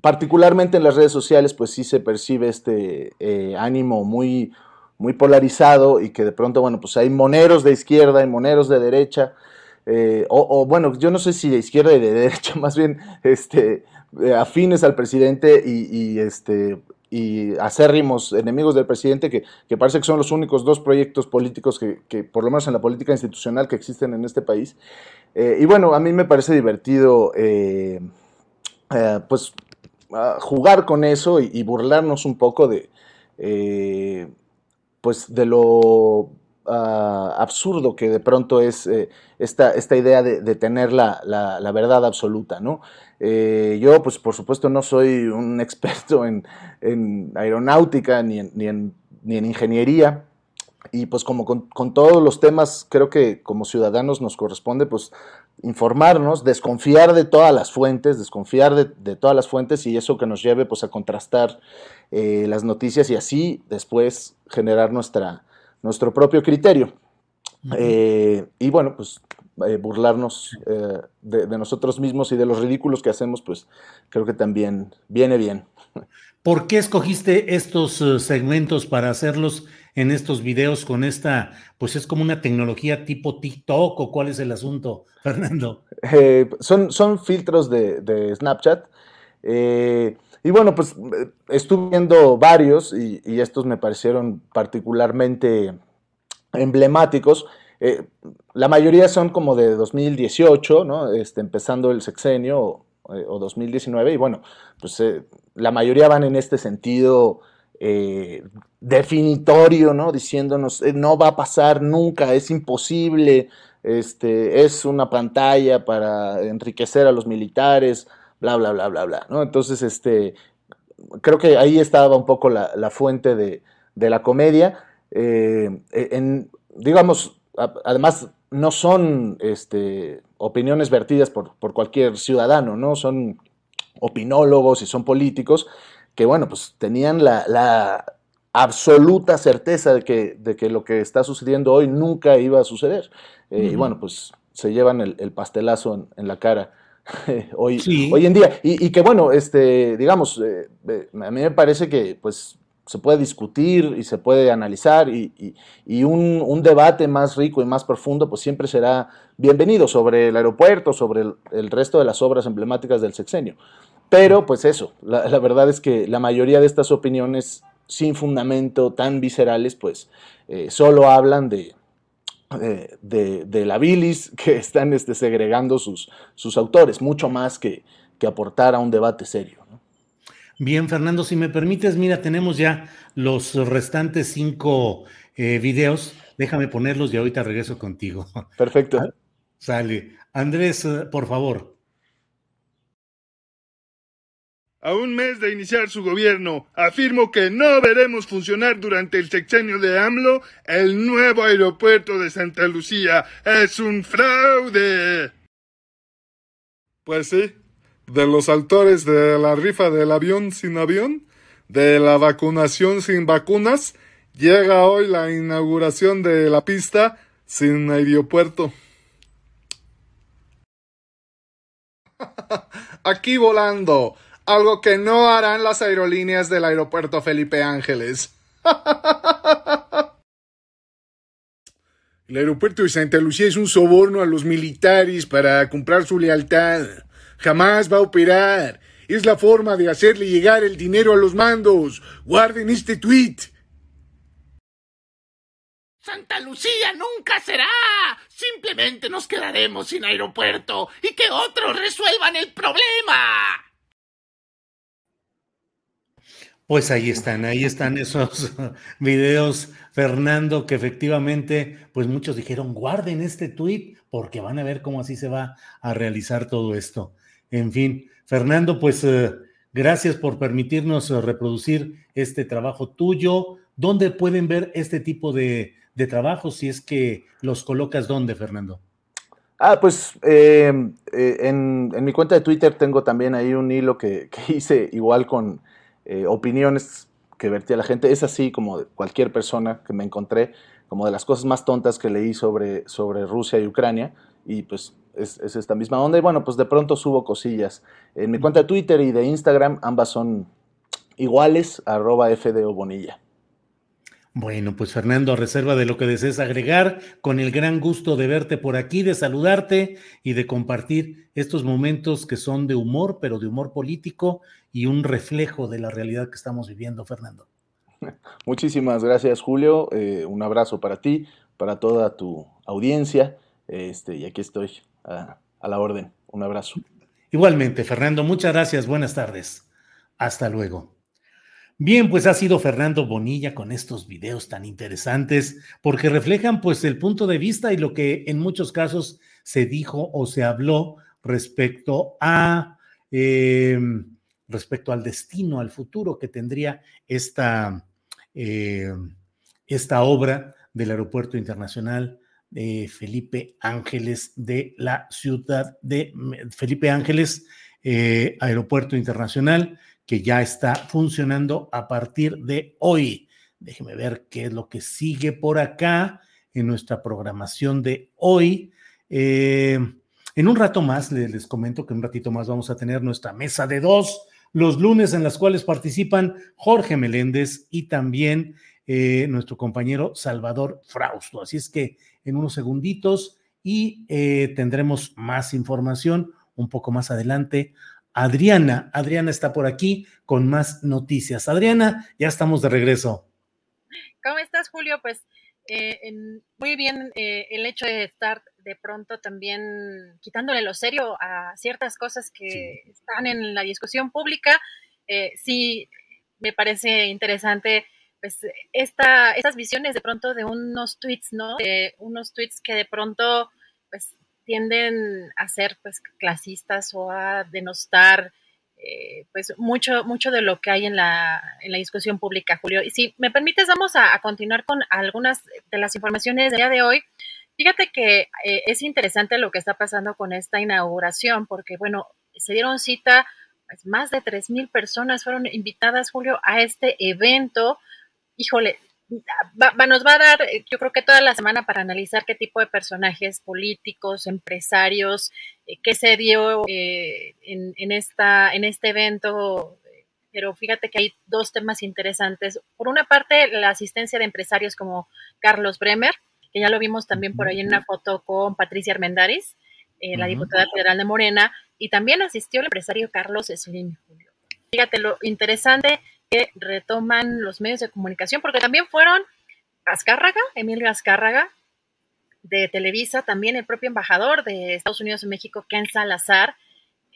particularmente en las redes sociales, pues sí se percibe este ánimo muy, muy polarizado y que de pronto, bueno, pues hay moneros de izquierda y moneros de derecha. O, bueno, yo no sé si de izquierda y de derecha, más bien este, afines al presidente y, este, y acérrimos enemigos del presidente, que, parece que son los únicos dos proyectos políticos que, por lo menos en la política institucional, que existen en este país. y bueno, a mí me parece divertido, pues jugar con eso y, burlarnos un poco de, eh, pues de lo ah, absurdo que de pronto es eh, esta, esta, idea de, tener la, la, verdad absoluta, ¿no? Eh, yo, pues por supuesto, no soy un experto en, en aeronáutica ni en, ni en, ni en ingeniería, y pues como con, con, todos los temas, creo que como ciudadanos nos corresponde pues informarnos, desconfiar de todas las fuentes, desconfiar de, todas las fuentes y eso que nos lleve pues a contrastar eh, las noticias y así después generar nuestra, nuestro propio criterio. Eh, y bueno, pues eh, burlarnos de, de, nosotros mismos y de los ridículos que hacemos, pues creo que también viene bien. ¿Por qué escogiste estos segmentos para hacerlos en estos videos con esta, pues es como una tecnología tipo TikTok o cuál es el asunto, Fernando? Eh, son, son filtros de, Snapchat. Eh, y bueno, pues eh, estuve viendo varios y, estos me parecieron particularmente emblemáticos. La mayoría son como de 2018, ¿no? Este, empezando el sexenio o, o 2019 y bueno, pues la mayoría van en este sentido eh, definitorio, ¿no? Diciéndonos, eh, no va a pasar nunca, es imposible, este, es una pantalla para enriquecer a los militares, bla, bla, bla, bla, bla, ¿no? Entonces, este, creo que ahí estaba un poco la, fuente de, la comedia. Eh, digamos, además, no son este, opiniones vertidas por, por cualquier ciudadano, ¿no? Son opinólogos y son políticos que bueno, pues tenían la, absoluta certeza de que, de que, lo que está sucediendo hoy nunca iba a suceder. Eh, y bueno, pues se llevan el, pastelazo en, la cara hoy, hoy en día. Y, que bueno, este, digamos, eh, eh, a mí me parece que pues se puede discutir y se puede analizar y, un, debate más rico y más profundo pues siempre será bienvenido sobre el aeropuerto, sobre el resto de las obras emblemáticas del sexenio. Pero pues eso, la, verdad es que la mayoría de estas opiniones sin fundamento, tan viscerales, pues eh, solo hablan de, de, la bilis que están este, segregando sus, sus autores, mucho más que, que aportar a un debate serio. Bien, Fernando, si me permites, mira, tenemos ya los restantes cinco eh, videos. Déjame ponerlos y ahorita regreso contigo. Perfecto. Sale. Andrés, eh, por favor. A un mes de iniciar su gobierno, afirmo que no veremos funcionar durante el sexenio de AMLO el nuevo aeropuerto de Santa Lucía. Es un fraude. Pues sí, de los autores de la rifa del avión sin avión, de la vacunación sin vacunas, llega hoy la inauguración de la pista sin aeropuerto. Aquí volando algo que no harán las aerolíneas del aeropuerto Felipe Ángeles. El aeropuerto de Santa Lucía es un soborno a los militares para comprar su lealtad. Jamás va a operar. Es la forma de hacerle llegar el dinero a los mandos. Guarden este tweet. Santa Lucía nunca será. Simplemente nos quedaremos sin aeropuerto y que otros resuelvan el problema. Pues ahí están, ahí están esos videos, Fernando, que efectivamente, pues muchos dijeron, guarden este tweet porque van a ver cómo así se va a realizar todo esto. En fin, Fernando, pues eh, gracias por permitirnos eh, reproducir este trabajo tuyo. ¿Dónde pueden ver este tipo de, trabajos si es que los colocas dónde, Fernando? Ah, pues eh, en, mi cuenta de Twitter tengo también ahí un hilo que hice igual con opiniones que vertía la gente. Es así como de cualquier persona que me encontré, como de las cosas más tontas que leí sobre, sobre Rusia y Ucrania. Y pues es, es, esta misma onda. Y bueno, pues de pronto subo cosillas. En mi cuenta de Twitter y de Instagram, ambas son iguales, arroba FDO Bonilla. Bueno, pues Fernando, a reserva de lo que desees agregar, con el gran gusto de verte por aquí, de saludarte y de compartir estos momentos que son de humor, pero de humor político y un reflejo de la realidad que estamos viviendo, Fernando. Muchísimas gracias, Julio. Eh, un abrazo para ti, para toda tu audiencia. Este, y aquí estoy a, la orden. Un abrazo. Igualmente, Fernando, muchas gracias. Buenas tardes. Hasta luego. Bien, pues ha sido Fernando Bonilla con estos videos tan interesantes porque reflejan pues el punto de vista y lo que en muchos casos se dijo o se habló respecto a eh, respecto al destino, al futuro que tendría esta, eh, esta obra del Aeropuerto Internacional de Felipe Ángeles de la ciudad de Felipe Ángeles, eh, Aeropuerto Internacional que ya está funcionando a partir de hoy. Déjeme ver qué es lo que sigue por acá en nuestra programación de hoy. Eh, en un rato más, les, comento que un ratito más vamos a tener nuestra mesa de dos, los lunes en las cuales participan Jorge Meléndez y también eh, nuestro compañero Salvador Frausto. Así es que en unos segunditos y eh, tendremos más información un poco más adelante Adriana. Adriana está por aquí con más noticias. Adriana, ya estamos de regreso. ¿Cómo estás, Julio? Pues eh, muy bien eh, el hecho de estar de pronto también quitándole lo serio a ciertas cosas que están en la discusión pública. Eh, sí, me parece interesante pues esta, estas visiones de pronto de unos tweets, ¿no? De unos tweets que de pronto pues tienden a ser pues clasistas o a denostar eh, pues mucho, mucho de lo que hay en la, en la discusión pública, Julio. Y si me permites, vamos a, continuar con algunas de las informaciones del día de hoy. Fíjate que eh, es interesante lo que está pasando con esta inauguración, porque bueno, se dieron cita, pues, más de 3.000 personas fueron invitadas, Julio, a este evento. Híjole, nos va a dar, eh, yo creo que toda la semana para analizar qué tipo de personajes políticos, empresarios, eh, qué se dio eh, en, esta, en este evento. Pero fíjate que hay dos temas interesantes. Por una parte, la asistencia de empresarios como Carlos Bremer, que ya lo vimos también por ahí en una foto con Patricia Armendaris, la diputada federal de Morena, y también asistió el empresario Carlos Slim. Fíjate lo interesante retoman los medios de comunicación, porque también fueron Azcárraga, Emilio Azcárraga, de Televisa, también el propio embajador de Estados Unidos en México, Ken Salazar,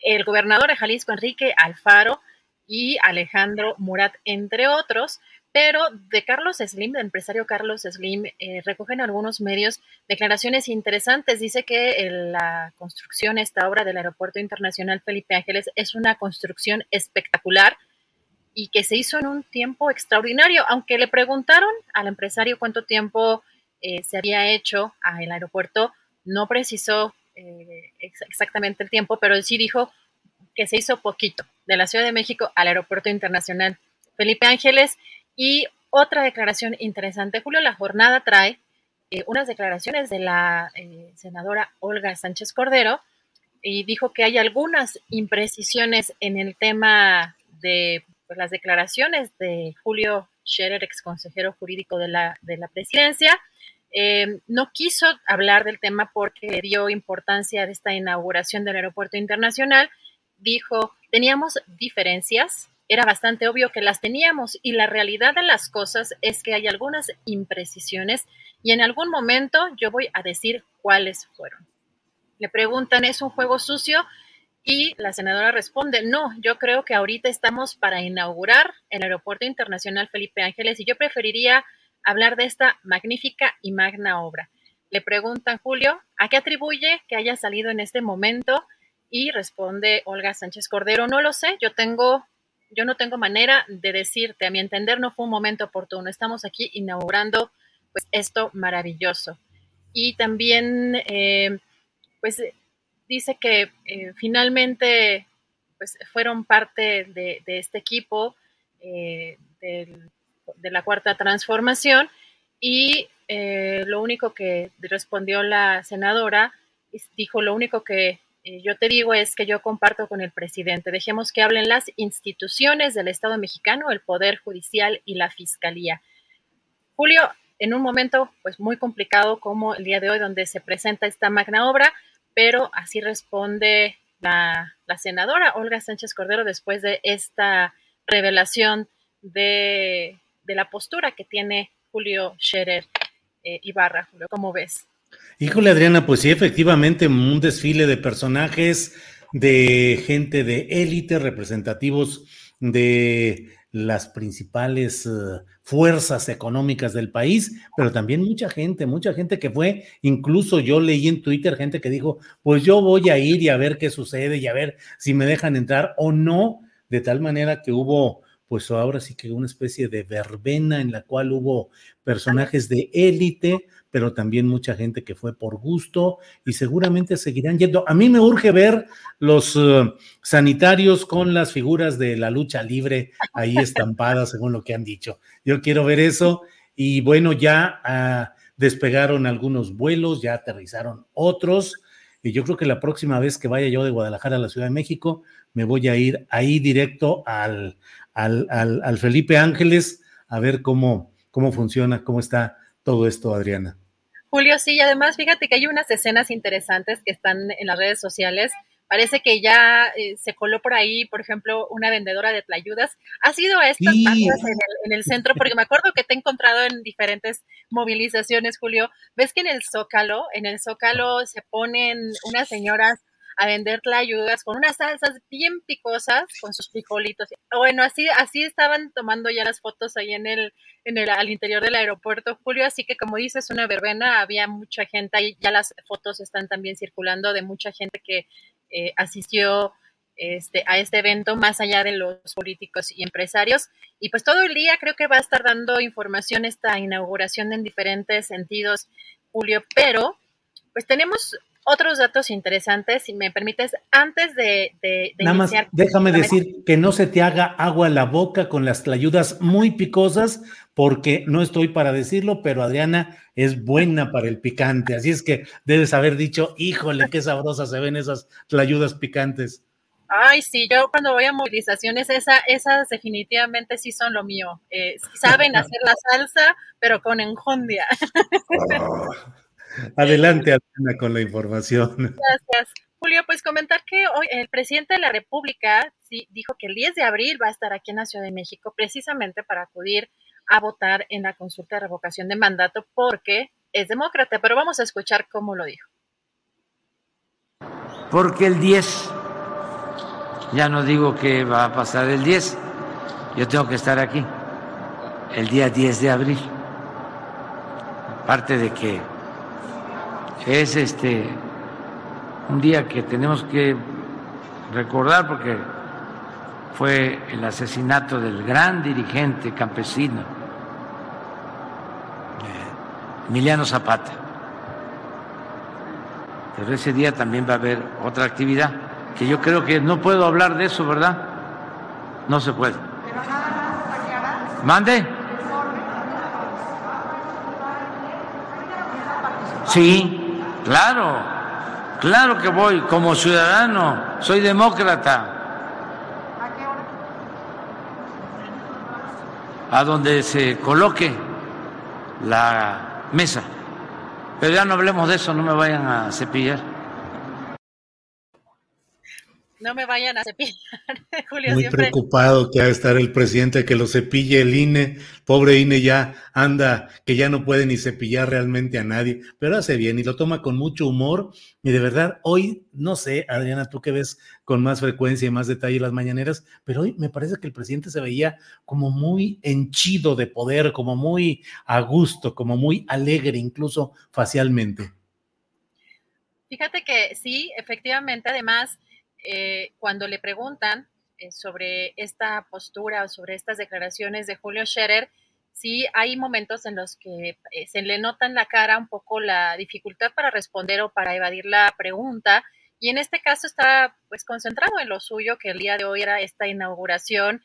el gobernador de Jalisco, Enrique Alfaro, y Alejandro Murat, entre otros. Pero de Carlos Slim, del empresario Carlos Slim, eh, recogen algunos medios declaraciones interesantes. Dice que la construcción, esta obra del Aeropuerto Internacional Felipe Ángeles, es una construcción espectacular y que se hizo en un tiempo extraordinario. Aunque le preguntaron al empresario cuánto tiempo eh, se había hecho al aeropuerto, no precisó eh, exactamente el tiempo, pero sí dijo que se hizo poquito de la Ciudad de México al Aeropuerto Internacional Felipe Ángeles. Y otra declaración interesante, Julio, la jornada trae eh, unas declaraciones de la senadora Olga Sánchez Cordero y dijo que hay algunas imprecisiones en el tema de pues, las declaraciones de Julio Scherer, ex consejero jurídico de la, de la presidencia. Eh, no quiso hablar del tema porque dio importancia a esta inauguración del aeropuerto internacional. Dijo, teníamos diferencias, era bastante obvio que las teníamos y la realidad de las cosas es que hay algunas imprecisiones y en algún momento yo voy a decir cuáles fueron. Le preguntan, ¿es un juego sucio? Y la senadora responde, no, yo creo que ahorita estamos para inaugurar el Aeropuerto Internacional Felipe Ángeles y yo preferiría hablar de esta magnífica y magna obra. Le preguntan, Julio, ¿a qué atribuye que haya salido en este momento? Y responde Olga Sánchez Cordero, no lo sé, yo tengo, yo no tengo manera de decirte, a mi entender no fue un momento oportuno, estamos aquí inaugurando pues esto maravilloso. Y también, eh, pues dice que eh, finalmente pues, fueron parte de, este equipo eh, de la cuarta transformación y eh, lo único que respondió la senadora dijo, lo único que eh, yo te digo es que yo comparto con el presidente, dejemos que hablen las instituciones del Estado mexicano, el Poder Judicial y la Fiscalía. Julio, en un momento pues muy complicado como el día de hoy, donde se presenta esta magna obra, pero así responde la, senadora Olga Sánchez Cordero después de esta revelación de, la postura que tiene Julio Scherer eh, Ibarra. Julio, ¿cómo ves? Híjole, Adriana, pues sí, efectivamente, un desfile de personajes, de gente de élite, representativos de las principales eh, fuerzas económicas del país, pero también mucha gente, mucha gente que fue, incluso yo leí en Twitter gente que dijo, pues yo voy a ir y a ver qué sucede y a ver si me dejan entrar o no, de tal manera que hubo, pues ahora sí que una especie de verbena en la cual hubo personajes de élite, pero también mucha gente que fue por gusto y seguramente seguirán yendo. A mí me urge ver los uh, sanitarios con las figuras de la lucha libre ahí estampadas, según lo que han dicho. Yo quiero ver eso y bueno, ya uh, despegaron algunos vuelos, ya aterrizaron otros. Y yo creo que la próxima vez que vaya yo de Guadalajara a la Ciudad de México, me voy a ir ahí directo al, al, al, al Felipe Ángeles a ver cómo, cómo funciona, cómo está todo esto, Adriana. Julio, sí, y además fíjate que hay unas escenas interesantes que están en las redes sociales. Parece que ya eh, se coló por ahí, por ejemplo, una vendedora de tlayudas. ¿Ha sido estas en el, en el centro? Porque me acuerdo que te he encontrado en diferentes movilizaciones, Julio. ¿Ves que en el Zócalo, en el Zócalo se ponen unas señoras a vender ayudas con unas salsas bien picosas, con sus frijolitos. Bueno, así, así estaban tomando ya las fotos ahí en el, en el, al interior del aeropuerto, Julio, así que como dices, una verbena, había mucha gente, ahí ya las fotos están también circulando de mucha gente que eh, asistió este, a este evento, más allá de los políticos y empresarios. Y pues todo el día creo que va a estar dando información esta inauguración en diferentes sentidos, Julio, pero pues tenemos otros datos interesantes, si me permites, antes de, Nada Más déjame decir que no se te haga agua a la boca con las tlayudas muy picosas, porque no estoy para decirlo, pero Adriana es buena para el picante. Así es que debes haber dicho, híjole, qué sabrosas se ven esas tlayudas picantes. Ay, sí, yo cuando voy a movilizaciones, esa, esas definitivamente sí son lo mío. Eh, saben hacer la salsa, pero con enjundia. Adelante, Adriana, con la información. Gracias. Julio, pues comentar que hoy el presidente de la República sí, dijo que el 10 de abril va a estar aquí en la Ciudad de México precisamente para acudir a votar en la consulta de revocación de mandato porque es demócrata, pero vamos a escuchar cómo lo dijo. Porque el 10, ya no digo que va a pasar el 10, yo tengo que estar aquí el día 10 de abril. Aparte de que es este un día que tenemos que recordar porque fue el asesinato del gran dirigente campesino Emiliano Zapata. Pero ese día también va a haber otra actividad que yo creo que no puedo hablar de eso, ¿verdad? No se puede. Mande. Sí. Claro, claro que voy como ciudadano, soy demócrata. A donde se coloque la mesa. Pero ya no hablemos de eso, no me vayan a cepillar. No me vayan a cepillar, Julio. Muy preocupado que ha de estar el presidente que lo cepille el INE. Pobre INE ya anda, que ya no puede ni cepillar realmente a nadie, pero hace bien y lo toma con mucho humor. Y de verdad, hoy, no sé, Adriana, tú que ves con más frecuencia y más detalle las mañaneras, pero hoy me parece que el presidente se veía como muy henchido de poder, como muy a gusto, como muy alegre, incluso facialmente. Fíjate que sí, efectivamente, además eh, cuando le preguntan eh, sobre esta postura o sobre estas declaraciones de Julio Scherer, sí hay momentos en los que eh, se le nota en la cara un poco la dificultad para responder o para evadir la pregunta. Y en este caso está pues concentrado en lo suyo, que el día de hoy era esta inauguración.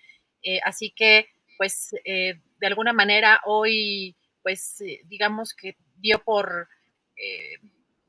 así que pues de alguna manera hoy pues digamos que dio por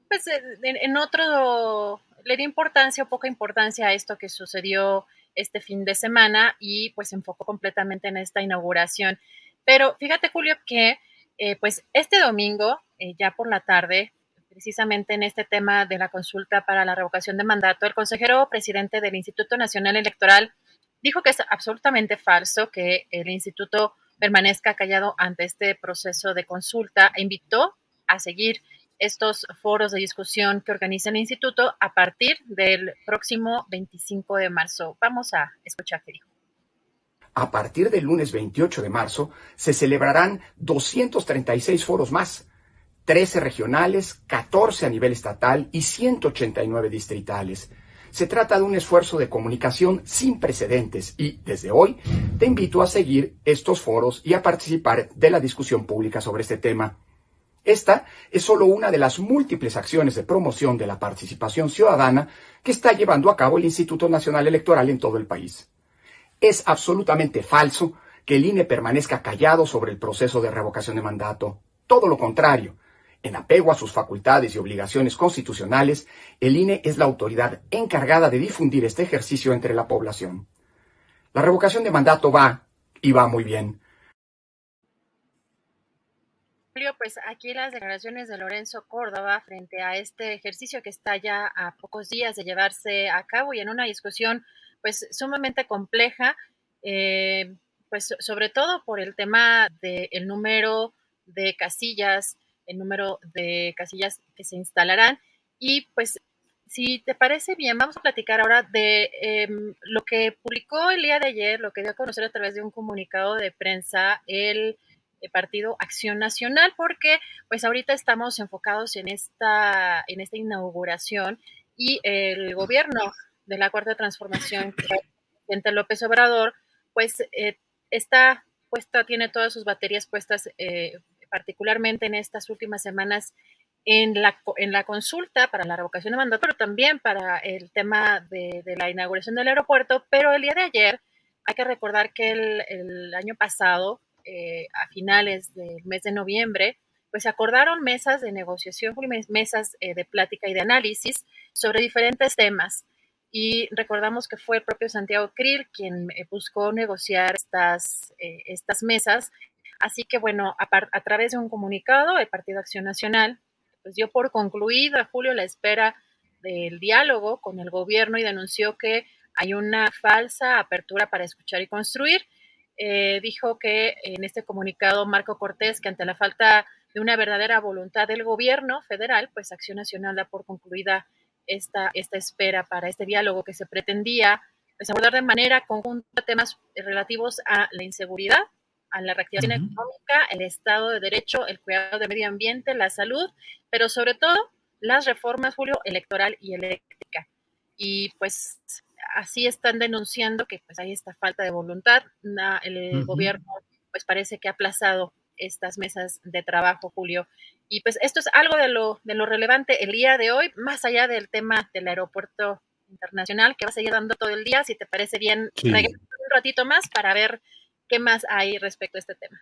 pues en, otro, le dio importancia o poca importancia a esto que sucedió este fin de semana y pues se enfocó completamente en esta inauguración. Pero fíjate, Julio, que eh, pues este domingo, eh, ya por la tarde, precisamente en este tema de la consulta para la revocación de mandato, el consejero presidente del Instituto Nacional Electoral dijo que es absolutamente falso que el instituto permanezca callado ante este proceso de consulta e invitó a seguir estos foros de discusión que organiza el instituto a partir del próximo 25 de marzo. Vamos a escuchar qué dijo. A partir del lunes 28 de marzo se celebrarán 236 foros más, 13 regionales, 14 a nivel estatal y 189 distritales. Se trata de un esfuerzo de comunicación sin precedentes y, desde hoy, te invito a seguir estos foros y a participar de la discusión pública sobre este tema. Esta es solo una de las múltiples acciones de promoción de la participación ciudadana que está llevando a cabo el Instituto Nacional Electoral en todo el país. Es absolutamente falso que el INE permanezca callado sobre el proceso de revocación de mandato. Todo lo contrario. En apego a sus facultades y obligaciones constitucionales, el INE es la autoridad encargada de difundir este ejercicio entre la población. La revocación de mandato va, y va muy bien. Pues aquí las declaraciones de Lorenzo Córdoba frente a este ejercicio que está ya a pocos días de llevarse a cabo y en una discusión pues sumamente compleja, eh, pues sobre todo por el tema del número de casillas, el número de casillas que se instalarán. Y pues si te parece bien, vamos a platicar ahora de em, lo que publicó el día de ayer, lo que dio a conocer a través de un comunicado de prensa el partido Acción Nacional, porque pues ahorita estamos enfocados en esta, en esta inauguración y el gobierno de la Cuarta Transformación, el presidente López Obrador, pues eh, está puesta, tiene todas sus baterías puestas, eh, particularmente en estas últimas semanas, en la, en la consulta para la revocación de mandato, pero también para el tema de, la inauguración del aeropuerto. Pero el día de ayer, hay que recordar que el, año pasado, eh, a finales del mes de noviembre, pues se acordaron mesas de negociación, mesas de plática y de análisis sobre diferentes temas y recordamos que fue el propio Santiago Krill quien eh, buscó negociar estas, eh, estas mesas. Así que bueno, a, través de un comunicado, el Partido Acción Nacional pues dio por concluida, Julio, la espera del diálogo con el gobierno y denunció que hay una falsa apertura para escuchar y construir. Eh, dijo que en este comunicado Marco Cortés que ante la falta de una verdadera voluntad del gobierno federal, pues Acción Nacional da por concluida esta, esta espera para este diálogo que se pretendía pues, abordar de manera conjunta temas relativos a la inseguridad, a la reactivación económica, el Estado de Derecho, el cuidado del medio ambiente, la salud, pero sobre todo las reformas, Julio, electoral y eléctrica. Y pues así están denunciando que pues hay esta falta de voluntad. el gobierno pues parece que ha aplazado estas mesas de trabajo, Julio. Y pues esto es algo de lo, de lo relevante el día de hoy, más allá del tema del aeropuerto internacional que va a seguir dando todo el día. Si te parece bien, un ratito más para ver qué más hay respecto a este tema.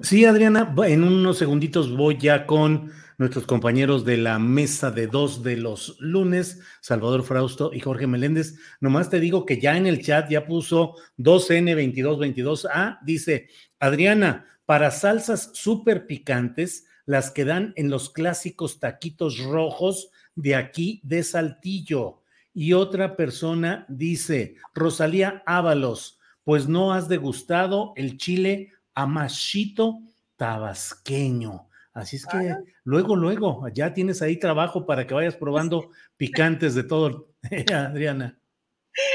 Sí, Adriana, en unos segunditos voy ya con nuestros compañeros de la mesa de dos de los lunes, Salvador Frausto y Jorge Meléndez. Nomás te digo que ya en el chat ya puso 2N2222A, dice Adriana, para salsas súper picantes, las que dan en los clásicos taquitos rojos de aquí de Saltillo. Y otra persona dice, Rosalía Ábalos, pues no has degustado el chile amachito tabasqueño. Así es que luego, luego, ya tienes ahí trabajo para que vayas probando picantes de todo, Adriana.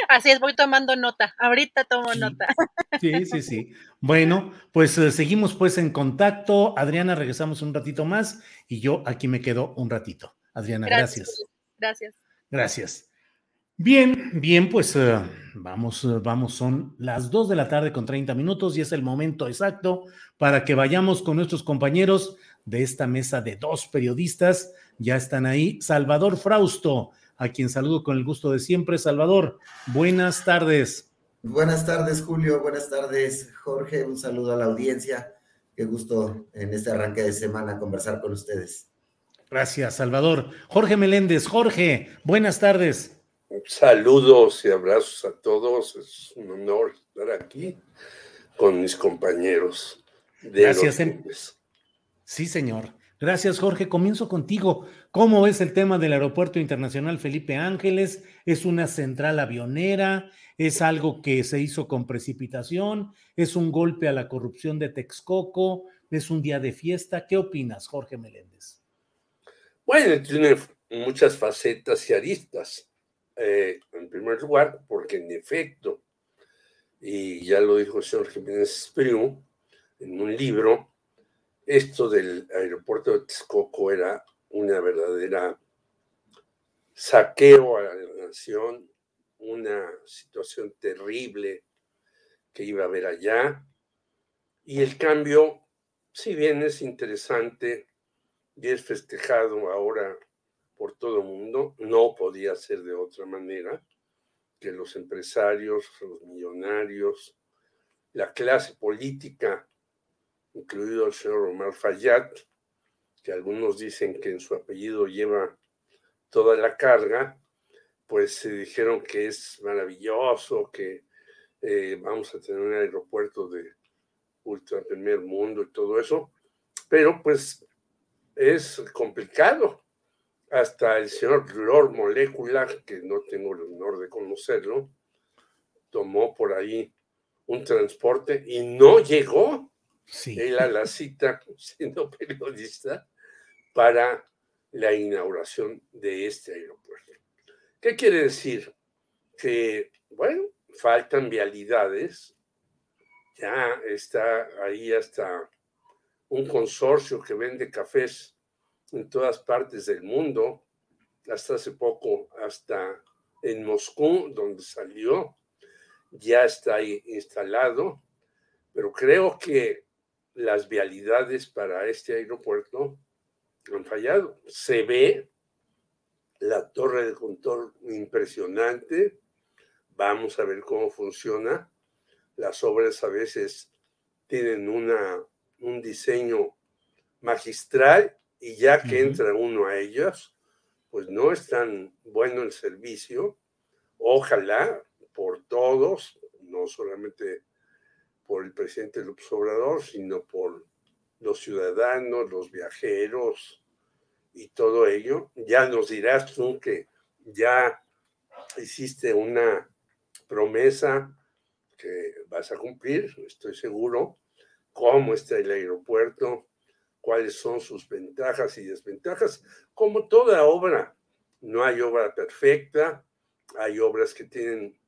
Así es, voy tomando nota. Ahorita tomo nota. Sí, sí, sí. Bueno, pues eh, seguimos pues en contacto. Adriana, regresamos un ratito más y yo aquí me quedo un ratito. Adriana, gracias. Gracias. Gracias. Bien, bien, pues eh, vamos, eh, vamos, son las dos de la tarde con 30 minutos y es el momento exacto para que vayamos con nuestros compañeros de esta mesa de dos periodistas. Ya están ahí. Salvador Frausto, a quien saludo con el gusto de siempre. Salvador, buenas tardes. Buenas tardes, Julio. Buenas tardes, Jorge. Un saludo a la audiencia. Qué gusto en este arranque de semana conversar con ustedes. Gracias, Salvador. Jorge Meléndez, Jorge, buenas tardes. Saludos y abrazos a todos. Es un honor estar aquí con mis compañeros. De Gracias. Los sí, señor. Gracias, Jorge. Comienzo contigo. ¿Cómo es el tema del Aeropuerto Internacional Felipe Ángeles? ¿Es una central avionera? ¿Es algo que se hizo con precipitación? ¿Es un golpe a la corrupción de Texcoco? ¿Es un día de fiesta? ¿Qué opinas, Jorge Meléndez? Bueno, tiene muchas facetas y aristas. Eh, en primer lugar, porque en efecto, y ya lo dijo el señor Jiménez Espriu en un libro, esto del aeropuerto de Texcoco era una verdadera saqueo a la nación, una situación terrible que iba a haber allá. Y el cambio, si bien es interesante y es festejado ahora por todo el mundo, no podía ser de otra manera que los empresarios, los millonarios, la clase política incluido el señor Omar Fayad, que algunos dicen que en su apellido lleva toda la carga, pues se dijeron que es maravilloso, que eh, vamos a tener un aeropuerto de ultra primer mundo y todo eso, pero pues es complicado. Hasta el señor Lord Molecular, que no tengo el honor de conocerlo, tomó por ahí un transporte y no llegó él a la cita siendo periodista para la inauguración de este aeropuerto. ¿Qué quiere decir? Que, bueno, faltan vialidades, ya está ahí hasta un consorcio que vende cafés en todas partes del mundo, hasta hace poco, hasta en Moscú, donde salió, ya está ahí instalado, pero creo que las vialidades para este aeropuerto han fallado. Se ve la torre de control impresionante. Vamos a ver cómo funciona. Las obras a veces tienen una, un diseño magistral y ya que entra uno a ellas, pues no es tan bueno el servicio. Ojalá por todos, no solamente por el presidente López Obrador, sino por los ciudadanos, los viajeros y todo ello. Ya nos dirás tú que ya hiciste una promesa que vas a cumplir, estoy seguro, cómo está el aeropuerto, cuáles son sus ventajas y desventajas, como toda obra. No hay obra perfecta, hay obras que tienen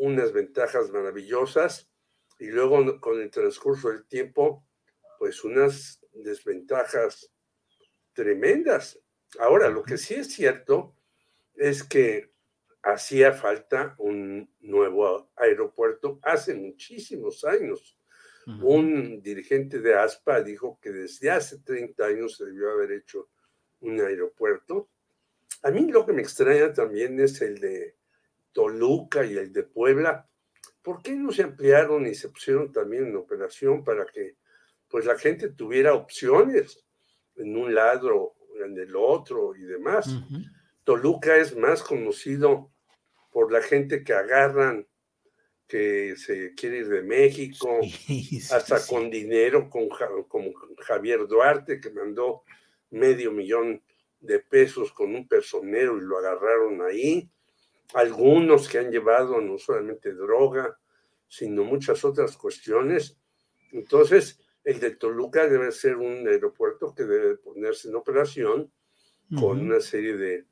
unas ventajas maravillosas y luego con el transcurso del tiempo, pues unas desventajas tremendas. Ahora, lo que sí es cierto es que hacía falta un nuevo aeropuerto hace muchísimos años. Un dirigente de ASPA dijo que desde hace 30 años se debió haber hecho un aeropuerto. A mí lo que me extraña también es el de Toluca y el de Puebla, ¿por qué no se ampliaron y se pusieron también en operación para que pues la gente tuviera opciones en un lado, en el otro y demás? Toluca es más conocido por la gente que agarran que se quiere ir de México, hasta con dinero, con, como Javier Duarte, que mandó medio millón de pesos con un personero y lo agarraron ahí algunos que han llevado no solamente droga, sino muchas otras cuestiones. Entonces, el de Toluca debe ser un aeropuerto que debe ponerse en operación con una serie de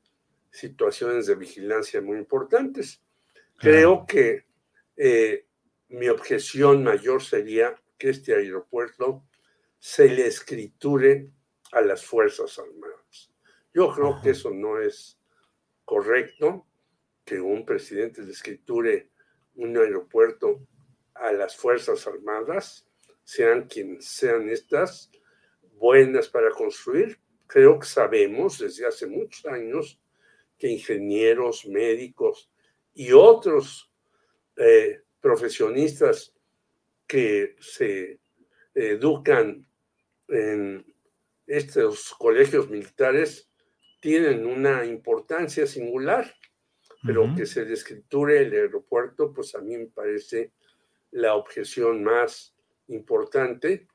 situaciones de vigilancia muy importantes. Creo que eh, mi objeción mayor sería que este aeropuerto se le escriture a las Fuerzas Armadas. Yo creo que eso no es correcto que un presidente le escriture un aeropuerto a las Fuerzas Armadas, sean quienes sean estas, buenas para construir. Creo que sabemos desde hace muchos años que ingenieros, médicos y otros eh, profesionistas que se educan en estos colegios militares tienen una importancia singular, pero que se descriture el aeropuerto, pues a mí me parece la objeción más importante.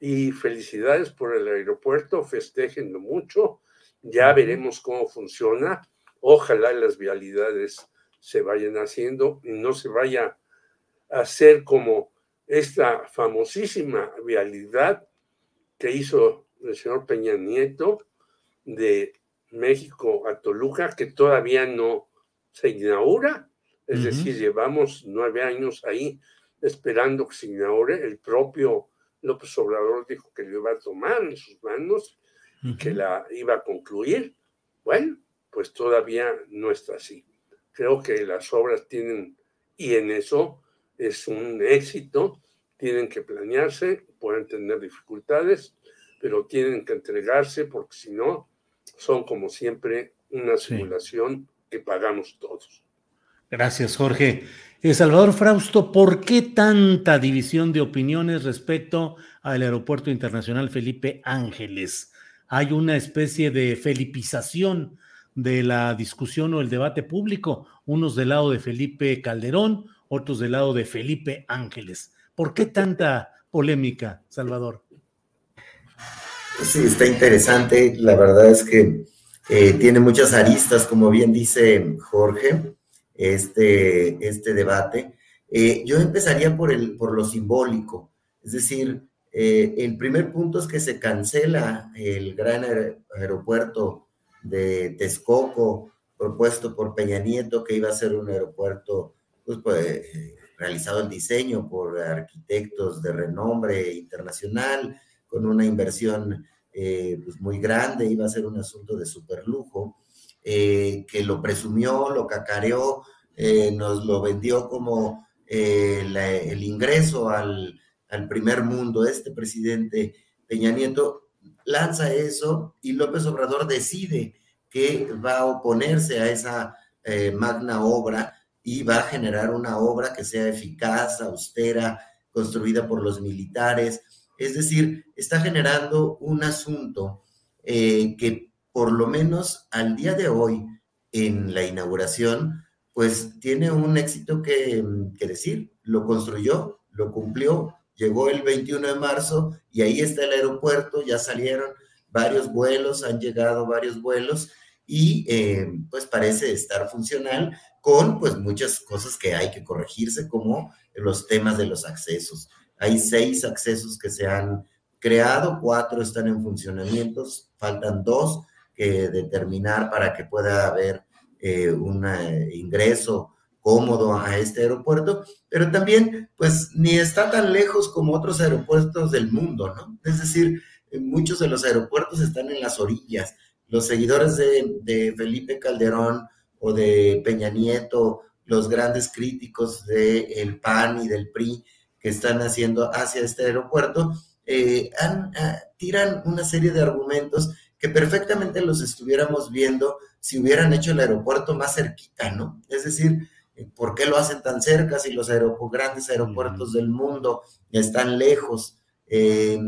Y felicidades por el aeropuerto, festejenlo mucho, ya veremos cómo funciona. Ojalá las vialidades se vayan haciendo y no se vaya a hacer como esta famosísima vialidad que hizo el señor Peña Nieto de México a Toluca, que todavía no se inaugura. Es decir, llevamos nueve años ahí esperando que se inaugure. El propio López Obrador dijo que lo iba a tomar en sus manos y que la iba a concluir. Bueno, pues todavía no está así. Creo que las obras tienen, y en eso es un éxito, tienen que planearse, pueden tener dificultades, pero tienen que entregarse porque si no, son como siempre una simulación que pagamos todos. Gracias, Jorge. Eh, Salvador Frausto, ¿por qué tanta división de opiniones respecto al Aeropuerto Internacional Felipe Ángeles? Hay una especie de felipización de la discusión o el debate público, unos del lado de Felipe Calderón, otros del lado de Felipe Ángeles. ¿Por qué tanta polémica, Salvador? Sí, está interesante. La verdad es que eh, tiene muchas aristas, como bien dice Jorge, este, este debate. Eh, yo empezaría por, el, por lo simbólico, es decir, eh, el primer punto es que se cancela el gran aeropuerto de Texcoco propuesto por Peña Nieto, que iba a ser un aeropuerto, pues, pues realizado el diseño por arquitectos de renombre internacional, con una inversión eh, pues muy grande, iba a ser un asunto de superlujo, eh, que lo presumió, lo cacareó, eh, nos lo vendió como el ingreso al, al, primer mundo. Este presidente Peña Nieto lanza eso y López Obrador decide que va a oponerse a esa magna obra y va a generar una obra que sea eficaz, austera, construida por los militares, es decir, está generando un asunto eh, que por lo menos al día de hoy, en la inauguración, pues tiene un éxito que, decir. Lo construyó, lo cumplió, llegó el 21 de marzo y ahí está el aeropuerto, ya salieron varios vuelos, han llegado varios vuelos y eh, pues parece estar funcional con pues muchas cosas que hay que corregirse como los temas de los accesos. Hay seis accesos que se han creado, cuatro están en funcionamiento, faltan dos que determinar para que pueda haber eh, un eh, ingreso cómodo a este aeropuerto, pero también pues ni está tan lejos como otros aeropuertos del mundo, ¿no? Es decir, muchos de los aeropuertos están en las orillas. Los seguidores de, de Felipe Calderón o de Peña Nieto, los grandes críticos del PAN y del PRI, que están haciendo hacia este aeropuerto, eh, ah, tiran una serie de argumentos que perfectamente los estuviéramos viendo si hubieran hecho el aeropuerto más cerquita, ¿no? Es decir, eh, ¿por qué lo hacen tan cerca si los grandes aeropuertos del mundo están lejos? Eh,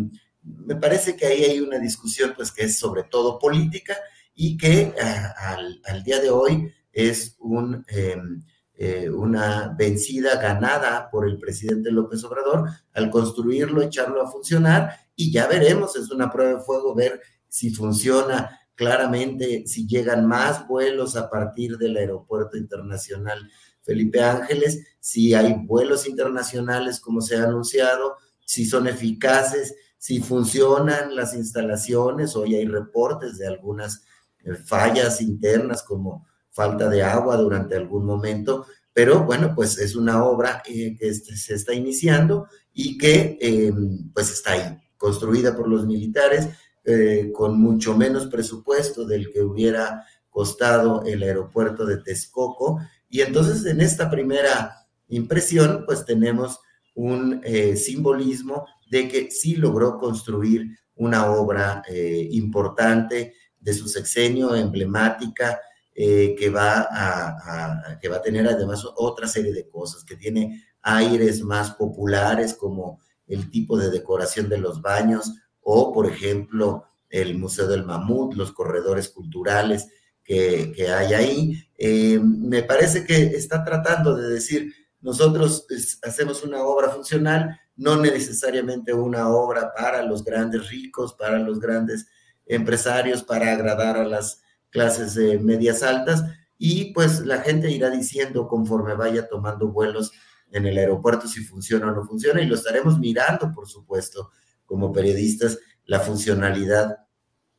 me parece que ahí hay una discusión, pues, que es sobre todo política y que ah, al, día de hoy es un em, eh, una vencida ganada por el presidente López Obrador al construirlo, echarlo a funcionar y ya veremos, es una prueba de fuego ver si funciona claramente, si llegan más vuelos a partir del aeropuerto internacional Felipe Ángeles, si hay vuelos internacionales como se ha anunciado, si son eficaces, si funcionan las instalaciones, hoy hay reportes de algunas eh, fallas internas como falta de agua durante algún momento, pero bueno, pues es una obra eh, que se está iniciando y que em, pues está ahí, construida por los militares, eh, con mucho menos presupuesto del que hubiera costado el aeropuerto de Texcoco. Y entonces en esta primera impresión, pues tenemos un eh, simbolismo de que sí logró construir una obra importante de su sexenio, emblemática, eh, que, va a, que va a tener además otra serie de cosas, que tiene aires más populares como el tipo de decoración de los baños o, por ejemplo, el Museo del Mamut, los corredores culturales que, hay ahí. Eh, me parece que está tratando de decir, nosotros hacemos una obra funcional, no necesariamente una obra para los grandes ricos, para los grandes empresarios, para agradar a las clases medias altas, y pues la gente irá diciendo conforme vaya tomando vuelos en el aeropuerto si funciona o no funciona, y lo estaremos mirando, por supuesto, como periodistas, la funcionalidad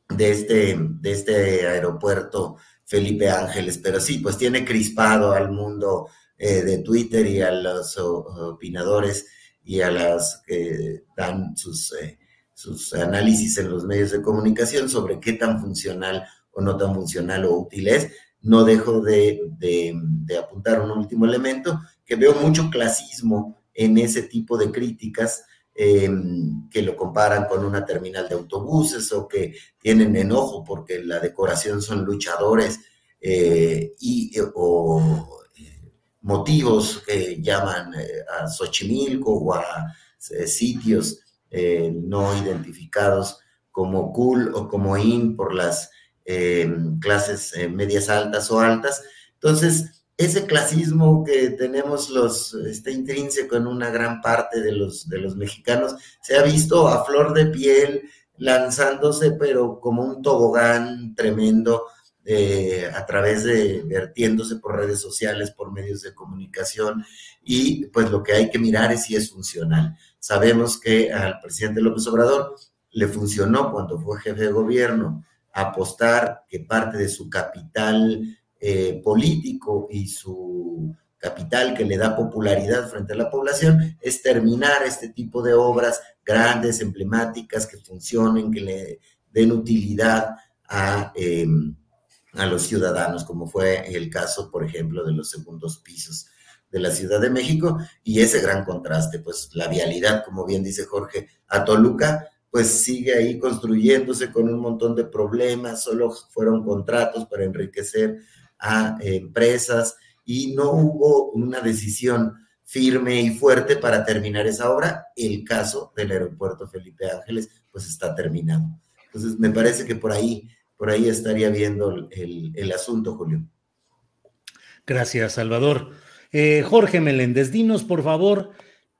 de este, de este aeropuerto Felipe Ángeles, pero sí, pues tiene crispado al mundo eh, de Twitter y a los opinadores y a las que dan sus, eh, sus análisis en los medios de comunicación sobre qué tan funcional o no tan funcional o útil es. No dejo de, apuntar un último elemento, que veo mucho clasismo en ese tipo de críticas Em, que lo comparan con una terminal de autobuses o que tienen enojo porque la decoración son luchadores eh, y, eh, o eh, motivos que llaman a Xochimilco o a sitios no identificados como cool o como in por las em, clases medias altas o altas. Entonces, ese clasismo que tenemos los, está intrínseco en una gran parte de los, de los mexicanos, se ha visto a flor de piel lanzándose, pero como un tobogán tremendo eh, a través de vertiéndose por redes sociales, por medios de comunicación, y pues lo que hay que mirar es si es funcional. Sabemos que al presidente López Obrador le funcionó cuando fue jefe de gobierno apostar que parte de su capital eh, político y su capital que le da popularidad frente a la población es terminar este tipo de obras grandes, emblemáticas, que funcionen, que le den utilidad a, em, a los ciudadanos, como fue el caso, por ejemplo, de los segundos pisos de la Ciudad de México y ese gran contraste, pues la vialidad, como bien dice Jorge, a Toluca, pues sigue ahí construyéndose con un montón de problemas, solo fueron contratos para enriquecer a empresas y no hubo una decisión firme y fuerte para terminar esa obra. El caso del aeropuerto Felipe Ángeles, pues está terminado. Entonces, me parece que por ahí, por ahí estaría viendo el, asunto, Julio. Gracias, Salvador. Eh, Jorge Meléndez, dinos, por favor,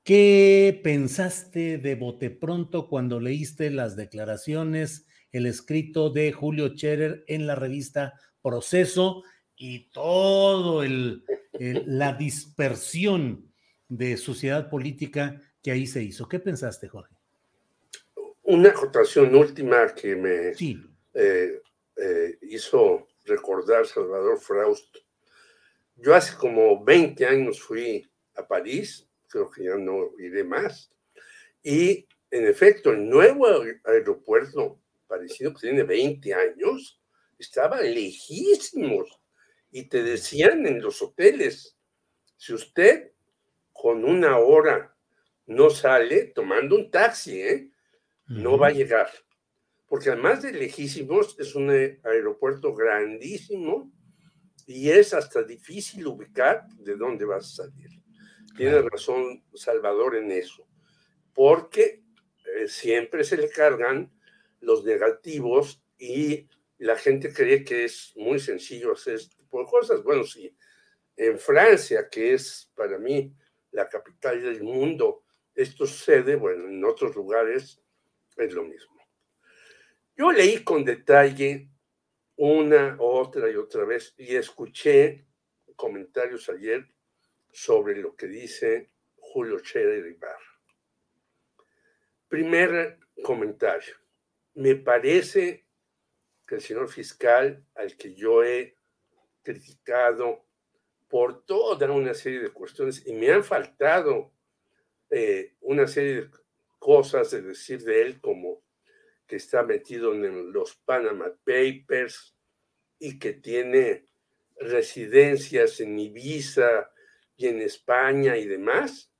¿qué pensaste de bote pronto cuando leíste las declaraciones, el escrito de Julio Scherer en la revista Proceso? y todo el, la dispersión de sociedad política que ahí se hizo. ¿Qué pensaste, Jorge? Una acotación última que me eh, eh, hizo recordar Salvador Fraust. Yo hace como 20 años fui a París, creo que ya no iré más, y en efecto el nuevo aeropuerto parecido que tiene 20 años estaba lejísimos y te decían en los hoteles, si usted con una hora no sale tomando un taxi, ¿eh? no va a llegar. Porque además de lejísimos, es un aeropuerto grandísimo y es hasta difícil ubicar de dónde vas a salir. Tiene razón Salvador en eso, porque eh, siempre se le cargan los negativos y la gente cree que es muy sencillo hacer por cosas. Bueno, sí, en Francia, que es para mí la capital del mundo, esto sucede, bueno, en otros lugares es lo mismo. Yo leí con detalle una, otra y otra vez y escuché comentarios ayer sobre lo que dice Julio Scherer Ibarra. Primer comentario. Me parece que el señor fiscal al que yo he criticado por toda una serie de cuestiones y me han faltado eh, una serie de cosas de decir de él como que está metido en los Panama Papers y que tiene residencias en Ibiza y en España y demás.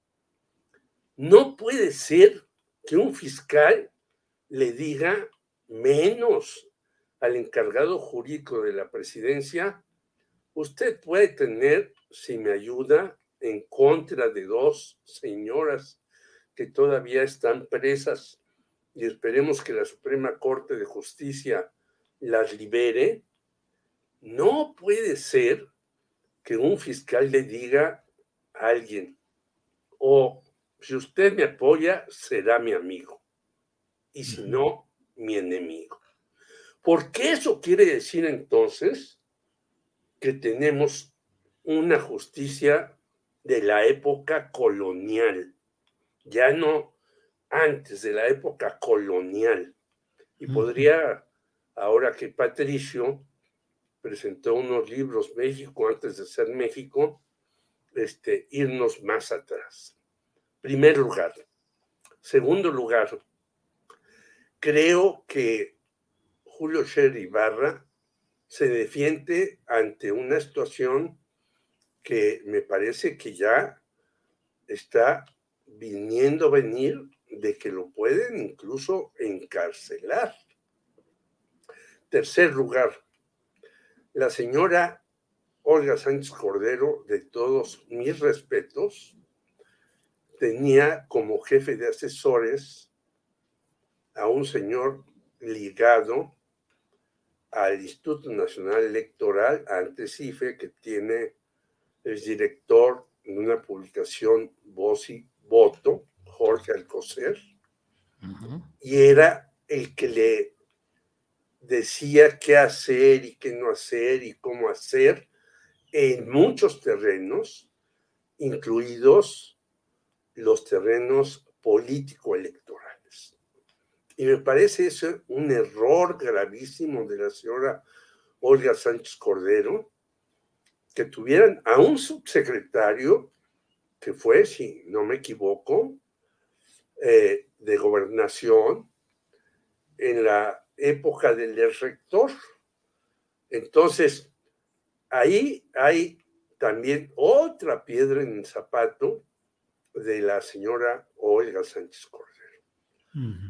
No puede ser que un fiscal le diga menos al encargado jurídico de la presidencia Usted puede tener, si me ayuda, en contra de dos señoras que todavía están presas y esperemos que la Suprema Corte de Justicia las libere, no puede ser que un fiscal le diga a alguien, o si usted me apoya, será mi amigo, y si no, mi enemigo. Porque eso quiere decir entonces que tenemos una justicia de la época colonial, ya no antes de la época colonial. Y podría, ahora que Patricio presentó unos libros México antes de ser México, este, irnos más atrás. Primer lugar. Segundo lugar, creo que Julio Scherer Ibarra se defiende ante una situación que me parece que ya está viniendo a venir de que lo pueden incluso encarcelar. Tercer lugar, la señora Olga Sánchez Cordero, de todos mis respetos, tenía como jefe de asesores a un señor ligado al Instituto Nacional Electoral, antes IFE, que tiene, es director de una publicación Voz y Voto, Jorge Alcocer, y era el que le decía qué hacer y qué no hacer y cómo hacer en muchos terrenos, incluidos los terrenos político-electorales. Y me parece eso un error gravísimo de la señora Olga Sánchez Cordero, que tuvieran a un subsecretario que fue, si no me equivoco, eh, de gobernación en la época del rector. Entonces, ahí hay también otra piedra en el zapato de la señora Olga Sánchez Cordero.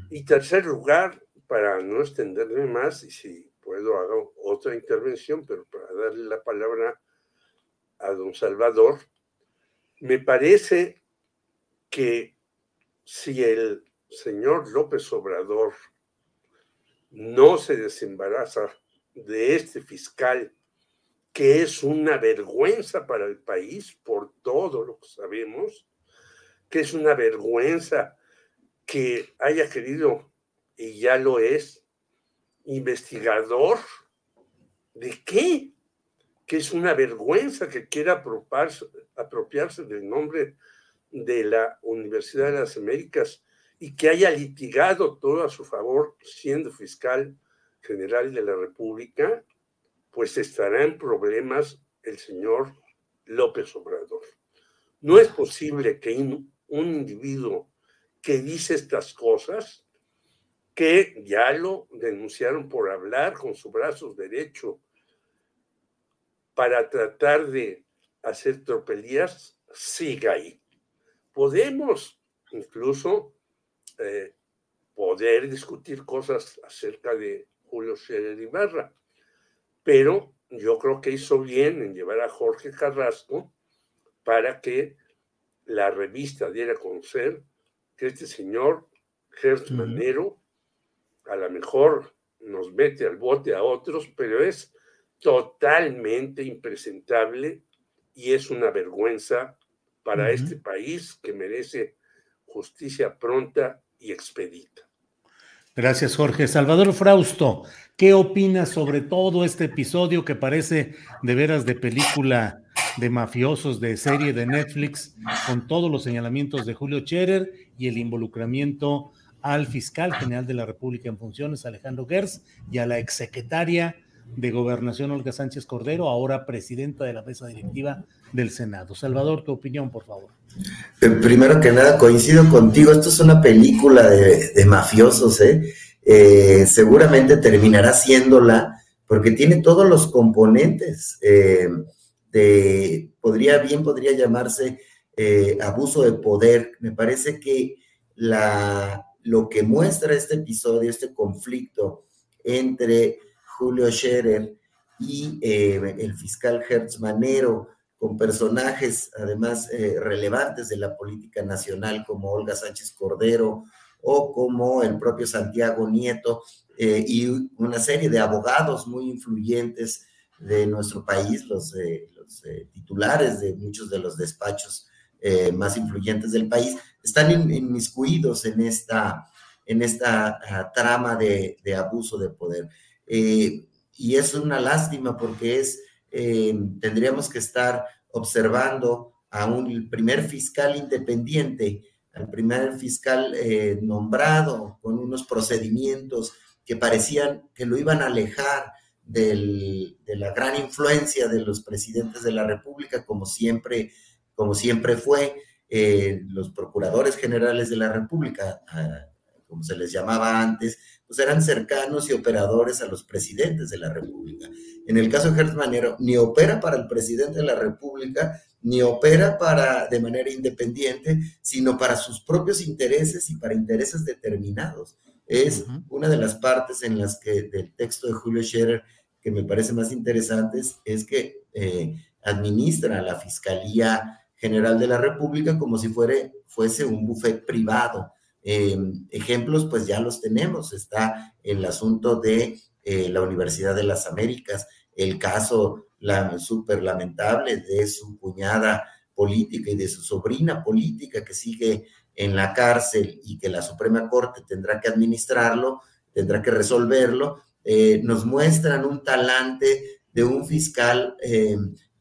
Y tercer lugar, para no extenderme más, y si puedo hago otra intervención, pero para darle la palabra a don Salvador, me parece que si el señor López Obrador no se desembaraza de este fiscal, que es una vergüenza para el país por todo lo que sabemos, que es una vergüenza que haya querido, y ya lo es, investigador. De qué, que es una vergüenza que quiera apropiarse, apropiarse del nombre de la Universidad de las Américas y que haya litigado todo a su favor siendo fiscal general de la República, pues estará en problemas el señor López Obrador. No es posible que un, individuo que dice estas cosas, que ya lo denunciaron por hablar con su brazo derecho para tratar de hacer tropelías, siga ahí. Podemos incluso eh, poder discutir cosas acerca de Julio Scherer Ibarra, pero yo creo que hizo bien en llevar a Jorge Carrasco para que la revista diera a conocer que este señor Gertz Manero a lo mejor nos mete al bote a otros, pero es totalmente impresentable y es una vergüenza para este país que merece justicia pronta y expedita. Gracias, Jorge. Salvador Frausto, ¿qué opinas sobre todo este episodio que parece de veras de película de mafiosos de serie de Netflix, con todos los señalamientos de Julio Scherer y el involucramiento al fiscal general de la República en funciones, Alejandro Gers, y a la exsecretaria de Gobernación, Olga Sánchez Cordero, ahora presidenta de la mesa directiva del Senado. Salvador, tu opinión, por favor. Eh, primero que nada, coincido contigo, esto es una película de, mafiosos, ¿eh? ¿eh? Seguramente terminará siéndola porque tiene todos los componentes. Eh, de, podría, bien podría llamarse abuso de poder. Me parece que la, lo que muestra este episodio, este conflicto entre Julio Scherer y el fiscal Hertz Manero, con personajes además eh, relevantes de la política nacional como Olga Sánchez Cordero o como el propio Santiago Nieto eh, y una serie de abogados muy influyentes de nuestro país, los, los titulares de muchos de los despachos más influyentes del país, están inmiscuidos en esta, en esta ah, trama de, de, abuso de poder. y es una lástima porque es, tendríamos que estar observando a un primer fiscal independiente, al primer fiscal eh, nombrado con unos procedimientos que parecían que lo iban a alejar de la gran influencia de los presidentes de la República, como siempre, como siempre fue, eh, los procuradores generales de la República, ah, como se les llamaba antes, pues eran cercanos y operadores a los presidentes de la República. En el caso de Gertz Manero, ni opera para el presidente de la República, ni opera para de manera independiente, sino para sus propios intereses y para intereses determinados. Es una de las partes en las que del texto de Julio Scherer que me parece más interesante es que eh, administra la Fiscalía General de la República como si fuese un buffet privado. Eh, ejemplos, pues ya los tenemos. Está el asunto de eh, la Universidad de las Américas, el caso la, súper lamentable de su cuñada política y de su sobrina política que sigue en la cárcel y que la Suprema Corte tendrá que administrarlo, tendrá que resolverlo, eh, nos muestran un talante de un fiscal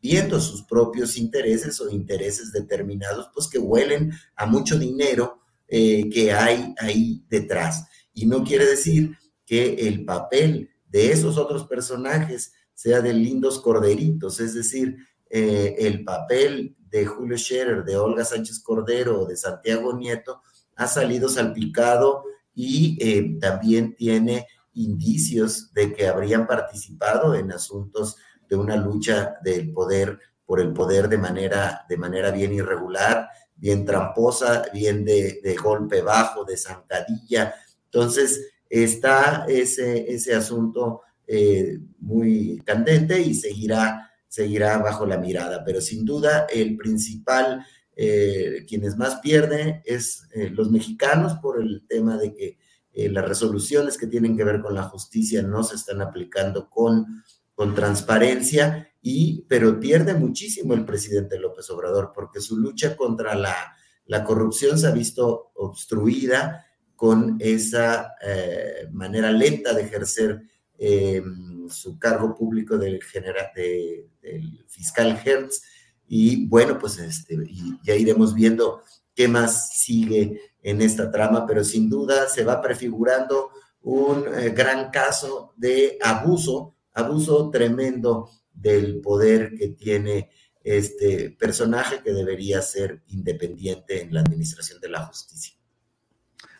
viendo sus propios intereses o intereses determinados, pues que huelen a mucho dinero que hay ahí detrás. Y no quiere decir que el papel de esos otros personajes sea de lindos corderitos, es decir, eh, el papel de Julio Scherer, de Olga Sánchez Cordero de Santiago Nieto ha salido salpicado y eh, también tiene indicios de que habrían participado en asuntos de una lucha del poder por el poder de manera, de manera bien irregular, bien tramposa, bien de, golpe bajo, de zancadilla. Entonces, está ese, ese asunto eh, muy candente y seguirá, seguirá bajo la mirada. Pero sin duda, el principal, eh, quienes más pierden es eh, los mexicanos por el tema de que las resoluciones que tienen que ver con la justicia no se están aplicando con, con transparencia, y, pero pierde muchísimo el presidente López Obrador porque su lucha contra la, la corrupción se ha visto obstruida con esa eh, manera lenta de ejercer eh, su cargo público del, del fiscal Hertz. Y bueno, pues este, y ya iremos viendo qué más sigue en esta trama, pero sin duda se va prefigurando un eh, gran caso de abuso, abuso tremendo del poder que tiene este personaje que debería ser independiente en la administración de la justicia.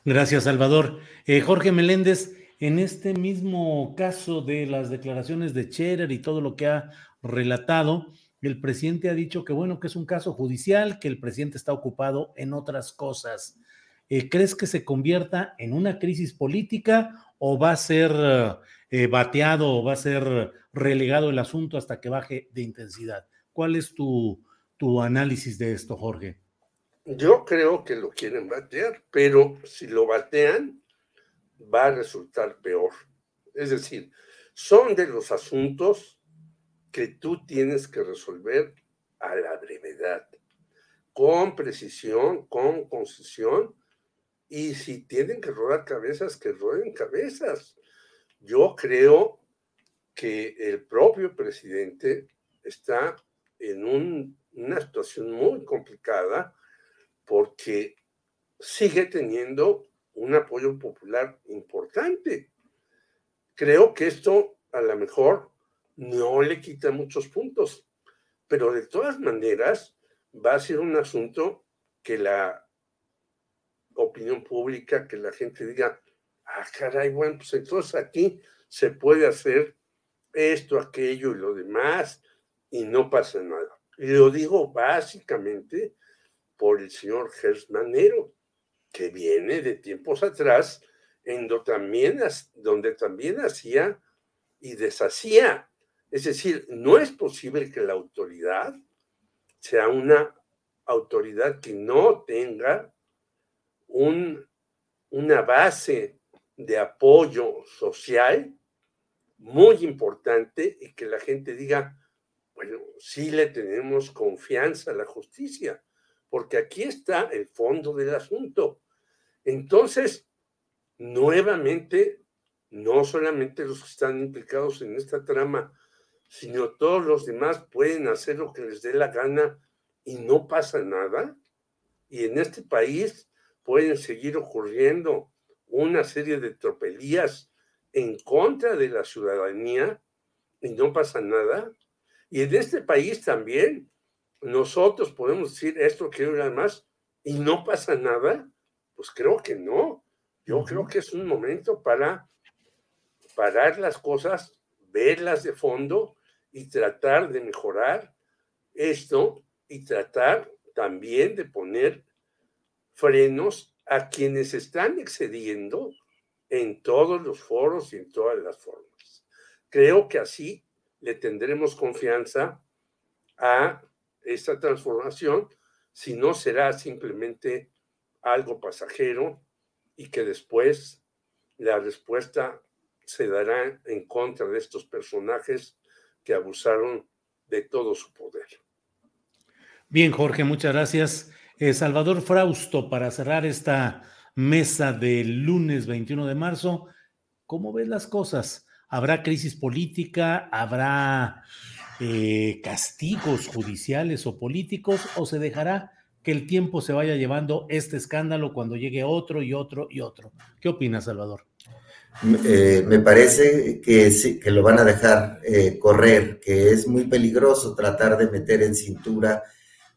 Gracias, Salvador. Eh, Jorge Meléndez, en este mismo caso de las declaraciones de Scherer y todo lo que ha relatado, el presidente ha dicho que bueno, que es un caso judicial, que el presidente está ocupado en otras cosas. Eh, ¿Crees que se convierta en una crisis política o va a ser eh, bateado o va a ser relegado el asunto hasta que baje de intensidad? ¿Cuál es tu, tu análisis de esto, Jorge? Yo creo que lo quieren batear, pero si lo batean, va a resultar peor. Es decir, son de los asuntos que tú tienes que resolver a la brevedad, con precisión, con concisión, y si tienen que rodar cabezas, que rueden cabezas. Yo creo que el propio presidente está en una situación muy complicada porque sigue teniendo un apoyo popular importante. Creo que esto a lo mejor no le quita muchos puntos, pero de todas maneras va a ser un asunto que la opinión pública, que la gente diga, ah, caray, bueno, pues entonces aquí se puede hacer esto, aquello y lo demás, y no pasa nada. Y lo digo básicamente por el señor Gersmanero, que viene de tiempos atrás, en donde también, donde también hacía y deshacía. Es decir, no es posible que la autoridad sea una autoridad que no tenga un una base de apoyo social muy importante y que la gente diga, bueno, sí le tenemos confianza a la justicia, porque aquí está el fondo del asunto. Entonces, nuevamente, no solamente los que están implicados en esta trama, sino todos los demás pueden hacer lo que les dé la gana y no pasa nada. Y en este país pueden seguir ocurriendo una serie de tropelías en contra de la ciudadanía y no pasa nada. Y en este país también nosotros podemos decir esto que nada más y no pasa nada. Pues creo que no. Yo creo que es un momento para parar las cosas, verlas de fondo y tratar de mejorar esto y tratar también de poner frenos a quienes están excediendo en todos los foros y en todas las formas. Creo que así le tendremos confianza a esta transformación, si no será simplemente algo pasajero y que después la respuesta se dará en contra de estos personajes que abusaron de todo su poder. Bien, Jorge, muchas gracias. Eh, Salvador Frausto, para cerrar esta mesa del lunes 21 de marzo, ¿cómo ves las cosas? ¿Habrá crisis política? ¿Habrá eh, castigos judiciales o políticos? ¿O se dejará que el tiempo se vaya llevando este escándalo cuando llegue otro y otro y otro? ¿Qué opinas, Salvador? Eh, me parece que sí, que lo van a dejar eh, correr, que es muy peligroso tratar de meter en cintura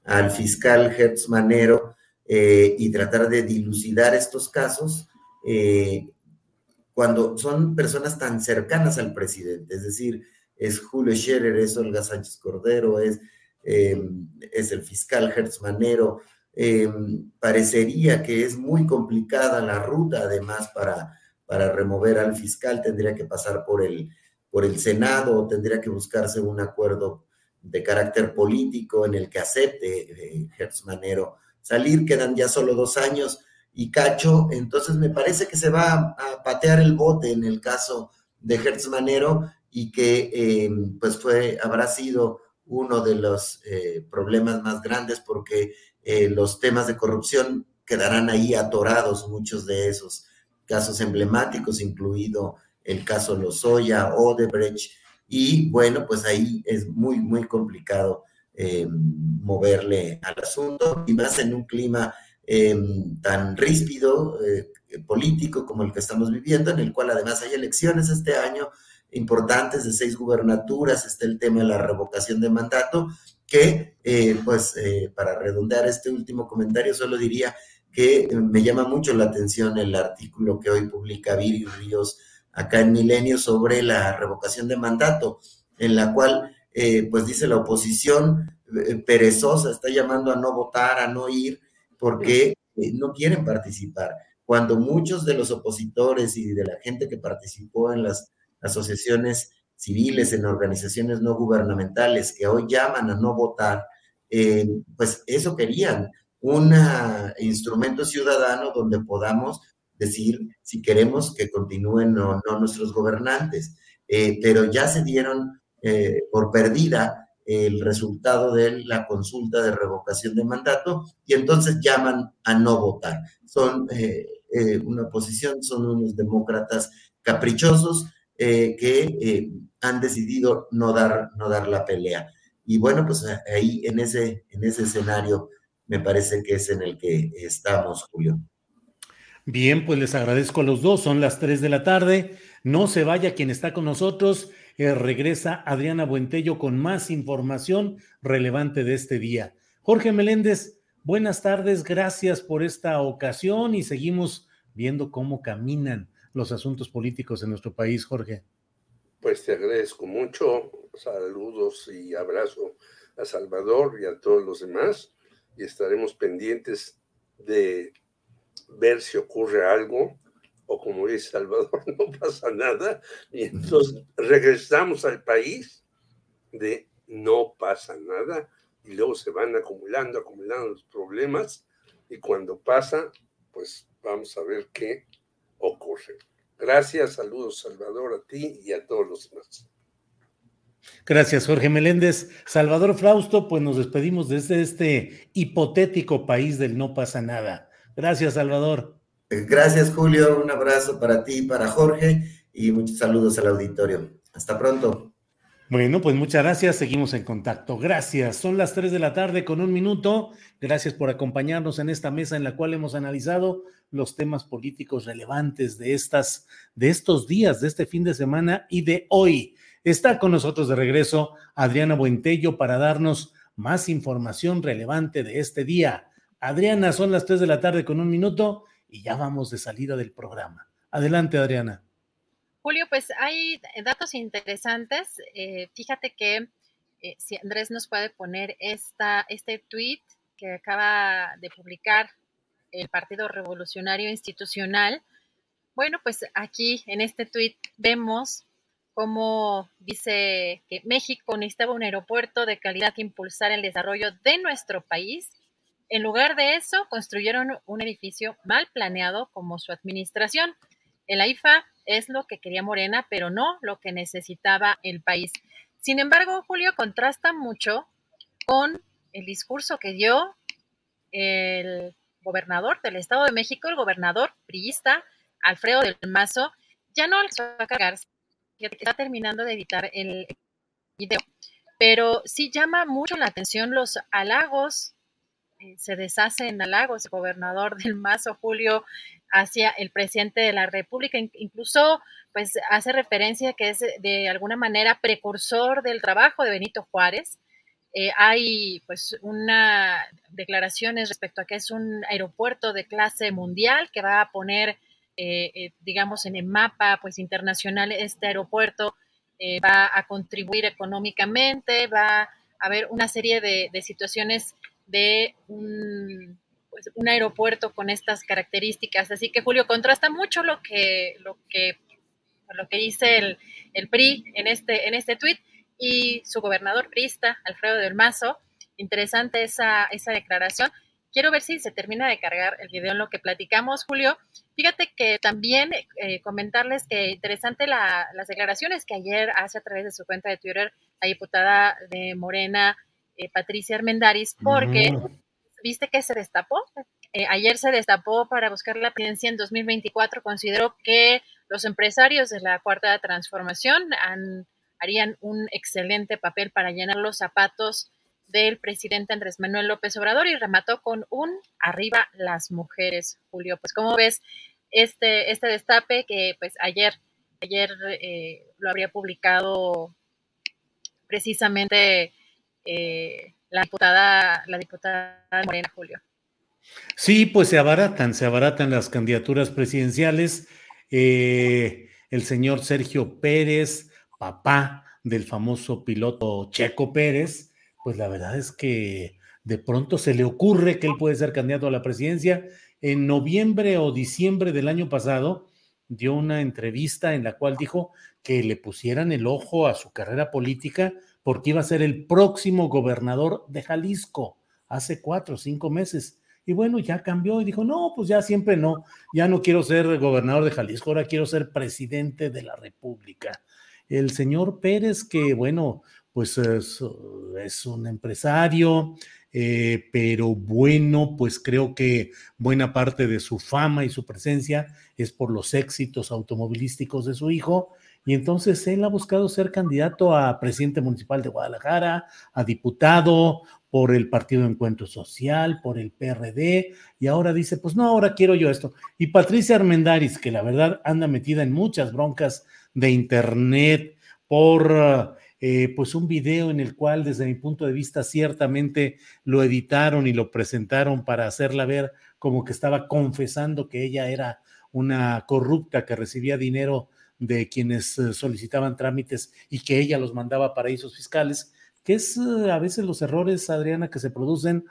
al fiscal Hertz Manero eh, y tratar de dilucidar estos casos cuando son personas tan cercanas al presidente, es decir, es Julio Scherer, es Olga Sánchez Cordero, es, es el fiscal Hertz Manero. parecería que es muy complicada la ruta, además, para para remover al fiscal tendría que pasar por el, por el Senado tendría que buscarse un acuerdo de carácter político en el que acepte eh, Manero salir. Quedan ya solo dos años y cacho, entonces me parece que se va a patear el bote en el caso de Hertz Manero y que eh, pues fue, habrá sido uno de los eh, problemas más grandes porque eh, los temas de corrupción quedarán ahí atorados, muchos de esos casos emblemáticos, incluido el caso Lozoya, Odebrecht, y bueno, pues ahí es muy, muy complicado eh, moverle al asunto, y más en un clima em, tan ríspido, eh, político como el que estamos viviendo, en el cual además hay elecciones este año importantes de seis gubernaturas, está el tema de la revocación de mandato, que eh, pues para redondear este último comentario solo diría que me llama mucho la atención el artículo que hoy publica Viri Ríos acá en Milenio sobre la revocación de mandato, en la cual, eh, pues dice la oposición eh, perezosa, está llamando a no votar, a no ir, porque eh, no quieren participar. Cuando muchos de los opositores y de la gente que participó en las asociaciones civiles, en organizaciones no gubernamentales, que hoy llaman a no votar, pues eso querían, un instrumento ciudadano donde podamos decir si queremos que continúen o no nuestros gobernantes. Eh, pero ya se dieron eh, por perdida el resultado de la consulta de revocación de mandato y entonces llaman a no votar. Son eh, una oposición, son unos demócratas caprichosos que han decidido no dar, no dar la pelea. Y bueno, pues ahí en ese, en ese escenario me parece que es en el que estamos, Julio. Bien, pues les agradezco a los dos, son las 3 de la tarde. No se vaya quien está con nosotros. Eh, regresa Adriana Buentello con más información relevante de este día. Jorge Meléndez, buenas tardes, gracias por esta ocasión y seguimos viendo cómo caminan los asuntos políticos en nuestro país, Jorge. Pues te agradezco mucho, saludos y abrazo a Salvador y a todos los demás y estaremos pendientes de ver si ocurre algo o como dice Salvador, no pasa nada y entonces regresamos al país de no pasa nada y luego se van acumulando, acumulando los problemas y cuando pasa, pues vamos a ver qué ocurre. Gracias, saludos Salvador a ti y a todos los demás. Gracias, Jorge Meléndez. Salvador Frausto, pues nos despedimos desde este hipotético país del no pasa nada. Gracias, Salvador. Eh, gracias, Julio. Un abrazo para ti para Jorge y muchos saludos al auditorio. Hasta pronto. Bueno, pues muchas gracias. Seguimos en contacto. Gracias. Son las 3 de la tarde con un minuto. Gracias por acompañarnos en esta mesa en la cual hemos analizado los temas políticos relevantes de estas, de estos días, de este fin de semana y de hoy. Está con nosotros de regreso Adriana Buentello para darnos más información relevante de este día. Adriana, son las 3 de la tarde con un minuto y ya vamos de salida del programa. Adelante, Adriana. Julio, pues hay datos interesantes. Eh, fíjate que eh, si Andrés nos puede poner esta, este tweet que acaba de publicar el Partido Revolucionario Institucional. Bueno, pues aquí en este tweet vemos como dice que México necesitaba un aeropuerto de calidad que impulsar el desarrollo de nuestro país. En lugar de eso, construyeron un edificio mal planeado como su administración. El AIFA es lo que quería Morena, pero no lo que necesitaba el país. Sin embargo, Julio contrasta mucho con el discurso que dio el gobernador del Estado de México, el gobernador priista Alfredo del Mazo, ya no alcanzó a cargarse está terminando de editar el video, pero sí llama mucho la atención los halagos, eh, se deshace en halagos el gobernador del Mazo, Julio, hacia el presidente de la República, incluso pues hace referencia que es de alguna manera precursor del trabajo de Benito Juárez. Eh, hay pues una declaraciones respecto a que es un aeropuerto de clase mundial que va a poner eh, eh, digamos, en el mapa pues, internacional, este aeropuerto va a contribuir económicamente, va a haber una serie de, situaciones de un, pues, un, aeropuerto con estas características. Así que, Julio, contrasta mucho lo que, lo que, lo que dice el, el PRI en este, en este tuit y su gobernador priista, Alfredo del Mazo. Interesante esa, esa declaración. Quiero ver si se termina de cargar el video en lo que platicamos, Julio. Fíjate que también eh, comentarles que interesante las declaraciones que ayer hace a través de su cuenta de Twitter la diputada de Morena, eh, Patricia Armendaris, porque viste que se destapó. Eh, ayer se destapó para buscar la presidencia en 2024. Consideró que los empresarios de la cuarta transformación harían un excelente papel para llenar los zapatos del presidente Andrés Manuel López Obrador y remató con un arriba las mujeres, Julio. Pues como ves este, este destape que pues ayer, ayer eh, lo habría publicado precisamente eh, la diputada, la diputada Morena, Julio. Sí, pues se abaratan, se abaratan las candidaturas presidenciales. Eh, el señor Sergio Pérez, papá del famoso piloto Checo Pérez, pues la verdad es que de pronto se le ocurre que él puede ser candidato a la presidencia. En noviembre o diciembre del año pasado dio una entrevista en la cual dijo que le pusieran el ojo a su carrera política porque iba a ser el próximo gobernador de Jalisco hace cuatro o cinco meses. Y bueno, ya cambió y dijo, no, pues ya siempre no, ya no quiero ser gobernador de Jalisco, ahora quiero ser presidente de la República. El señor Pérez, que bueno, pues es, un empresario, eh, pero bueno, pues creo que buena parte de su fama y su presencia es por los éxitos automovilísticos de su hijo. Y entonces él ha buscado ser candidato a presidente municipal de Guadalajara, a diputado por el Partido Encuentro Social, por el PRD, y ahora dice, pues no, ahora quiero yo esto. Y Patricia Armendaris, que la verdad anda metida en muchas broncas de internet por eh, pues un video en el cual desde mi punto de vista ciertamente lo editaron y lo presentaron para hacerla ver como que estaba confesando que ella era una corrupta que recibía dinero de quienes eh, solicitaban trámites y que ella los mandaba a paraísos fiscales, que es eh, a veces los errores, Adriana, que se producen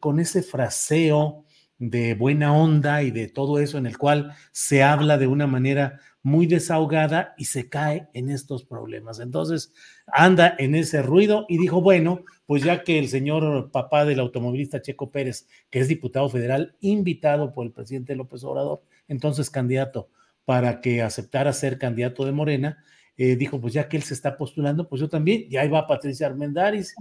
con ese fraseo de buena onda y de todo eso en el cual se habla de una manera muy desahogada y se cae en estos problemas. Entonces anda en ese ruido y dijo, bueno, pues ya que el señor papá del automovilista Checo Pérez, que es diputado federal, invitado por el presidente López Obrador, entonces candidato, para que aceptara ser candidato de Morena, eh, dijo, pues ya que él se está postulando, pues yo también, y ahí va Patricia Armendáriz,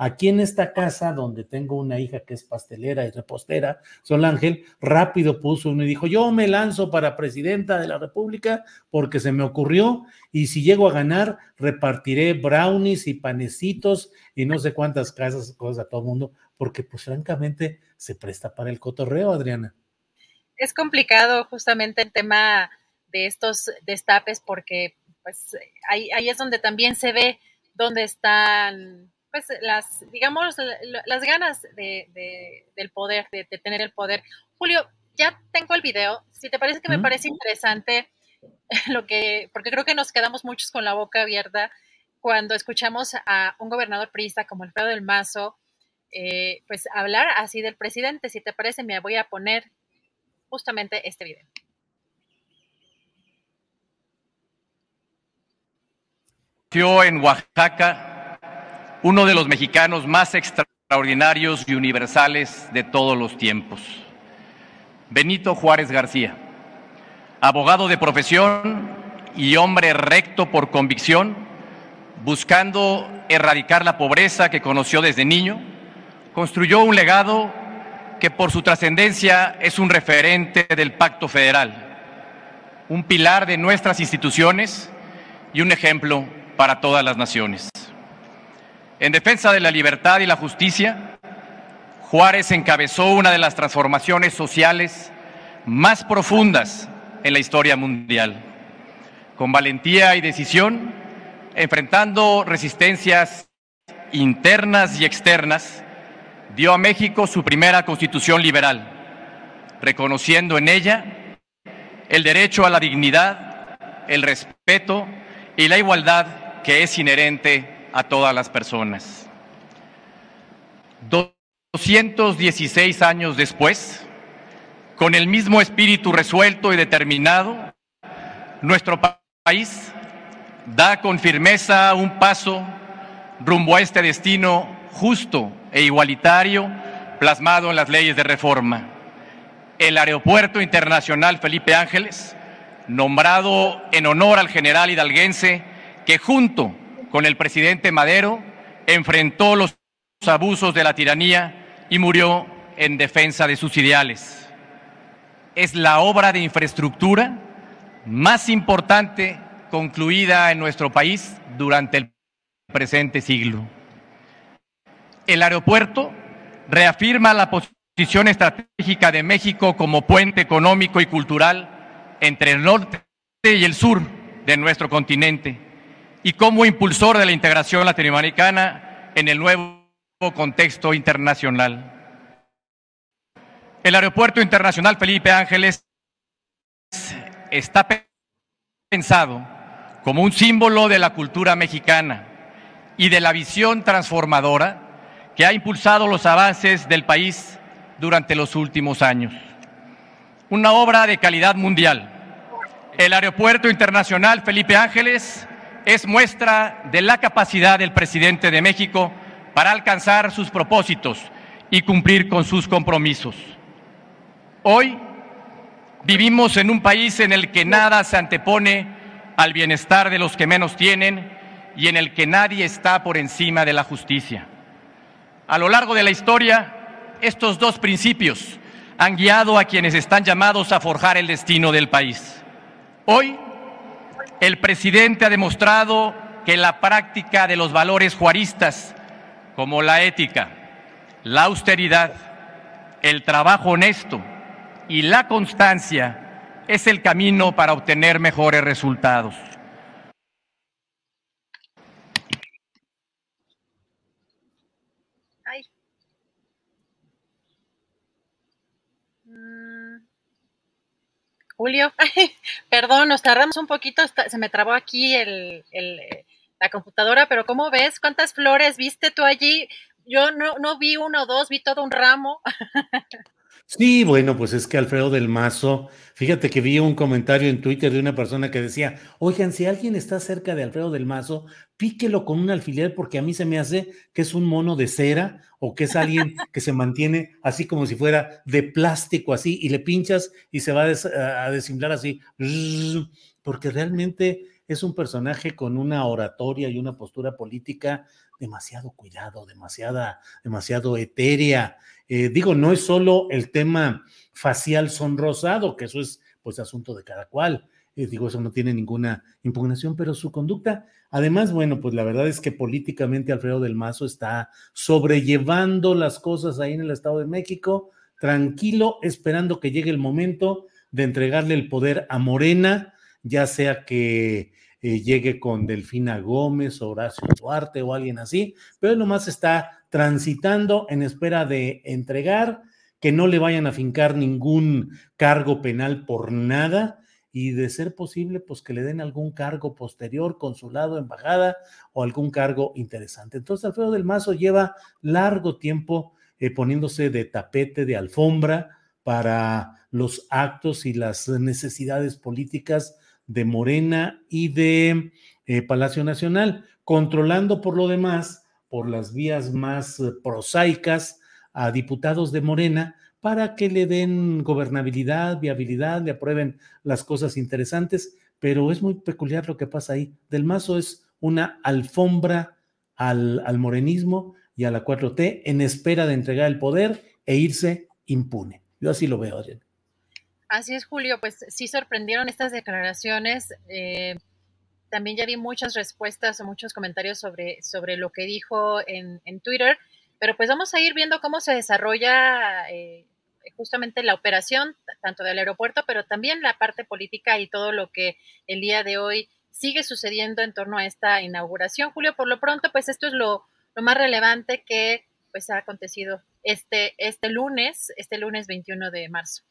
Aquí en esta casa, donde tengo una hija que es pastelera y repostera, Sol Ángel, rápido puso uno y dijo, yo me lanzo para presidenta de la República porque se me ocurrió y si llego a ganar, repartiré brownies y panecitos y no sé cuántas casas, cosas a todo el mundo, porque pues francamente se presta para el cotorreo, Adriana. Es complicado justamente el tema de estos destapes porque pues ahí, ahí es donde también se ve dónde están pues las, digamos, las ganas de, del poder, de, tener el poder. Julio, ya tengo el video. Si te parece que me parece interesante lo que, porque creo que nos quedamos muchos con la boca abierta cuando escuchamos a un gobernador priista como Alfredo del Mazo, eh, pues hablar así del presidente. Si te parece, me voy a poner justamente este video. En Oaxaca uno de los mexicanos más extraordinarios y universales de todos los tiempos. Benito Juárez García, abogado de profesión y hombre recto por convicción, buscando erradicar la pobreza que conoció desde niño, construyó un legado que por su trascendencia es un referente del Pacto Federal, un pilar de nuestras instituciones y un ejemplo para todas las naciones. En defensa de la libertad y la justicia, Juárez encabezó una de las transformaciones sociales más profundas en la historia mundial. Con valentía y decisión, enfrentando resistencias internas y externas, dio a México su primera constitución liberal, reconociendo en ella el derecho a la dignidad, el respeto y la igualdad que es inherente a todas las personas. 216 años después, con el mismo espíritu resuelto y determinado, nuestro país da con firmeza un paso rumbo a este destino justo e igualitario plasmado en las leyes de reforma. El Aeropuerto Internacional Felipe Ángeles, nombrado en honor al general hidalguense que junto con el presidente Madero, enfrentó los abusos de la tiranía y murió en defensa de sus ideales. Es la obra de infraestructura más importante concluida en nuestro país durante el presente siglo. El aeropuerto reafirma la posición estratégica de México como puente económico y cultural entre el norte y el sur de nuestro continente y como impulsor de la integración latinoamericana en el nuevo contexto internacional. El Aeropuerto Internacional Felipe Ángeles está pensado como un símbolo de la cultura mexicana y de la visión transformadora que ha impulsado los avances del país durante los últimos años. Una obra de calidad mundial. El Aeropuerto Internacional Felipe Ángeles es muestra de la capacidad del presidente de México para alcanzar sus propósitos y cumplir con sus compromisos. Hoy vivimos en un país en el que nada se antepone al bienestar de los que menos tienen y en el que nadie está por encima de la justicia. A lo largo de la historia, estos dos principios han guiado a quienes están llamados a forjar el destino del país. Hoy el presidente ha demostrado que la práctica de los valores juaristas, como la ética, la austeridad, el trabajo honesto y la constancia, es el camino para obtener mejores resultados. Julio, perdón, nos tardamos un poquito, se me trabó aquí el, la computadora, pero ¿cómo ves? ¿Cuántas flores viste tú allí? Yo no, no vi uno o dos, vi todo un ramo. Sí, bueno, pues es que Alfredo del Mazo, fíjate que vi un comentario en Twitter de una persona que decía, oigan, si alguien está cerca de Alfredo del Mazo, píquelo con un alfiler porque a mí se me hace que es un mono de cera o que es alguien que se mantiene así como si fuera de plástico así y le pinchas y se va a, a desinflar así, porque realmente es un personaje con una oratoria y una postura política demasiado cuidado, demasiada, demasiado etérea. Eh, digo, no es solo el tema facial sonrosado, que eso es pues asunto de cada cual. Eh, digo, eso no tiene ninguna impugnación, pero su conducta, además, bueno, pues la verdad es que políticamente Alfredo del Mazo está sobrellevando las cosas ahí en el Estado de México, tranquilo, esperando que llegue el momento de entregarle el poder a Morena, ya sea que eh, llegue con Delfina Gómez, Horacio Duarte o alguien así, pero nomás está transitando en espera de entregar, que no le vayan a fincar ningún cargo penal por nada y de ser posible, pues que le den algún cargo posterior, consulado, embajada o algún cargo interesante. Entonces, Alfredo del Mazo lleva largo tiempo eh, poniéndose de tapete, de alfombra para los actos y las necesidades políticas de Morena y de eh, Palacio Nacional, controlando por lo demás, por las vías más eh, prosaicas, a diputados de Morena para que le den gobernabilidad, viabilidad, le aprueben las cosas interesantes, pero es muy peculiar lo que pasa ahí. Del Mazo es una alfombra al, al morenismo y a la 4T en espera de entregar el poder e irse impune. Yo así lo veo, Adrián. Así es, Julio, pues sí sorprendieron estas declaraciones. Eh, también ya vi muchas respuestas o muchos comentarios sobre, sobre lo que dijo en, Twitter, pero pues vamos a ir viendo cómo se desarrolla eh, justamente la operación, tanto del aeropuerto, pero también la parte política y todo lo que el día de hoy sigue sucediendo en torno a esta inauguración. Julio, por lo pronto, pues esto es lo, lo más relevante que pues ha acontecido este, este lunes, este lunes 21 de marzo.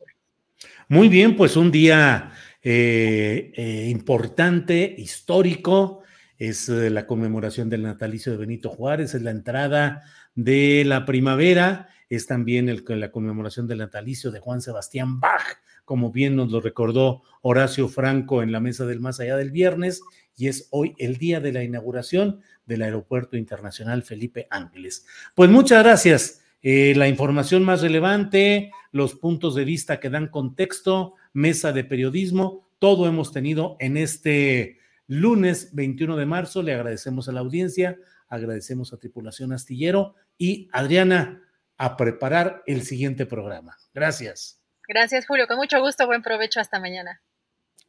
Muy bien, pues un día eh, eh, importante, histórico, es eh, la conmemoración del natalicio de Benito Juárez, es la entrada de la primavera, es también la conmemoración del natalicio de Juan Sebastián Bach, como bien nos lo recordó Horacio Franco en la mesa del más allá del viernes, y es hoy el día de la inauguración del Aeropuerto Internacional Felipe Ángeles. Pues muchas gracias. Eh, la información más relevante, los puntos de vista que dan contexto, mesa de periodismo, todo hemos tenido en este lunes 21 de marzo. Le agradecemos a la audiencia, agradecemos a Tripulación Astillero y Adriana a preparar el siguiente programa. Gracias. Gracias, Julio. Con mucho gusto. Buen provecho. Hasta mañana.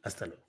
Hasta luego.